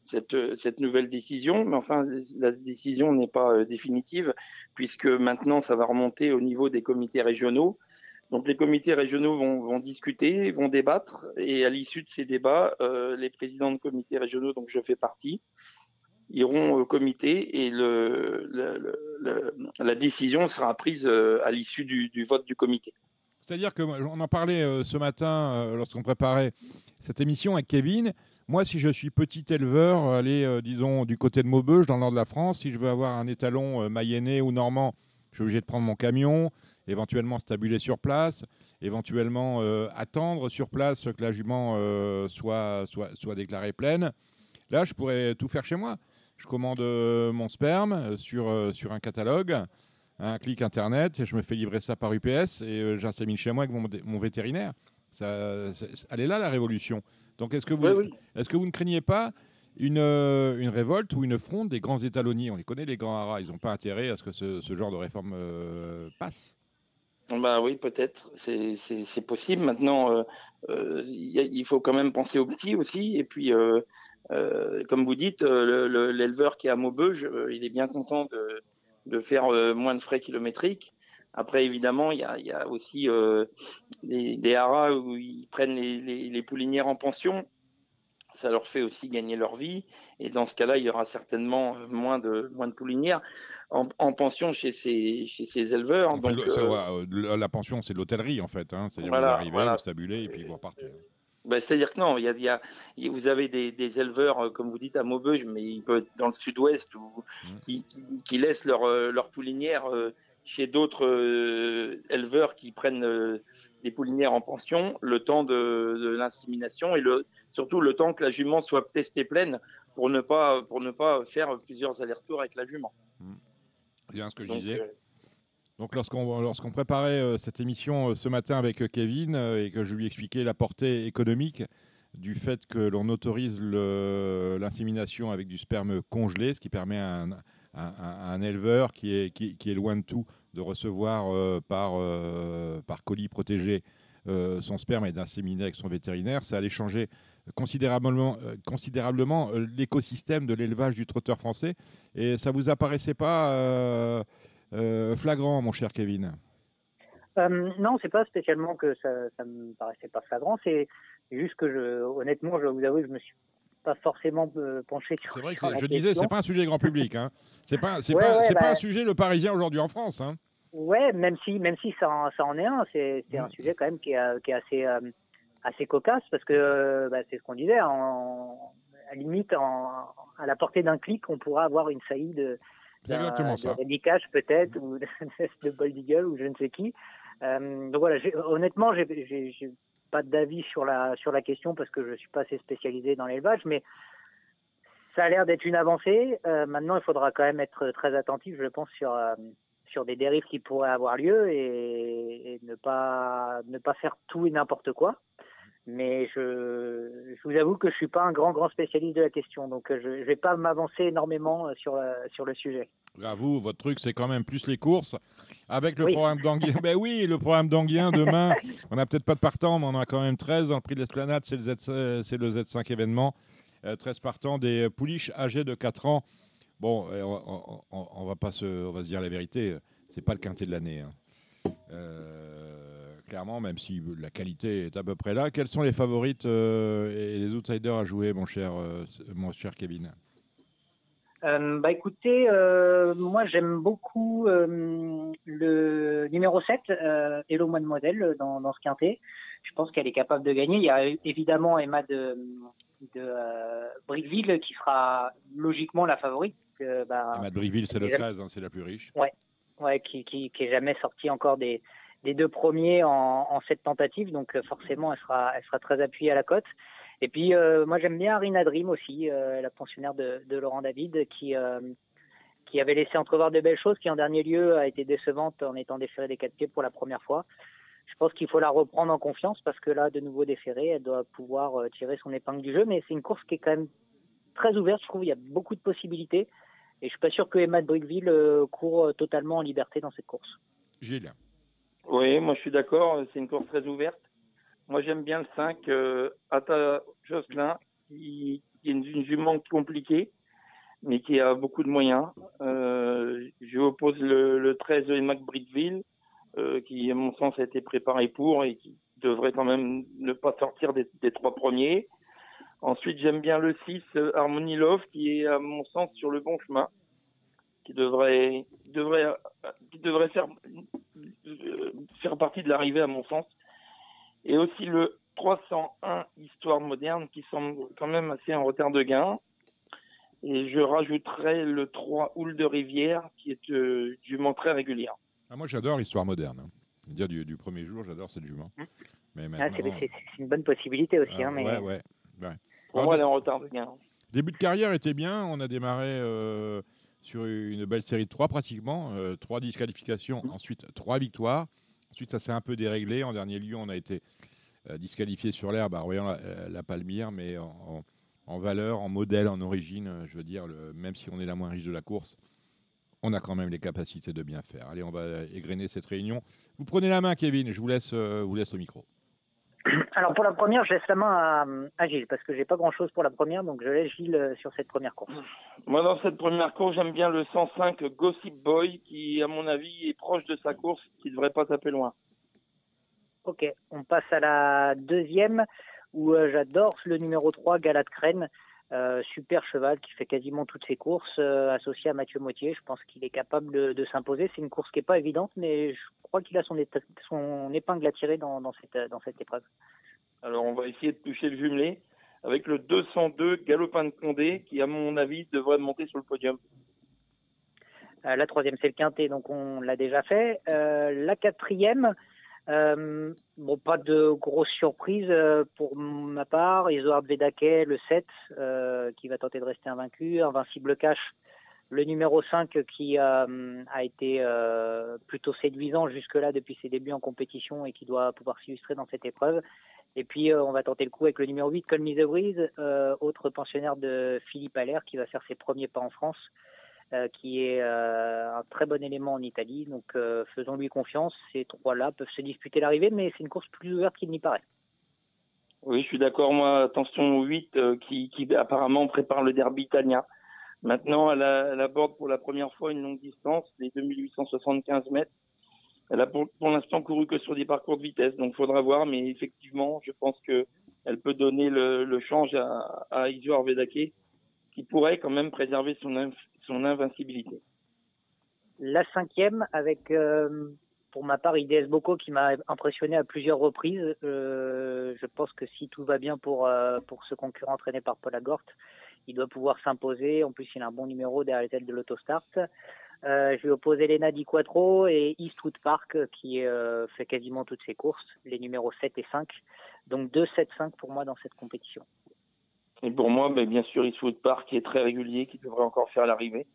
cette, cette nouvelle décision. Mais enfin, la décision n'est pas définitive puisque maintenant, ça va remonter au niveau des comités régionaux. Donc les comités régionaux vont, discuter, vont débattre, et à l'issue de ces débats, euh, les présidents de comités régionaux, donc je fais partie, iront au comité et le, la décision sera prise euh, à l'issue du, vote du comité. C'est-à-dire que on en parlait euh, ce matin lorsqu'on préparait cette émission avec Kevin. Moi, si je suis petit éleveur, aller, euh, disons, du côté de Maubeuge, dans le nord de la France, si je veux avoir un étalon mayennais ou normand, Je suis obligé de prendre mon camion, éventuellement stabuler sur place, éventuellement euh, attendre sur place que la jument euh, soit, soit, soit déclarée pleine. Là, je pourrais tout faire chez moi. Je commande euh, mon sperme sur, sur un catalogue, un clic internet, et je me fais livrer ça par UPS et j'insémine chez moi avec mon, mon vétérinaire. Ça, elle est là la révolution. Donc est-ce que vous, Oui, oui. est-ce que vous ne craignez pas une, une révolte ou une fronde des grands étalonniers On les connaît les grands haras, ils n'ont pas intérêt à ce que ce, ce genre de réforme euh, passe. Bah oui, peut-être, c'est possible. Maintenant, euh, euh, il faut quand même penser aux petits aussi. Et puis, euh, comme vous dites, le- le- l'éleveur qui est à Maubeuge, il est bien content de, de faire moins de frais kilométriques. Après, évidemment, il y a, il y a aussi des, haras où ils prennent les, les- poulinières en pension. Ça leur fait aussi gagner leur vie. Et dans ce cas-là, il y aura certainement moins de, moins de poulinières en, en pension chez ces, chez ces éleveurs. Enfin, Donc, euh, euh, la- pension, c'est l'hôtellerie en fait. hein. C'est-à-dire Voilà, vous arrivez, voilà. vous stabulez et puis vous repartez. Ben, C'est-à-dire que non, il y a, il y a- il y a- vous avez des, des éleveurs, euh, comme vous dites, à Maubeuge, mais ils peuvent être dans le sud-ouest, ou qui, qui- qui laissent leur, euh, leur poulinière euh, chez d'autres euh, éleveurs qui prennent euh, des poulinières en pension, le temps de, de l'insémination et le, surtout le temps que la jument soit testée pleine pour ne pas, pour ne pas faire plusieurs allers-retours avec la jument. Ce que je Donc, disais. euh, Donc lorsqu'on lorsqu'on préparait euh, cette émission euh, ce matin avec euh, Kevin et que je lui expliquais la portée économique du fait que l'on autorise l'insémination avec du sperme congelé, ce qui permet à un, à- à un éleveur qui est, qui, qui est loin de tout de recevoir par, par colis protégé son sperme et d'inséminer avec son vétérinaire, ça allait changer considérablement, euh, considérablement euh, l'écosystème de l'élevage du trotteur français. Et ça vous apparaissait pas euh, euh, flagrant, mon cher Kevin? Euh, non, c'est pas spécialement que ça, ça me paraissait pas flagrant. C'est juste que je, honnêtement, je dois vous avouer, que je me suis pas forcément penché sur. C'est vrai que je disais, c'est pas un sujet grand public. Hein. C'est pas, c'est Ouais, pas, ouais, c'est pas bah- un sujet le Parisien aujourd'hui en France. Hein. Ouais, même si, même si ça, en- ça en est un, c'est c'est un sujet quand même qui est, qui est assez, euh, assez cocasse parce que euh, bah, c'est ce qu'on disait. En, à la limite, en, à la portée d'un clic, on pourra avoir une saillie de, Cash peut-être ou de, Bold Eagle ou je ne sais qui. Euh, donc voilà, honnêtement, j'ai pas d'avis sur la sur la question parce que je suis pas assez spécialisé dans l'élevage, mais ça a l'air d'être une avancée. Euh, maintenant, il faudra quand même être très attentif, je pense, sur euh, sur des dérives qui pourraient avoir lieu et, et ne pas ne pas faire tout et n'importe quoi. Mais je, je vous avoue que je suis pas un grand grand spécialiste de la question, donc euh, je, je vais pas m'avancer énormément euh, sur euh, sur le sujet. À vous, votre truc, c'est quand même plus les courses. Avec le Oui. programme d'Anguien. ben oui, le programme d'Anguien, demain, on n'a peut-être pas de partants, mais on en a quand même 13. Dans le prix de l'esplanade, c'est le, Z, c'est le Z5 événement. Euh, 13 partants, des pouliches âgées de 4 ans. Bon, on, on- on va pas se, on va se dire la vérité, c'est pas le quintet de l'année. hein. Euh, clairement, même si la qualité est à peu près là. Quels sont les favorites euh, et les outsiders à jouer, mon cher, euh, mon cher Kevin? Euh, bah écoutez, euh, moi j'aime beaucoup euh, le numéro 7, euh, Hello Mademoiselle, dans, dans ce quintet. Je pense qu'elle est capable de gagner. Il y a évidemment Emma de, de Brickville qui sera logiquement la favorite. bah, Emma de Briville, c'est le déjà- 13, hein, c'est la plus riche. Ouais, ouais, qui, qui, qui est jamais sorti encore des, des deux premiers en, en sept tentatives, donc euh, forcément elle sera, très appuyée à la cote. Et puis euh, moi j'aime bien Arina Dream aussi, euh, la pensionnaire de, Laurent David, qui avait laissé entrevoir de belles choses, qui en dernier lieu a été décevante en étant déférée des quatre pieds pour la première fois. Je pense qu'il faut la reprendre en confiance parce que là, de nouveau déférée, elle doit pouvoir tirer son épingle du jeu. Mais c'est une course qui est quand même très ouverte, je trouve. Il y a beaucoup de possibilités. Et je suis pas sûr que Emma de Brickville court totalement en liberté dans cette course. Gilles. Oui, moi je suis d'accord, c'est une course très ouverte. Moi j'aime bien le 5, euh, Atta Jocelyn, qui, qui est une, jument compliquée, mais qui a beaucoup de moyens. Euh, je oppose le, le 13 Emac Brickville, euh, qui à mon sens a été préparé pour et qui devrait quand même ne pas sortir des, des trois premiers. Ensuite j'aime bien le 6 euh, Harmony Love, qui est à mon sens sur le bon chemin, qui devrait, devrait, euh, qui devrait faire euh, faire partie de l'arrivée à mon sens. Et aussi le 301 Histoire moderne qui semble quand même assez en retard de gain. Et je rajouterai le 3 Houle de Rivière qui est euh, jument très régulière. Ah, moi, j'adore l'histoire moderne. hein. Dire du, du premier jour, j'adore cette jument. Mais Ah, maintenant, c'est une bonne possibilité aussi. ah, hein, mais... ouais, ouais, ouais. Pour Alors, moi, elle est en retard de gain. Début de carrière était bien. On a démarré euh, sur une belle série de trois pratiquement. euh, trois disqualifications, ensuite trois victoires. Ensuite, ça s'est un peu déréglé. En dernier lieu, on a été euh, disqualifié sur l'herbe à Royan la, euh, la Palmyre, mais en, en- en valeur, en modèle, en origine, euh, je veux dire, le- même si on est la moins riche de la course, on a quand même les capacités de bien faire. Allez, on va égrener cette réunion. Vous prenez la main, Kevin. Je vous laisse, euh, vous laisse au micro. Alors pour la première, je laisse la main à, à Gilles parce que j'ai pas grand chose pour la première, donc je laisse Gilles euh, sur cette première course. Moi, dans cette première course, j'aime bien le 105 Gossip Boy, qui, à mon avis, est proche de sa course, qui devrait pas taper loin. Ok, on passe à la deuxième où euh, j'adore le numéro 3, Galate Crène. Euh, super cheval qui fait quasiment toutes ses courses, euh, associé à Mathieu Motier. Je pense qu'il est capable de, de s'imposer. C'est une course qui est pas évidente, mais je crois qu'il a son, éta- son épingle à tirer dans, dans, cette, dans cette épreuve. Alors, on va essayer de toucher le jumelé avec le 202 Galopin de Condé, qui, à mon avis, devrait monter sur le podium. Euh, la troisième, c'est le quintet, donc on l'a déjà fait. Euh, la quatrième, euh, bon, pas de grosse surprise euh, pour ma part. Isoard Vedake, le 7, euh, qui va tenter de rester invaincu. Invincible Cash, le numéro 5, qui a été plutôt séduisant jusque-là depuis ses débuts en compétition et qui doit pouvoir s'illustrer dans cette épreuve. Et puis, on va tenter le coup avec le numéro 8, Colmy de Brise, autre pensionnaire de Philippe Allaire, qui va faire ses premiers pas en France euh, qui est euh, un très bon élément en Italie. Donc euh, faisons-lui confiance. Ces trois-là peuvent se disputer l'arrivée, mais c'est une course plus ouverte qu'il n'y paraît. Oui, je suis d'accord. Moi, attention au 8 euh, qui, apparemment prépare le derby italien. Maintenant, elle, a- elle aborde pour la première fois une longue distance, les 2875 mètres. Elle a pour, l'instant couru que sur des parcours de vitesse, donc faudra voir. Mais effectivement, je pense que elle peut donner le, change à, à Isoar Vedake, qui pourrait quand même préserver son, invincibilité. La cinquième, avec euh, pour ma part IDS Boko qui m'a impressionné à plusieurs reprises. Euh, je pense que si tout va bien pour, euh, pour ce concurrent entraîné par Paul Agort, il doit pouvoir s'imposer. En plus, il a un bon numéro derrière les têtes de l'autostart. Je vais opposer Elena Di Quattro et Eastwood Park qui fait quasiment toutes ses courses, les numéros 7 et 5. Donc 2, 7, 5 pour moi dans cette compétition. Et pour moi, ben, bien sûr, Eastwood Park qui est très régulier, qui devrait encore faire l'arrivée.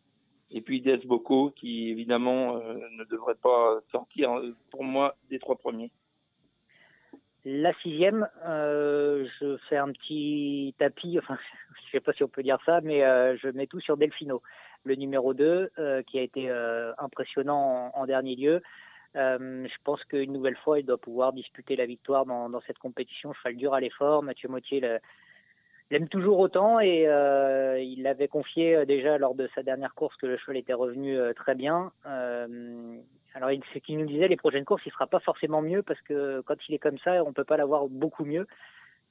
Et puis Des Boko qui, évidemment, euh, ne devrait pas sortir, euh, pour moi, des trois premiers. La sixième, euh, je fais un petit tapis, enfin, je sais pas si on peut dire ça, mais euh, je mets tout sur Delfino, le numéro 2, euh, qui a été impressionnant en, dernier lieu. Je pense qu'une nouvelle fois, il doit pouvoir disputer la victoire dans, cette compétition. Cheval dur à l'effort. Mathieu Mottier l'aime toujours autant et euh, il l'avait confié euh, déjà lors de sa dernière course que le cheval était revenu euh, très bien. Alors, il- ce qu'il nous disait, les prochaines courses, il sera pas forcément mieux parce que quand il est comme ça, on peut pas l'avoir beaucoup mieux.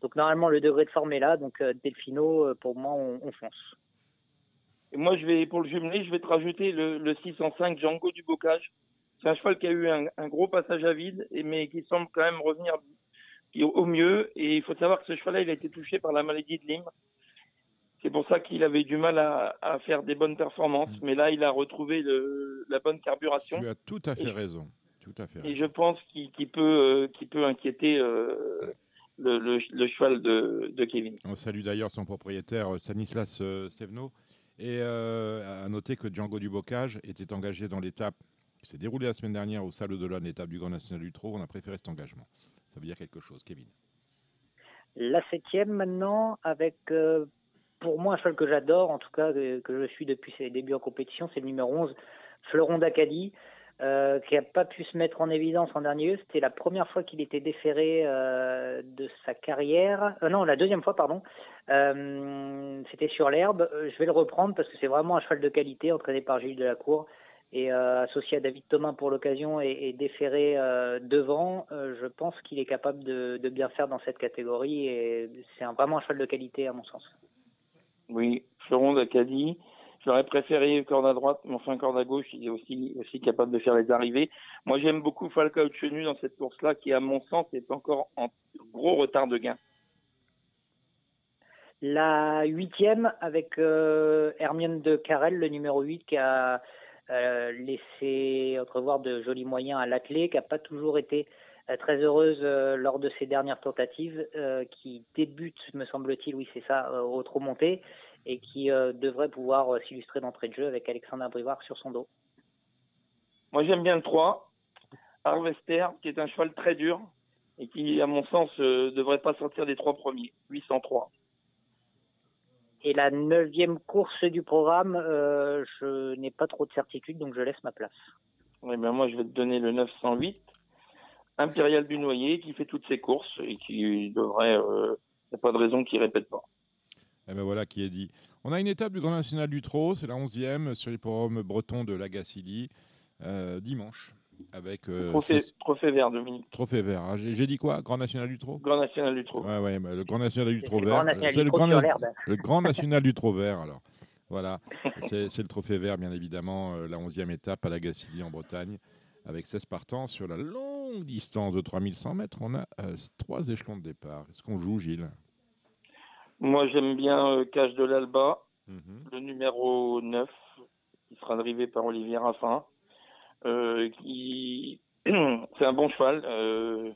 Donc, normalement, le degré de forme est là. Donc, Delfino, pour moi, on, on fonce. Et moi, je vais, pour le jumelé, je vais te rajouter le, le 605 Django du Bocage. C'est un cheval qui a eu un, un gros passage à vide, mais qui semble quand même revenir au, mieux. Et il faut savoir que ce cheval-là, il a été touché par la maladie de Lyme. C'est pour ça qu'il avait du mal à, à faire des bonnes performances. Mais là, il a retrouvé le- la bonne carburation. Tu as tout à fait raison. Tout à fait Et raison. je pense qu'il peut, euh, peut inquiéter euh, le, le- le cheval de, de Kevin. On salue d'ailleurs son propriétaire euh, Stanislas Sevno. Et euh, à noter que Django Dubocage était engagé dans l'étape qui s'est déroulée la semaine dernière au Salon d'Olonne, l'étape du Grand National du Trot. On a préféré cet engagement. Ça veut dire quelque chose, Kevin. La septième maintenant, avec euh, pour moi un cheval que j'adore, en tout cas que, je suis depuis ses débuts en compétition, c'est le numéro 11, Fleuron d'Acadie, euh, qui n'a pas pu se mettre en évidence en dernier lieu. C'était la première fois qu'il était déféré euh, de sa carrière. Non, la deuxième fois, pardon. C'était sur l'herbe. Je vais le reprendre parce que c'est vraiment un cheval de qualité entraîné par Gilles Delacour et euh, associé à David Thomas pour l'occasion et, et déféré euh, devant, euh, je pense qu'il est capable de, de bien faire dans cette catégorie et c'est un- vraiment un cheval de qualité à mon sens. Oui, Fleuron d'Acadie. J'aurais préféré corde à droite, mais enfin corde à gauche, il est aussi, aussi capable de faire les arrivées. Moi, j'aime beaucoup Falcao Chenu dans cette course-là, qui, à mon sens, est encore en gros retard de gain. La huitième avec euh, Hermione de Carrel, le numéro 8, qui a euh, laissé entrevoir de jolis moyens à l'athlé, qui n'a pas toujours été euh, très heureuse euh, lors de ses dernières tentatives, qui débute, me semble-t-il, oui c'est ça, au trop monté, et qui devrait pouvoir s'illustrer d'entrée de jeu avec Alexandre Brivard sur son dos. Moi, j'aime bien le 3, Harvester, qui est un cheval très dur et qui, à mon sens, ne devrait pas sortir des trois premiers. 803. Et la neuvième course du programme, euh, je n'ai pas trop de certitude, donc je laisse ma place. Eh ben, moi, je vais te donner le 908, Impérial du Noyer, qui fait toutes ses courses et qui devrait. Il n'y a pas de raison qu'il ne répète pas. Eh ben voilà qui est dit. On a une étape du Grand National du Trot, c'est la 11e sur les programmes bretons de Lagacilly, euh, dimanche. Avec, euh, trophée, vert, Dominique. trophée vert. Ah, J'ai dit quoi? Grand National du Trot? Grand National du Trot. Ouais, ouais, bah, le Grand National du Trot vert. C'est le Grand, le National du Trot vert, alors. Voilà, c'est le trophée vert, bien évidemment, euh, la 11e étape à la Gacilly en Bretagne, avec 16 partants sur la longue distance de 3100 mètres. On a euh, trois échelons de départ. Est-ce qu'on joue, Gilles? Moi, j'aime bien euh, Cache de l'Alba, Mhm. le numéro 9, qui sera drivé par Olivier Raffin. Euh, qui... C'est un bon cheval. euh,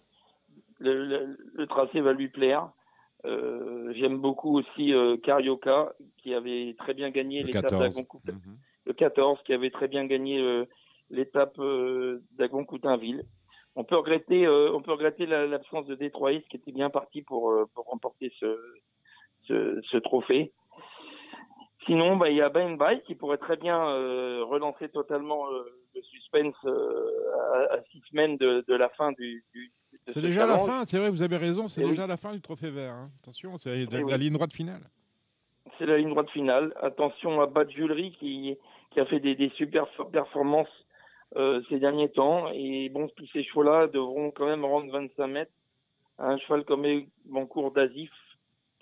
le, le- le tracé va lui plaire. Euh, J'aime beaucoup aussi euh, Carioca, qui avait très bien gagné l'étape 14. d'Agon-Coutin- Le 14, qui avait très bien gagné euh, l'étape euh, d'Agon-Coutainville. On peut regretter, euh, on peut regretter la- l'absence de Détroit, qui était bien parti pour, pour remporter ce, ce, ce trophée. Sinon, bah, il y a Ben Bay qui pourrait très bien euh, relancer totalement euh, le suspense euh, à, à six semaines de, de la fin du. du C'est ce déjà la fin, c'est vrai, vous avez raison, c'est Eh oui. déjà la fin du trophée vert. hein. Attention, c'est la, Eh oui. la ligne droite finale. C'est la ligne droite finale. Attention à Bad Julery qui, qui a fait des, des super performances euh, ces derniers temps. Et bon, tous ces chevaux-là devront quand même rendre 25 mètres à un cheval comme Bancourt d'Azif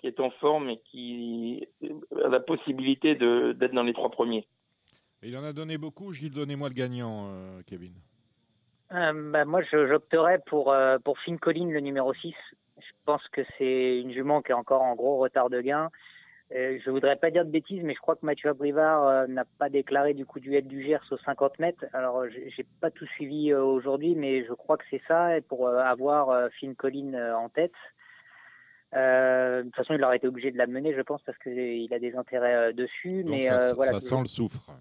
qui est en forme et qui a la possibilité d'être dans les trois premiers. Il en a donné beaucoup, Gilles, donnez-moi le gagnant, euh, Kevin. Euh, bah, moi, j'opterais pour, euh, pour Finn Collin, le numéro 6. Je pense que c'est une jument qui est encore en gros retard de gain. Euh, je voudrais pas dire de bêtises, mais je crois que Mathieu Abrivard euh, n'a pas déclaré du coup duel du Gers aux 50 mètres. Alors, j'ai pas tout suivi euh, aujourd'hui, mais je crois que c'est ça, et pour euh, avoir euh, Finn Collin euh, en tête. Euh, de toute façon, il aurait été obligé de la mener, je pense, parce qu'il a des intérêts euh, dessus. Donc mais ça, euh, ça voilà, sent le soufre.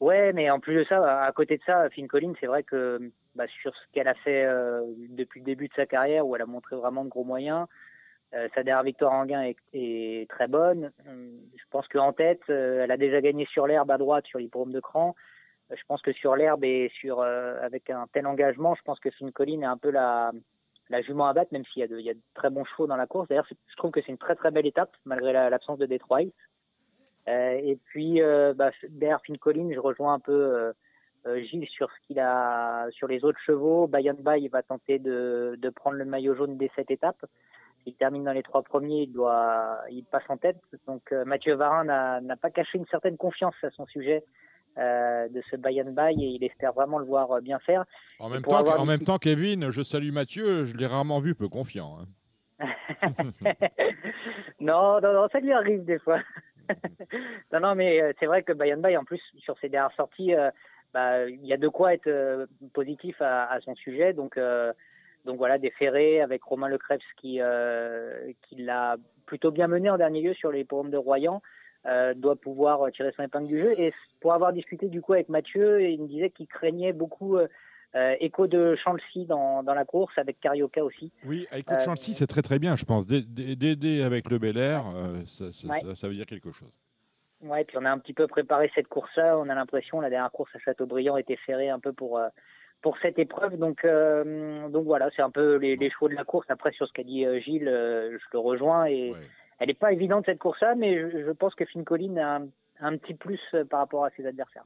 Ouais, mais en plus de ça, à côté de ça, Finn Collins, c'est vrai que bah, sur ce qu'elle a fait euh, depuis le début de sa carrière, où elle a montré vraiment de gros moyens, euh, sa dernière victoire en gain est, est très bonne. Je pense qu'en tête, euh, elle a déjà gagné sur l'herbe à droite sur l'hippodrome de Cran. Je pense que sur l'herbe et sur avec un tel engagement, je pense que Finn Collins est un peu la, la jument à battre, même s'il y, a de- il y a de très bons chevaux dans la course. D'ailleurs, je trouve que c'est une très très belle étape, malgré la- l'absence de Detroit. Euh, et puis, euh, bah, derrière Finn Collins, je rejoins un peu euh, euh, Gilles sur ce qu'il a sur les autres chevaux. Bayan Bay il va tenter de, de prendre le maillot jaune dès cette étape. S'il termine dans les trois premiers, il doit, il passe en tête. Donc euh, Mathieu Varin n'a pas caché une certaine confiance à son sujet euh, de ce Bayan Bay et il espère vraiment le voir euh, bien faire. En même, temps, avoir en une même temps, Kevin, je salue Mathieu, je l'ai rarement vu peu confiant. hein. non, non, non, ça lui arrive des fois. non, non, mais euh, c'est vrai que Bayan Bay, en plus, sur ses dernières sorties, euh, bah, il y a de quoi être euh, positif à, à son sujet. Donc, donc voilà, des ferrés avec Romain Lecrebs qui, qui l'a plutôt bien mené en dernier lieu sur les pommes de Royan. Euh, doit pouvoir tirer son épingle du jeu. Et pour avoir discuté du coup avec Mathieu, il me disait qu'il craignait beaucoup euh, euh, écho de Chancey dans, dans la course, avec Carioca aussi. Oui, écoute, Euh, Chancy, c'est très très bien, je pense. D'aider avec le Bel Air, euh, ça, ça- Ouais. ça- ça veut dire quelque chose. Ouais, puis on a un petit peu préparé cette course-là. On a l'impression, la dernière course à Châteaubriand était ferrée un peu pour, euh, pour cette épreuve. Donc, euh, donc voilà, c'est un peu les, les chevaux de la course. Après, sur ce qu'a dit euh, Gilles, euh, je le rejoins. Et elle n'est pas évidente cette course-là, mais je, je pense que Finn Collin a un, un petit plus euh, par rapport à ses adversaires.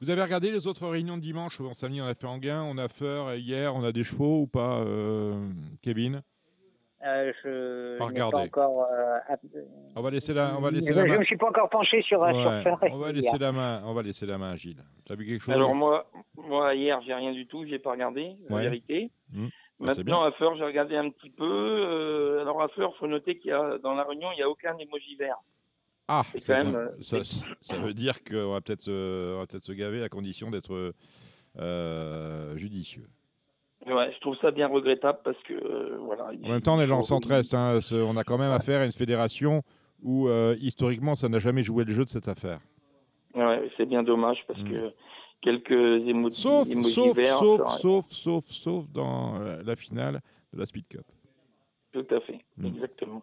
Vous avez regardé les autres réunions de dimanche? On samedi, on a fait Anguin, on a Feur, et hier, on a des chevaux ou pas, euh, Kevin? Euh, je Pas n'ai pas regardé. encore. euh, On va laisser la, on va laisser je la ne main. me suis pas encore penché sur, euh, sur Ouais, Feur on va laisser la main, on va laisser la main à Gilles. T'as vu quelque chose? Alors moi, moi hier, j'ai rien du tout, j'ai pas regardé, la Ouais. vérité. Mmh. Maintenant, à Fleur, j'ai regardé un petit peu. Euh, alors, à Fleur, faut noter qu'il y a, dans la réunion, il n'y a aucun émoji vert. Ah, ça, quand même, ça- euh, ça- ça veut dire qu'on va peut-être va peut-être se gaver à condition d'être euh, judicieux. Ouais, je trouve ça bien regrettable parce que voilà. En même temps, on est dans le il centre-est. hein, on a quand même affaire à une fédération où, historiquement, ça n'a jamais joué le jeu de cette affaire. Ouais, c'est bien dommage parce Mm. que quelques émo Sauf, sauf, sauf, sauf, sauf, sauf dans euh, la finale de la Speed Cup. Tout à fait, Mm. exactement.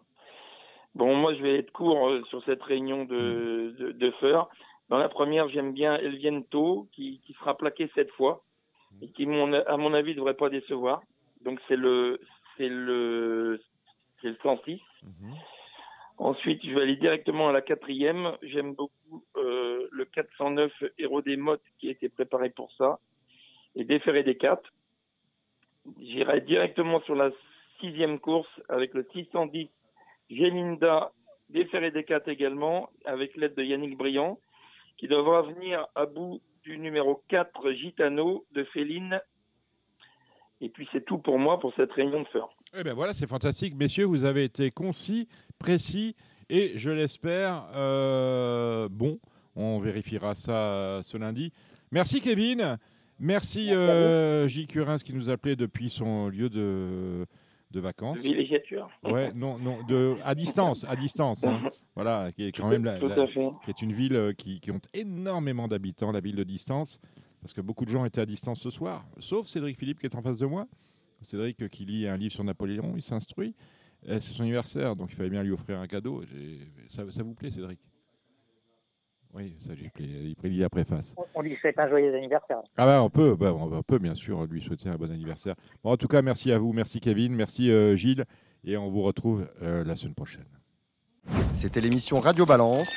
Bon, moi, je vais être court euh, sur cette réunion de, de, de FEUR. Dans la première, j'aime bien Elviento, qui, qui sera plaqué cette fois, et qui, mon, à mon avis, ne devrait pas décevoir. Donc, c'est le, c'est le, c'est le 106. Ensuite, je vais aller directement à la quatrième. J'aime beaucoup euh, le 409 Héros des Mottes qui a été préparé pour ça, et Déféré des 4. J'irai directement sur la sixième course avec le 610 Gélinda Déféré des 4 également, avec l'aide de Yannick Briand, qui devra venir à bout du numéro 4 Gitano de Féline. Et puis c'est tout pour moi pour cette réunion de fer. Eh bien voilà, c'est fantastique. Messieurs, vous avez été concis, précis et, je l'espère, euh, bon. On vérifiera ça euh, ce lundi. Merci Kevin. Merci euh, Gilles Curins qui nous appelait depuis son lieu de, de vacances. Villégiature. Ouais, non, non, de, à distance, à distance. hein. Voilà, qui est quand même la, la- qui est une ville euh, qui, qui compte énormément d'habitants, la ville de distance, parce que beaucoup de gens étaient à distance ce soir, sauf Cédric Philippe qui est en face de moi. Cédric qui lit un livre sur Napoléon, il s'instruit. C'est son anniversaire, donc il fallait bien lui offrir un cadeau. Ça, ça vous plaît, Cédric? Oui, ça j'ai pris, il pris la préface. On- lui souhaite un joyeux anniversaire. Ah bah on peut, bah, on peut bien sûr lui souhaiter un bon anniversaire. Bon, en tout cas, merci à vous, merci Kevin, merci euh, Gilles, et on vous retrouve euh, la semaine prochaine. C'était l'émission Radio Balance.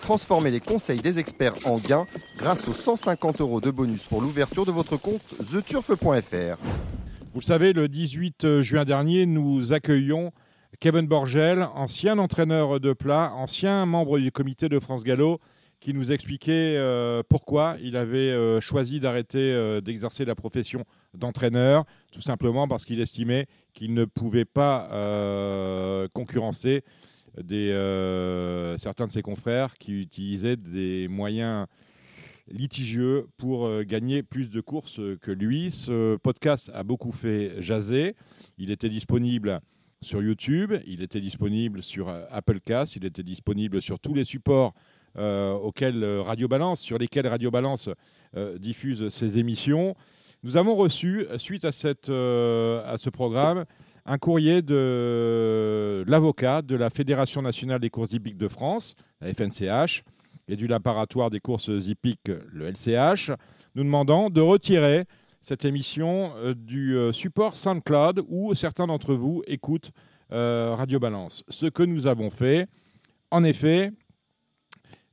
Transformez les conseils des experts en gains grâce aux 150 euros de bonus pour l'ouverture de votre compte theturf.fr. Vous le savez, le 18 juin dernier, nous accueillons Kevin Borgel, ancien entraîneur de plat, ancien membre du comité de France Gallo, qui nous expliquait euh, pourquoi il avait euh, choisi d'arrêter euh, d'exercer la profession d'entraîneur, tout simplement parce qu'il estimait qu'il ne pouvait pas euh, concurrencer euh, certains de ses confrères qui utilisaient des moyens litigieux pour euh, gagner plus de courses que lui. Ce podcast a beaucoup fait jaser. Il était disponible sur YouTube, il était disponible sur euh, Applecast, il était disponible sur tous les supports euh, auxquels euh, Radio Balance, sur lesquels Radio Balance euh, diffuse ses émissions. Nous avons reçu, suite à, cette, euh, à ce programme, un courrier de l'avocat de la Fédération nationale des courses hippiques de France, la FNCH, et du laboratoire des courses hippiques, le LCH, nous demandant de retirer cette émission euh, du euh, support SoundCloud où certains d'entre vous écoutent euh, Radio Balance. Ce que nous avons fait, en effet,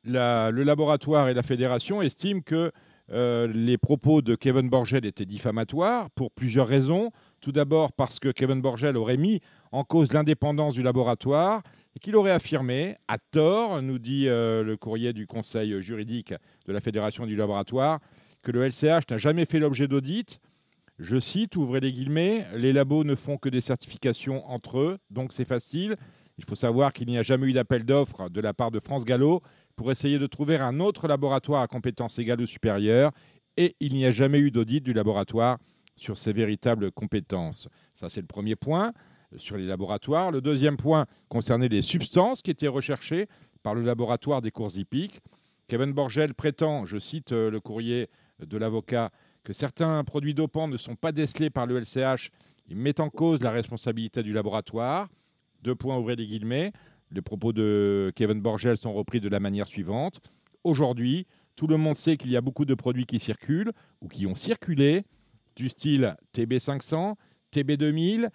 le laboratoire et la fédération estiment que les propos de Kevin Borgel étaient diffamatoires pour plusieurs raisons. Tout d'abord parce que Kevin Borgel aurait mis en cause l'indépendance du laboratoire et qu'il aurait affirmé, à tort, nous dit euh, le courrier du conseil juridique de la fédération du laboratoire, que le LCH n'a jamais fait l'objet d'audit. Je cite, ouvrez les guillemets, les labos ne font que des certifications entre eux, donc c'est facile. Il faut savoir qu'il n'y a jamais eu d'appel d'offres de la part de France Gallo pour essayer de trouver un autre laboratoire à compétences égales ou supérieures, et il n'y a jamais eu d'audit du laboratoire sur ses véritables compétences. Ça, c'est le premier point euh, sur les laboratoires. Le deuxième point concernait les substances qui étaient recherchées par le laboratoire des courses hippiques. Kevin Borgel prétend, je cite euh, le courrier de l'avocat, que certains produits dopants ne sont pas décelés par le LCH. Il met en cause la responsabilité du laboratoire. Deux points, ouvrez les guillemets. Les propos de Kevin Borgel sont repris de la manière suivante. Aujourd'hui, tout le monde sait qu'il y a beaucoup de produits qui circulent ou qui ont circulé, du style TB500, TB2000,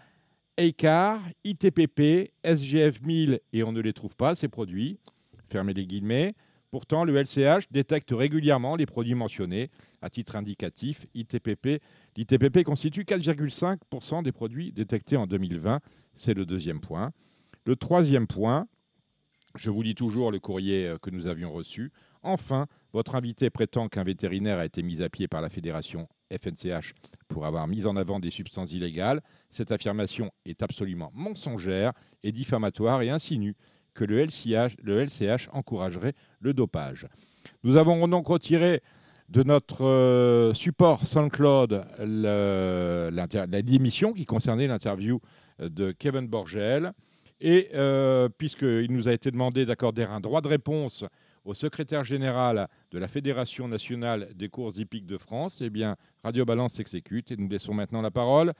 EICAR, ITPP, SGF 1000, et on ne les trouve pas, ces produits. Fermez les guillemets. Pourtant, le LCH détecte régulièrement les produits mentionnés à titre indicatif. ITPP, L'ITPP constitue 4,5% des produits détectés en 2020. C'est le deuxième point. Le troisième point, je vous lis toujours le courrier euh, que nous avions reçu. Enfin, votre invité prétend qu'un vétérinaire a été mis à pied par la fédération FNCH pour avoir mis en avant des substances illégales. Cette affirmation est absolument mensongère et diffamatoire et insinue que le LCH, encouragerait le dopage. Nous avons donc retiré de notre euh, support SoundCloud le- la l'émission qui concernait l'interview de Kevin Borgel. Et euh, puisqu'il nous a été demandé d'accorder un droit de réponse au secrétaire général de la Fédération nationale des courses hippiques de France, eh bien, Radio Balance s'exécute et nous laissons maintenant la parole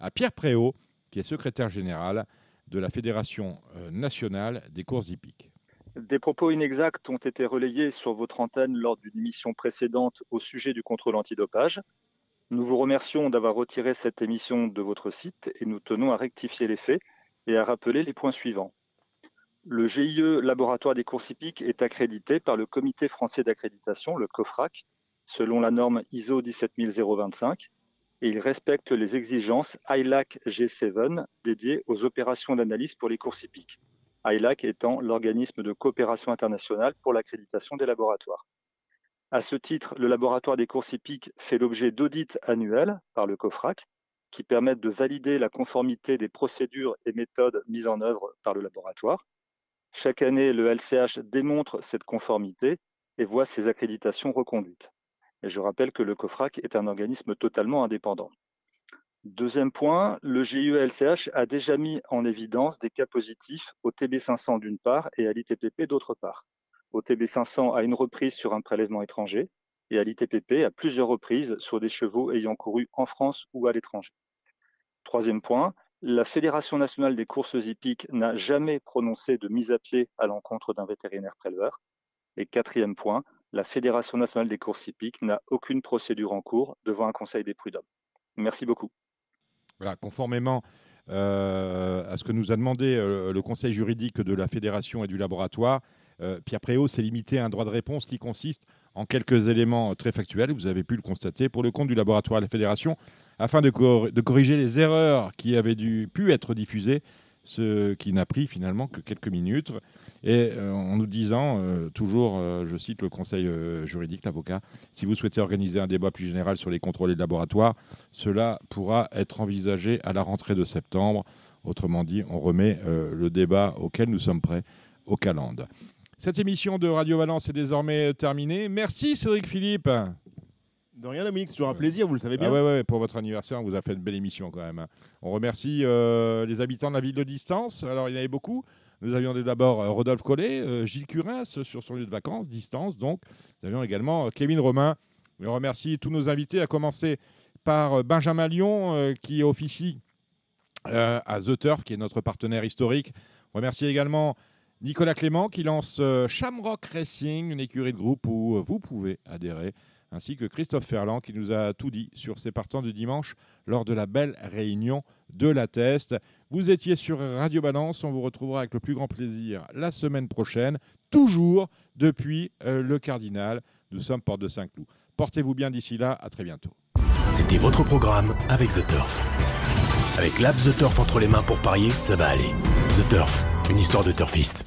à Pierre Préau, qui est secrétaire général de la Fédération euh, nationale des courses hippiques. Des propos inexacts ont été relayés sur votre antenne lors d'une émission précédente au sujet du contrôle antidopage. Nous vous remercions d'avoir retiré cette émission de votre site et nous tenons à rectifier les faits et à rappeler les points suivants. Le GIE Laboratoire des courses hippiques est accrédité par le Comité français d'accréditation, le COFRAC, selon la norme ISO 17025 et il respecte les exigences ILAC G7 dédiées aux opérations d'analyse pour les courses hippiques. ILAC étant l'organisme de coopération internationale pour l'accréditation des laboratoires. À ce titre, le laboratoire des courses hippiques fait l'objet d'audits annuels par le COFRAC qui permettent de valider la conformité des procédures et méthodes mises en œuvre par le laboratoire. Chaque année, le LCH démontre cette conformité et voit ses accréditations reconduites. Et je rappelle que le COFRAC est un organisme totalement indépendant. Deuxième point, le GIE-LCH a déjà mis en évidence des cas positifs au TB500 d'une part et à l'ITPP d'autre part. Au TB500 à une reprise sur un prélèvement étranger et à l'ITPP à plusieurs reprises sur des chevaux ayant couru en France ou à l'étranger. Troisième point, la Fédération nationale des courses hippiques n'a jamais prononcé de mise à pied à l'encontre d'un vétérinaire préleveur. Et quatrième point, la Fédération nationale des courses hippiques n'a aucune procédure en cours devant un conseil des prud'hommes. Merci beaucoup. Voilà, conformément euh, à ce que nous a demandé euh, le conseil juridique de la fédération et du laboratoire, euh, Pierre Préau s'est limité à un droit de réponse qui consiste en quelques éléments très factuels, vous avez pu le constater, pour le compte du laboratoire de la fédération, afin de, cor- de corriger les erreurs qui avaient dû, pu être diffusées, ce qui n'a pris finalement que quelques minutes, et euh, en nous disant, euh, toujours, euh, je cite le conseil euh, juridique, l'avocat, si vous souhaitez organiser un débat plus général sur les contrôles de laboratoire, cela pourra être envisagé à la rentrée de septembre. Autrement dit, on remet euh, le débat auquel nous sommes prêts au calende. Cette émission de Radio Valence est désormais terminée. Merci Cédric Philippe. De rien, Dominique, c'est toujours un plaisir, vous le savez bien. Ah ouais, ouais, pour votre anniversaire, on vous a fait une belle émission quand même. hein. On remercie euh, les habitants de la ville de Distance. Alors, il y en avait beaucoup. Nous avions d'abord euh, Rodolphe Collet, euh, Gilles Curins sur son lieu de vacances, Distance. Donc, nous avions également euh, Kevin Romain. On remercie tous nos invités, à commencer par euh, Benjamin Lyon, euh, qui officie euh, à The Turf, qui est notre partenaire historique. On remercie également Nicolas Clément, qui lance euh, Shamrock Racing, une écurie de groupe où euh, vous pouvez adhérer ainsi que Christophe Ferland qui nous a tout dit sur ses partants du dimanche lors de la belle réunion de la Teste. Vous étiez sur Radio Balance, on vous retrouvera avec le plus grand plaisir la semaine prochaine, toujours depuis euh, le Cardinal. Nous sommes porte de Saint-Cloud. Portez-vous bien d'ici là, à très bientôt. C'était votre programme avec The Turf. Avec l'app The Turf entre les mains pour parier, ça va aller. The Turf, une histoire de turfiste.